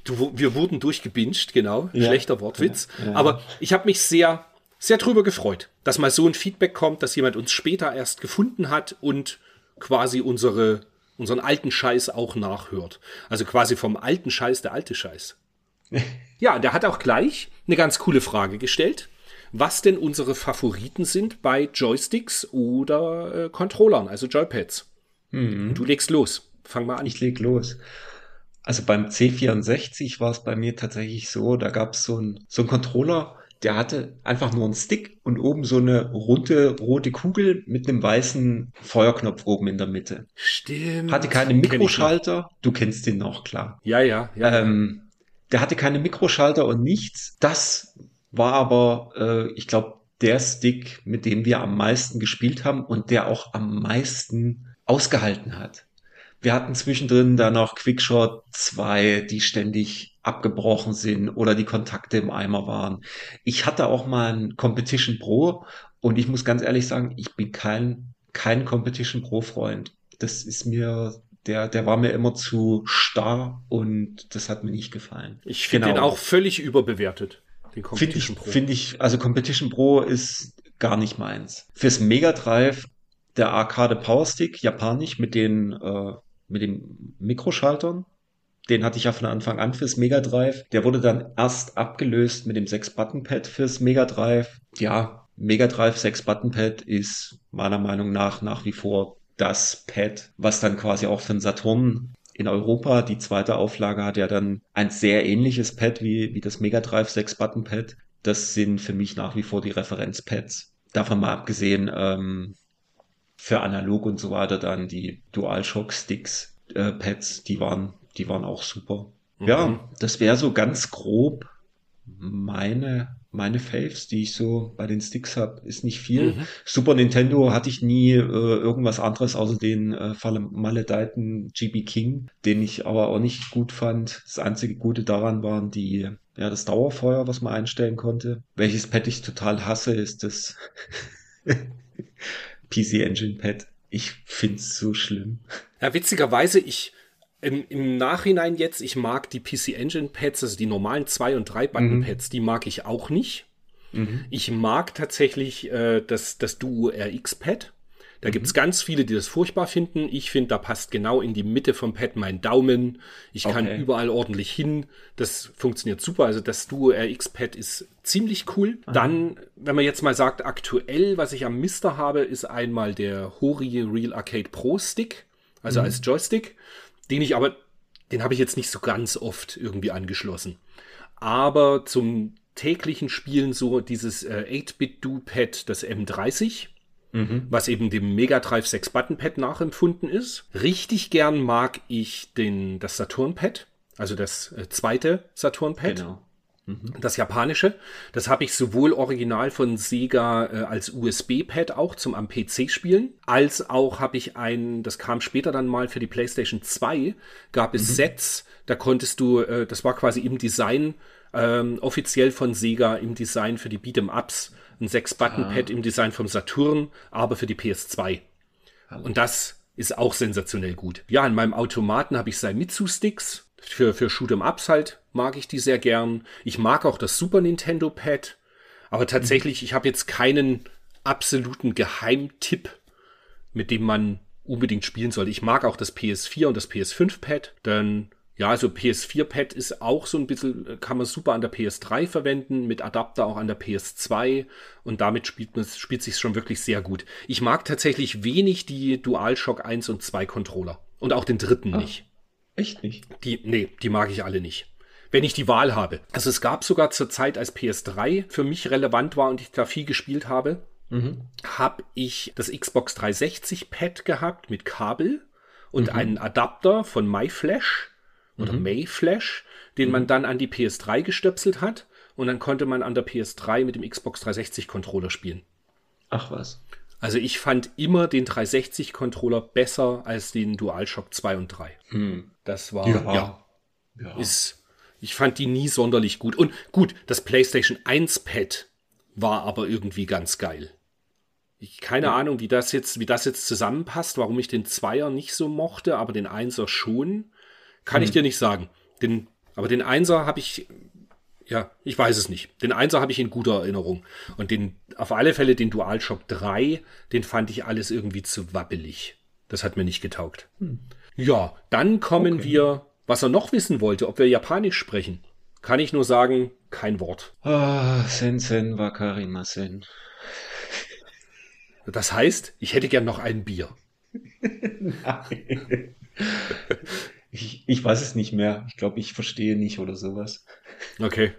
Speaker 1: du, wir wurden durchgebinged, genau. Ja, Schlechter Wortwitz. Ja, ja. Aber ich habe mich sehr, sehr drüber gefreut, dass mal so ein Feedback kommt, dass jemand uns später erst gefunden hat und quasi unsere, unseren alten Scheiß auch nachhört. Also quasi vom alten Scheiß der alte Scheiß. <laughs> ja, der hat auch gleich eine ganz coole Frage gestellt. Was denn unsere Favoriten sind bei Joysticks oder äh, Controllern, also Joypads? Mhm. Du legst los. Fang mal an.
Speaker 2: Ich leg los. Also beim C64 war es bei mir tatsächlich so, da gab es so einen so einen Controller, der hatte einfach nur einen Stick und oben so eine runde rote Kugel mit einem weißen Feuerknopf oben in der Mitte.
Speaker 1: Stimmt.
Speaker 2: Hatte keine Mikroschalter. Du kennst den noch, klar.
Speaker 1: Ja, ja, ja.
Speaker 2: Ähm, der hatte keine Mikroschalter und nichts. Das war aber, äh, ich glaube, der Stick, mit dem wir am meisten gespielt haben und der auch am meisten ausgehalten hat. Wir hatten zwischendrin dann noch Quickshot 2, die ständig abgebrochen sind oder die Kontakte im Eimer waren. Ich hatte auch mal ein Competition Pro und ich muss ganz ehrlich sagen, ich bin kein, kein Competition Pro Freund. Das ist mir der, der war mir immer zu starr und das hat mir nicht gefallen.
Speaker 1: Ich finde genau. den auch völlig überbewertet.
Speaker 2: Den Competition find ich, Pro. Finde ich, also Competition Pro ist gar nicht meins. Fürs Mega Drive der Arcade Power Stick, japanisch, mit den, äh, mit den Mikroschaltern. Den hatte ich ja von Anfang an fürs Mega Drive. Der wurde dann erst abgelöst mit dem 6-Button-Pad fürs Mega Drive. Ja, Mega Drive 6-Button-Pad ist meiner Meinung nach nach wie vor das Pad, was dann quasi auch für den Saturn in Europa, die zweite Auflage hat ja dann ein sehr ähnliches Pad wie, wie das Mega Drive 6 Button Pad. Das sind für mich nach wie vor die Referenzpads. Davon mal abgesehen, ähm, für analog und so weiter dann die DualShock Sticks äh, Pads, die waren, die waren auch super. Mhm. Ja, das wäre so ganz grob meine meine Faves, die ich so bei den Sticks habe, ist nicht viel. Mhm. Super Nintendo hatte ich nie äh, irgendwas anderes außer den äh, maledeiten GB King, den ich aber auch nicht gut fand. Das einzige Gute daran waren die, ja, das Dauerfeuer, was man einstellen konnte. Welches Pad ich total hasse, ist das <laughs> PC Engine Pad. Ich find's so schlimm.
Speaker 1: Ja, witzigerweise, ich, im, im Nachhinein jetzt, ich mag die PC Engine Pads, also die normalen 2 und 3 Button Pads, mhm. die mag ich auch nicht. Mhm. Ich mag tatsächlich äh, das, das Duo RX Pad. Da mhm. gibt's ganz viele, die das furchtbar finden. Ich finde, da passt genau in die Mitte vom Pad mein Daumen. Ich okay. kann überall ordentlich hin. Das funktioniert super. Also das Duo RX Pad ist ziemlich cool. Mhm. Dann, wenn man jetzt mal sagt, aktuell, was ich am Mister habe, ist einmal der Hori Real Arcade Pro Stick. Also mhm. als Joystick den ich aber, den habe ich jetzt nicht so ganz oft irgendwie angeschlossen. Aber zum täglichen Spielen so dieses äh, 8-Bit-Do-Pad, das M30, mhm. was eben dem Mega Drive 6 Button Pad nachempfunden ist. Richtig gern mag ich den, das Saturn Pad, also das äh, zweite Saturn Pad. Genau. Mhm. Das japanische, das habe ich sowohl original von Sega äh, als USB-Pad auch zum am PC spielen, als auch habe ich ein, das kam später dann mal für die PlayStation 2, gab es mhm. Sets, da konntest du, äh, das war quasi im Design ähm, offiziell von Sega im Design für die Beat'em Ups, ein 6-Button-Pad ah. im Design vom Saturn, aber für die PS2. Und das ist auch sensationell gut. Ja, in meinem Automaten habe ich Saimitsu-Sticks, für, für Shoot'em Ups halt mag ich die sehr gern. Ich mag auch das Super Nintendo Pad. Aber tatsächlich, ich habe jetzt keinen absoluten Geheimtipp, mit dem man unbedingt spielen sollte. Ich mag auch das PS4 und das PS5-Pad, denn ja, also PS4-Pad ist auch so ein bisschen, kann man super an der PS3 verwenden, mit Adapter auch an der PS2 und damit spielt man spielt sich schon wirklich sehr gut. Ich mag tatsächlich wenig die DualShock 1 und 2 Controller und auch den dritten ah, nicht.
Speaker 2: Echt nicht?
Speaker 1: Die, nee, die mag ich alle nicht. Wenn ich die Wahl habe. Also es gab sogar zur Zeit, als PS3 für mich relevant war und ich da viel gespielt habe, mhm. habe ich das Xbox 360 Pad gehabt mit Kabel und mhm. einen Adapter von MyFlash oder mhm. Mayflash, den man mhm. dann an die PS3 gestöpselt hat und dann konnte man an der PS3 mit dem Xbox 360 Controller spielen.
Speaker 2: Ach was.
Speaker 1: Also ich fand immer den 360 Controller besser als den DualShock 2 und 3. Hm. Das war ja, ja, ja. ist ich fand die nie sonderlich gut und gut, das PlayStation 1 Pad war aber irgendwie ganz geil. Ich keine ja. Ahnung, wie das jetzt wie das jetzt zusammenpasst, warum ich den Zweier nicht so mochte, aber den Einser schon. Kann hm. ich dir nicht sagen. Den, aber den Einser habe ich, ja, ich weiß es nicht. Den Einser habe ich in guter Erinnerung. Und den, auf alle Fälle den DualShock 3, den fand ich alles irgendwie zu wabbelig. Das hat mir nicht getaugt. Hm. Ja, dann kommen okay. wir, was er noch wissen wollte, ob wir Japanisch sprechen. Kann ich nur sagen, kein Wort.
Speaker 2: Ah, Sensen Wakarimasen. <laughs>
Speaker 1: Das heißt, ich hätte gern noch ein Bier. Nein. <laughs> <laughs>
Speaker 2: Ich, ich weiß es nicht mehr. Ich glaube, ich verstehe nicht oder sowas.
Speaker 1: Okay.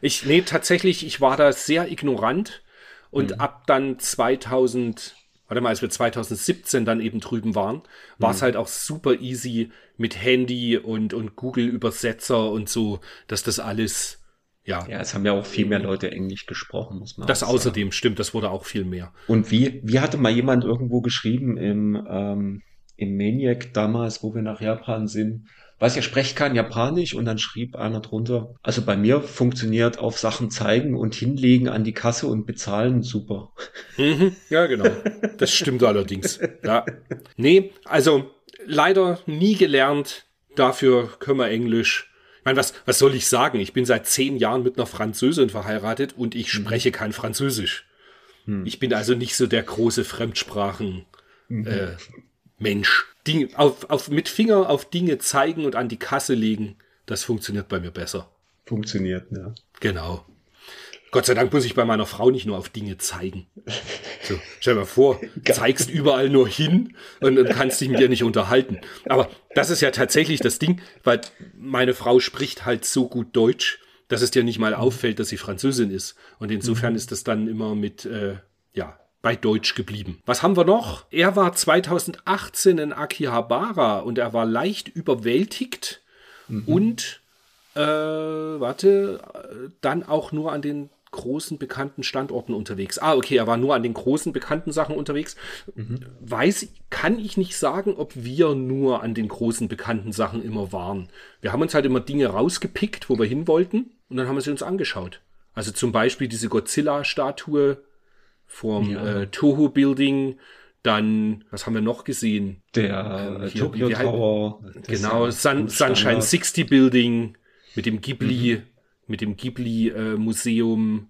Speaker 1: Ich, nee, tatsächlich, ich war da sehr ignorant und mhm. ab dann 2000, warte mal, als wir 2017 dann eben drüben waren, war es mhm. halt auch super easy mit Handy und, und Google-Übersetzer und so, dass das alles, ja.
Speaker 2: Ja, es haben ja auch viel mehr Leute Englisch gesprochen, muss man
Speaker 1: Das außerdem stimmt, das wurde auch viel mehr.
Speaker 2: Und wie, wie hatte mal jemand irgendwo geschrieben im, ähm, im Maniac damals, wo wir nach Japan sind, weiß ja, spreche kein Japanisch und dann schrieb einer drunter, also bei mir funktioniert auf Sachen zeigen und hinlegen an die Kasse und bezahlen super.
Speaker 1: Mhm, ja, genau. Das stimmt allerdings. Ja. Nee, also leider nie gelernt. Dafür können wir Englisch. Ich meine, was, was soll ich sagen? Ich bin seit zehn Jahren mit einer Französin verheiratet und ich mhm. spreche kein Französisch. Mhm. Ich bin also nicht so der große Fremdsprachen. Mhm. Äh, Mensch. Dinge, auf, auf, mit Finger auf Dinge zeigen und an die Kasse legen, das funktioniert bei mir besser.
Speaker 2: Funktioniert, ja.
Speaker 1: Genau. Gott sei Dank muss ich bei meiner Frau nicht nur auf Dinge zeigen. So, stell dir mal vor, <laughs> zeigst überall nur hin und, und kannst dich mit ihr nicht unterhalten. Aber das ist ja tatsächlich das Ding, weil meine Frau spricht halt so gut Deutsch, dass es dir nicht mal auffällt, dass sie Französin ist. Und insofern mhm. ist das dann immer mit, äh, ja, bei Deutsch geblieben. Was haben wir noch? Er war 2018 in Akihabara und er war leicht überwältigt mhm. und äh, warte, dann auch nur an den großen bekannten Standorten unterwegs. Ah, okay, er war nur an den großen bekannten Sachen unterwegs. Mhm. Weiß, kann ich nicht sagen, ob wir nur an den großen bekannten Sachen immer waren. Wir haben uns halt immer Dinge rausgepickt, wo wir hin wollten, und dann haben wir sie uns angeschaut. Also zum Beispiel diese Godzilla-Statue vom ja. äh, Toho Building. Dann, was haben wir noch gesehen?
Speaker 2: Der äh, hier, Tokyo Tower.
Speaker 1: Genau, Sun, Sunshine 60 Building mit dem Ghibli, mhm. mit dem Ghibli äh, Museum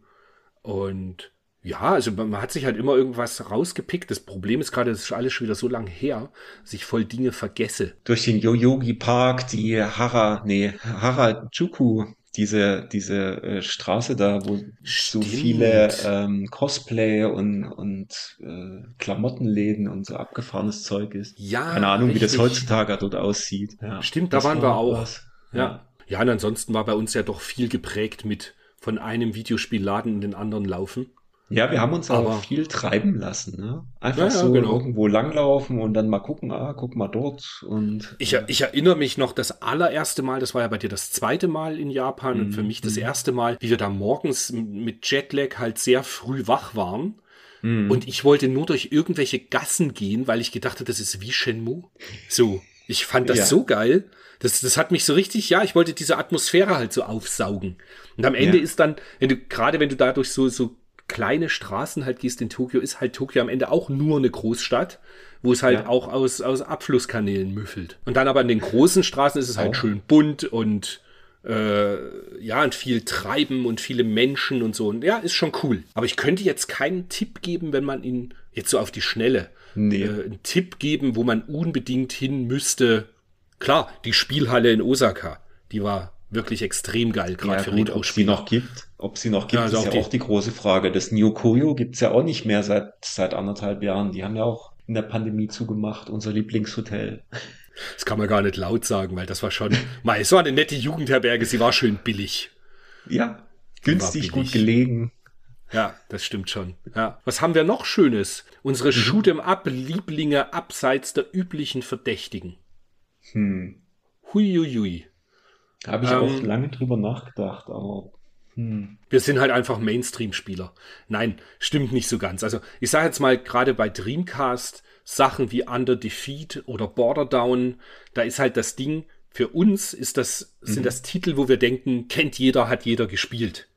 Speaker 1: und ja, also man hat sich halt immer irgendwas rausgepickt. Das Problem ist gerade, das ist alles schon wieder so lang her, dass ich voll Dinge vergesse.
Speaker 2: Durch den Yoyogi Park, die Hara, nee, Harajuku diese, diese äh, Straße da, wo Stimmt. so viele ähm, Cosplay und, und äh, Klamottenläden und so abgefahrenes Zeug ist. Ja. Keine Ahnung, richtig. wie das heutzutage dort aussieht.
Speaker 1: Ja, Stimmt, da waren war wir auch. Was. Ja. Ja, und ansonsten war bei uns ja doch viel geprägt mit von einem Videospielladen in den anderen laufen.
Speaker 2: Ja, wir haben uns aber auch viel treiben lassen. Ne? Einfach ja, so genau. irgendwo langlaufen und dann mal gucken, ah, guck mal dort. Und
Speaker 1: ich, ich erinnere mich noch das allererste Mal, das war ja bei dir das zweite Mal in Japan mhm. und für mhm, mich das mhm. erste Mal, wie wir da morgens mit Jetlag halt sehr früh wach waren. Mhm. Und ich wollte nur durch irgendwelche Gassen gehen, weil ich gedacht habe, das ist wie Shenmue. So, ich fand das ja. so geil. Das, das hat mich so richtig, ja, ich wollte diese Atmosphäre halt so aufsaugen. Und am Ende ist dann, wenn du, gerade wenn du dadurch so, so kleine Straßen halt gehst in Tokio, ist halt Tokio am Ende auch nur eine Großstadt, wo es halt ja. auch aus, aus Abflusskanälen müffelt. Und dann aber in den großen Straßen ist es halt oh. schön bunt und äh, ja, und viel Treiben und viele Menschen und so. Und ja, ist schon cool. Aber ich könnte jetzt keinen Tipp geben, wenn man ihn jetzt so auf die Schnelle
Speaker 2: Nee.
Speaker 1: äh, einen Tipp geben, wo man unbedingt hin müsste. Klar, die Spielhalle in Osaka, die war wirklich extrem geil, gerade
Speaker 2: Ja,
Speaker 1: für Retro-Spieler.
Speaker 2: noch gibt. Ob sie noch gibt,
Speaker 1: Ja, also
Speaker 2: ist
Speaker 1: auch
Speaker 2: ja
Speaker 1: die-
Speaker 2: auch die große Frage. Das Neo Koyo gibt's ja auch nicht mehr seit, seit anderthalb Jahren. Die haben ja auch in der Pandemie zugemacht, unser Lieblingshotel.
Speaker 1: Das kann man gar nicht laut sagen, weil das war schon, mal, es war eine nette Jugendherberge, sie war schön billig.
Speaker 2: Ja, günstig,
Speaker 1: billig.
Speaker 2: gut gelegen.
Speaker 1: Ja, das stimmt schon. Ja. Was haben wir noch Schönes? Unsere Shoot'em Up Lieblinge abseits der üblichen Verdächtigen.
Speaker 2: Hm.
Speaker 1: Huiuiui.
Speaker 2: Habe ich
Speaker 1: Ähm,
Speaker 2: auch lange drüber nachgedacht, aber hm.
Speaker 1: Wir sind halt einfach Mainstream-Spieler. Nein, stimmt nicht so ganz. Also ich sage jetzt mal gerade bei Dreamcast Sachen wie Under Defeat oder Border Down, da ist halt das Ding, für uns ist das, sind das Titel, wo wir denken, kennt jeder, hat jeder gespielt.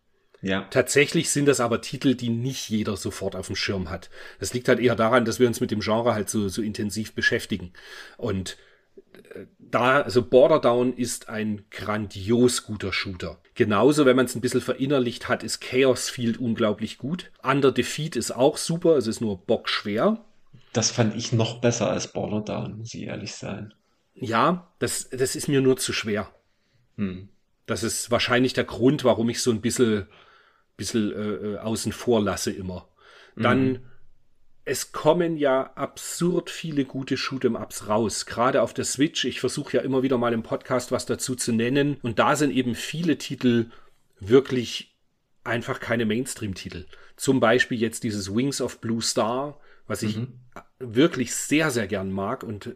Speaker 2: ja.
Speaker 1: Tatsächlich sind das aber Titel, die nicht jeder sofort auf dem Schirm hat. Das liegt halt eher daran, dass wir uns mit dem Genre halt so, so intensiv beschäftigen. Und da, also Border Down ist ein grandios guter Shooter. Genauso, wenn man es ein bisschen verinnerlicht hat, ist Chaos Field unglaublich gut. Under Defeat ist auch super, es ist nur bockschwer.
Speaker 2: Das fand ich noch besser als Border Down, muss ich ehrlich sein.
Speaker 1: Ja, das, das ist mir nur zu schwer.
Speaker 2: Hm.
Speaker 1: Das ist wahrscheinlich der Grund, warum ich so ein bisschen, bisschen äh, äh, außen vor lasse immer. Dann, es kommen ja absurd viele gute Shoot'em-Ups raus, gerade auf der Switch. Ich versuche ja immer wieder mal im Podcast was dazu zu nennen. Und da sind eben viele Titel wirklich einfach keine Mainstream-Titel. Zum Beispiel jetzt dieses Wings of Blue Star, was ich wirklich sehr, sehr gern mag und äh,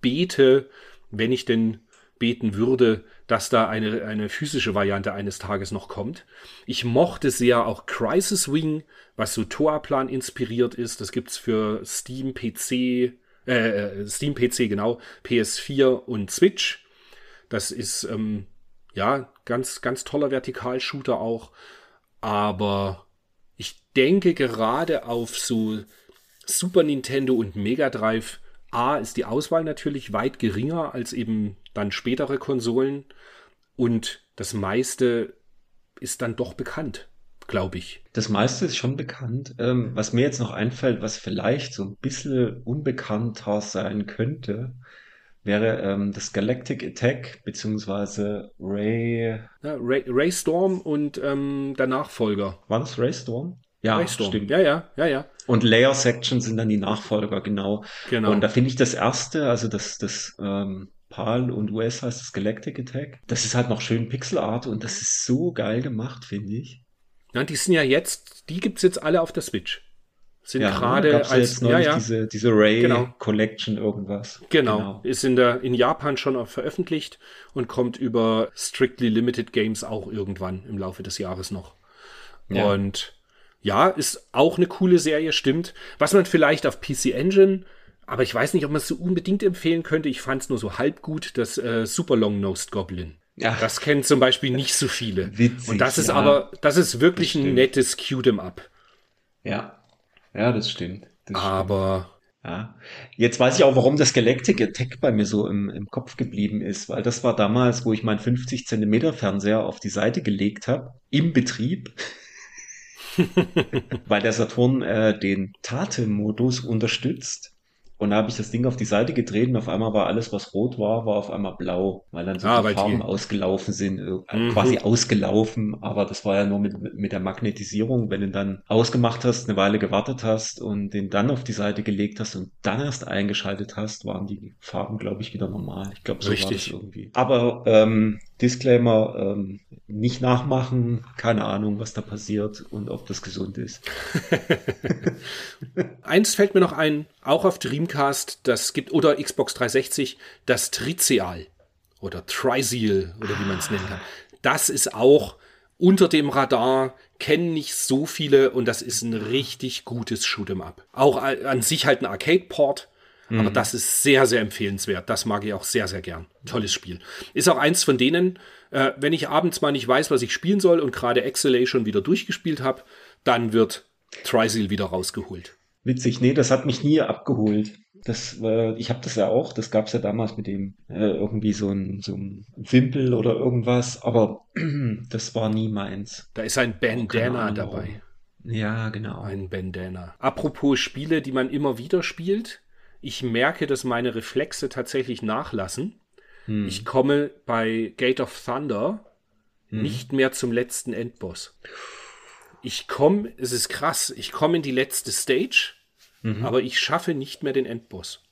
Speaker 1: bete, wenn ich denn beten würde, dass da eine, eine physische Variante eines Tages noch kommt. Ich mochte sehr auch Crisis Wing, was so Toa-Plan inspiriert ist. Das gibt's für Steam, PC, äh, Steam, PC, genau, PS4 und Switch. Das ist, ähm, ja, ganz, ganz toller Vertikalshooter auch. Aber ich denke gerade auf so Super Nintendo und Mega Drive, A, ist die Auswahl natürlich weit geringer als eben dann spätere Konsolen. Und das meiste ist dann doch bekannt, glaube ich.
Speaker 2: Das meiste ist schon bekannt. Ähm, was mir jetzt noch einfällt, was vielleicht so ein bisschen unbekannter sein könnte, wäre ähm, das Galactic Attack beziehungsweise Ray.
Speaker 1: Ja, Ray, Ray Storm und ähm, der Nachfolger.
Speaker 2: War das Ray Storm? Ja,
Speaker 1: Ray Storm.
Speaker 2: stimmt.
Speaker 1: Ja, ja, ja, ja.
Speaker 2: Und Layer Section sind dann die Nachfolger, genau.
Speaker 1: Genau.
Speaker 2: Und da finde ich das erste, also das, das ähm, PAL und US heißt das Galactic Attack, das ist halt noch schön Pixelart und das ist so geil gemacht, finde ich.
Speaker 1: Ja, die sind ja jetzt, die gibt's jetzt alle auf der Switch. Sind
Speaker 2: Ja,
Speaker 1: gerade als ja, ja,
Speaker 2: diese, diese Ray
Speaker 1: Genau.
Speaker 2: Collection irgendwas.
Speaker 1: Genau. Ist in der in Japan schon auch veröffentlicht und kommt über Strictly Limited Games auch irgendwann im Laufe des Jahres noch.
Speaker 2: Ja.
Speaker 1: Und ja, ist auch eine coole Serie, stimmt. Was man vielleicht auf PC Engine, aber ich weiß nicht, ob man es so unbedingt empfehlen könnte. Ich fand es nur so halb gut, das äh, Super Long Nosed Goblin.
Speaker 2: Ja.
Speaker 1: Das kennen zum Beispiel nicht so viele.
Speaker 2: Witzig,
Speaker 1: und das ist
Speaker 2: ja.
Speaker 1: aber, das ist wirklich
Speaker 2: Das
Speaker 1: ein
Speaker 2: stimmt.
Speaker 1: nettes Cute Up.
Speaker 2: Ja. Ja, das stimmt. Das
Speaker 1: Aber
Speaker 2: Ja. Jetzt weiß ich auch, warum das Galactic Attack bei mir so im, im Kopf geblieben ist, weil das war damals, wo ich meinen 50 Zentimeter Fernseher auf die Seite gelegt habe, im Betrieb, weil der Saturn äh, den Tate-Modus unterstützt. Und da habe ich das Ding auf die Seite gedreht und auf einmal war alles, was rot war, war auf einmal blau, weil dann so
Speaker 1: Ah,
Speaker 2: die
Speaker 1: weil die-
Speaker 2: Farben ausgelaufen sind, äh,
Speaker 1: Mhm.
Speaker 2: quasi ausgelaufen, aber das war ja nur mit, mit der Magnetisierung, wenn du dann ausgemacht hast, eine Weile gewartet hast und den dann auf die Seite gelegt hast und dann erst eingeschaltet hast, waren die Farben, glaube ich, wieder normal. Ich glaube, so war
Speaker 1: Richtig.
Speaker 2: das irgendwie. Aber ähm, Disclaimer, ähm, nicht nachmachen, keine Ahnung, was da passiert und ob das gesund ist. <laughs>
Speaker 1: Eins fällt mir noch ein, auch auf Dreamcast, das gibt, oder Xbox 360, das Trizeal oder Trizeal oder wie man es nennen kann. Das ist auch unter dem Radar, kennen nicht so viele und das ist ein richtig gutes Shoot'em Up. Auch an sich halt ein Arcade-Port, aber das ist sehr, sehr empfehlenswert. Das mag ich auch sehr, sehr gern. Tolles Spiel. Ist auch eins von denen, äh, wenn ich abends mal nicht weiß, was ich spielen soll und gerade XLA schon wieder durchgespielt habe, dann wird Trizeal wieder rausgeholt.
Speaker 2: Witzig, nee, das hat mich nie abgeholt. Das, äh, ich habe das ja auch, das gab's ja damals mit dem äh, irgendwie so ein, so ein Wimpel oder irgendwas, aber <clears throat> das war nie meins.
Speaker 1: Da ist ein Bandana
Speaker 2: Ahnung,
Speaker 1: dabei.
Speaker 2: Ja, genau.
Speaker 1: Ein Bandana. Apropos Spiele, die man immer wieder spielt. Ich merke, dass meine Reflexe tatsächlich nachlassen.
Speaker 2: Hm.
Speaker 1: Ich komme bei Gate of Thunder
Speaker 2: Hm.
Speaker 1: nicht mehr zum letzten Endboss. Ich komme, es ist krass, ich komme in die letzte Stage,
Speaker 2: Mhm.
Speaker 1: aber ich schaffe nicht mehr den Endboss.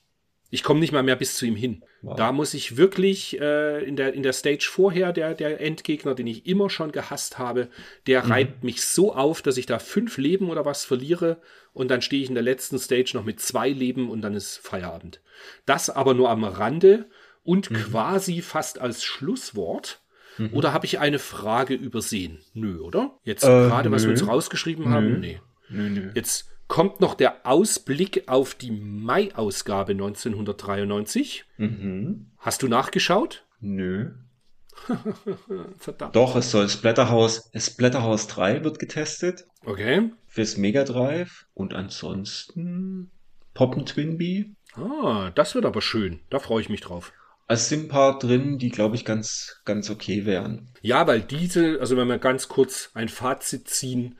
Speaker 1: Ich komme nicht mal mehr bis zu ihm hin.
Speaker 2: Wow.
Speaker 1: Da muss ich wirklich äh, in, der, in der Stage vorher, der, der Endgegner, den ich immer schon gehasst habe, der
Speaker 2: Mhm.
Speaker 1: reibt mich so auf, dass ich da fünf Leben oder was verliere und dann stehe ich in der letzten Stage noch mit zwei Leben und dann ist Feierabend. Das aber nur am Rande und
Speaker 2: Mhm.
Speaker 1: quasi fast als Schlusswort. Oder habe ich eine Frage übersehen? Nö, oder? Jetzt
Speaker 2: Äh,
Speaker 1: gerade, was wir
Speaker 2: nö.
Speaker 1: uns rausgeschrieben haben? Nee.
Speaker 2: Nö, nö.
Speaker 1: Jetzt kommt noch der Ausblick auf die Mai-Ausgabe 1993.
Speaker 2: Mhm.
Speaker 1: Hast du nachgeschaut?
Speaker 2: Nö. <laughs>
Speaker 1: Verdammt.
Speaker 2: Doch, es soll Splatterhouse, Splatterhouse 3 wird getestet
Speaker 1: Okay.
Speaker 2: fürs Mega Drive und ansonsten Poppen Twinbee.
Speaker 1: Ah, das wird aber schön. Da freue ich mich drauf.
Speaker 2: Es sind ein paar drin, die glaube ich ganz, ganz okay wären.
Speaker 1: Ja, weil diese, also wenn wir ganz kurz ein Fazit ziehen,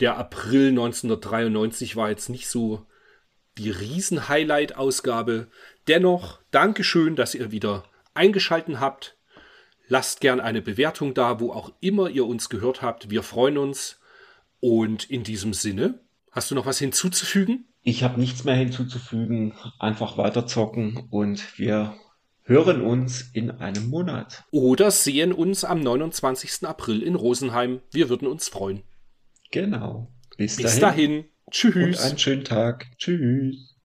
Speaker 1: der April 1993 war jetzt nicht so die Riesen-Highlight-Ausgabe. Dennoch, Dankeschön, dass ihr wieder eingeschalten habt. Lasst gern eine Bewertung da, wo auch immer ihr uns gehört habt. Wir freuen uns. Und in diesem Sinne, hast du noch was hinzuzufügen?
Speaker 2: Ich habe nichts mehr hinzuzufügen. Einfach weiterzocken und wir hören uns in einem Monat.
Speaker 1: Oder sehen uns am 29. April in Rosenheim. Wir würden uns freuen.
Speaker 2: Genau. Bis,
Speaker 1: Bis dahin.
Speaker 2: Und
Speaker 1: Tschüss.
Speaker 2: einen schönen Tag. Tschüss.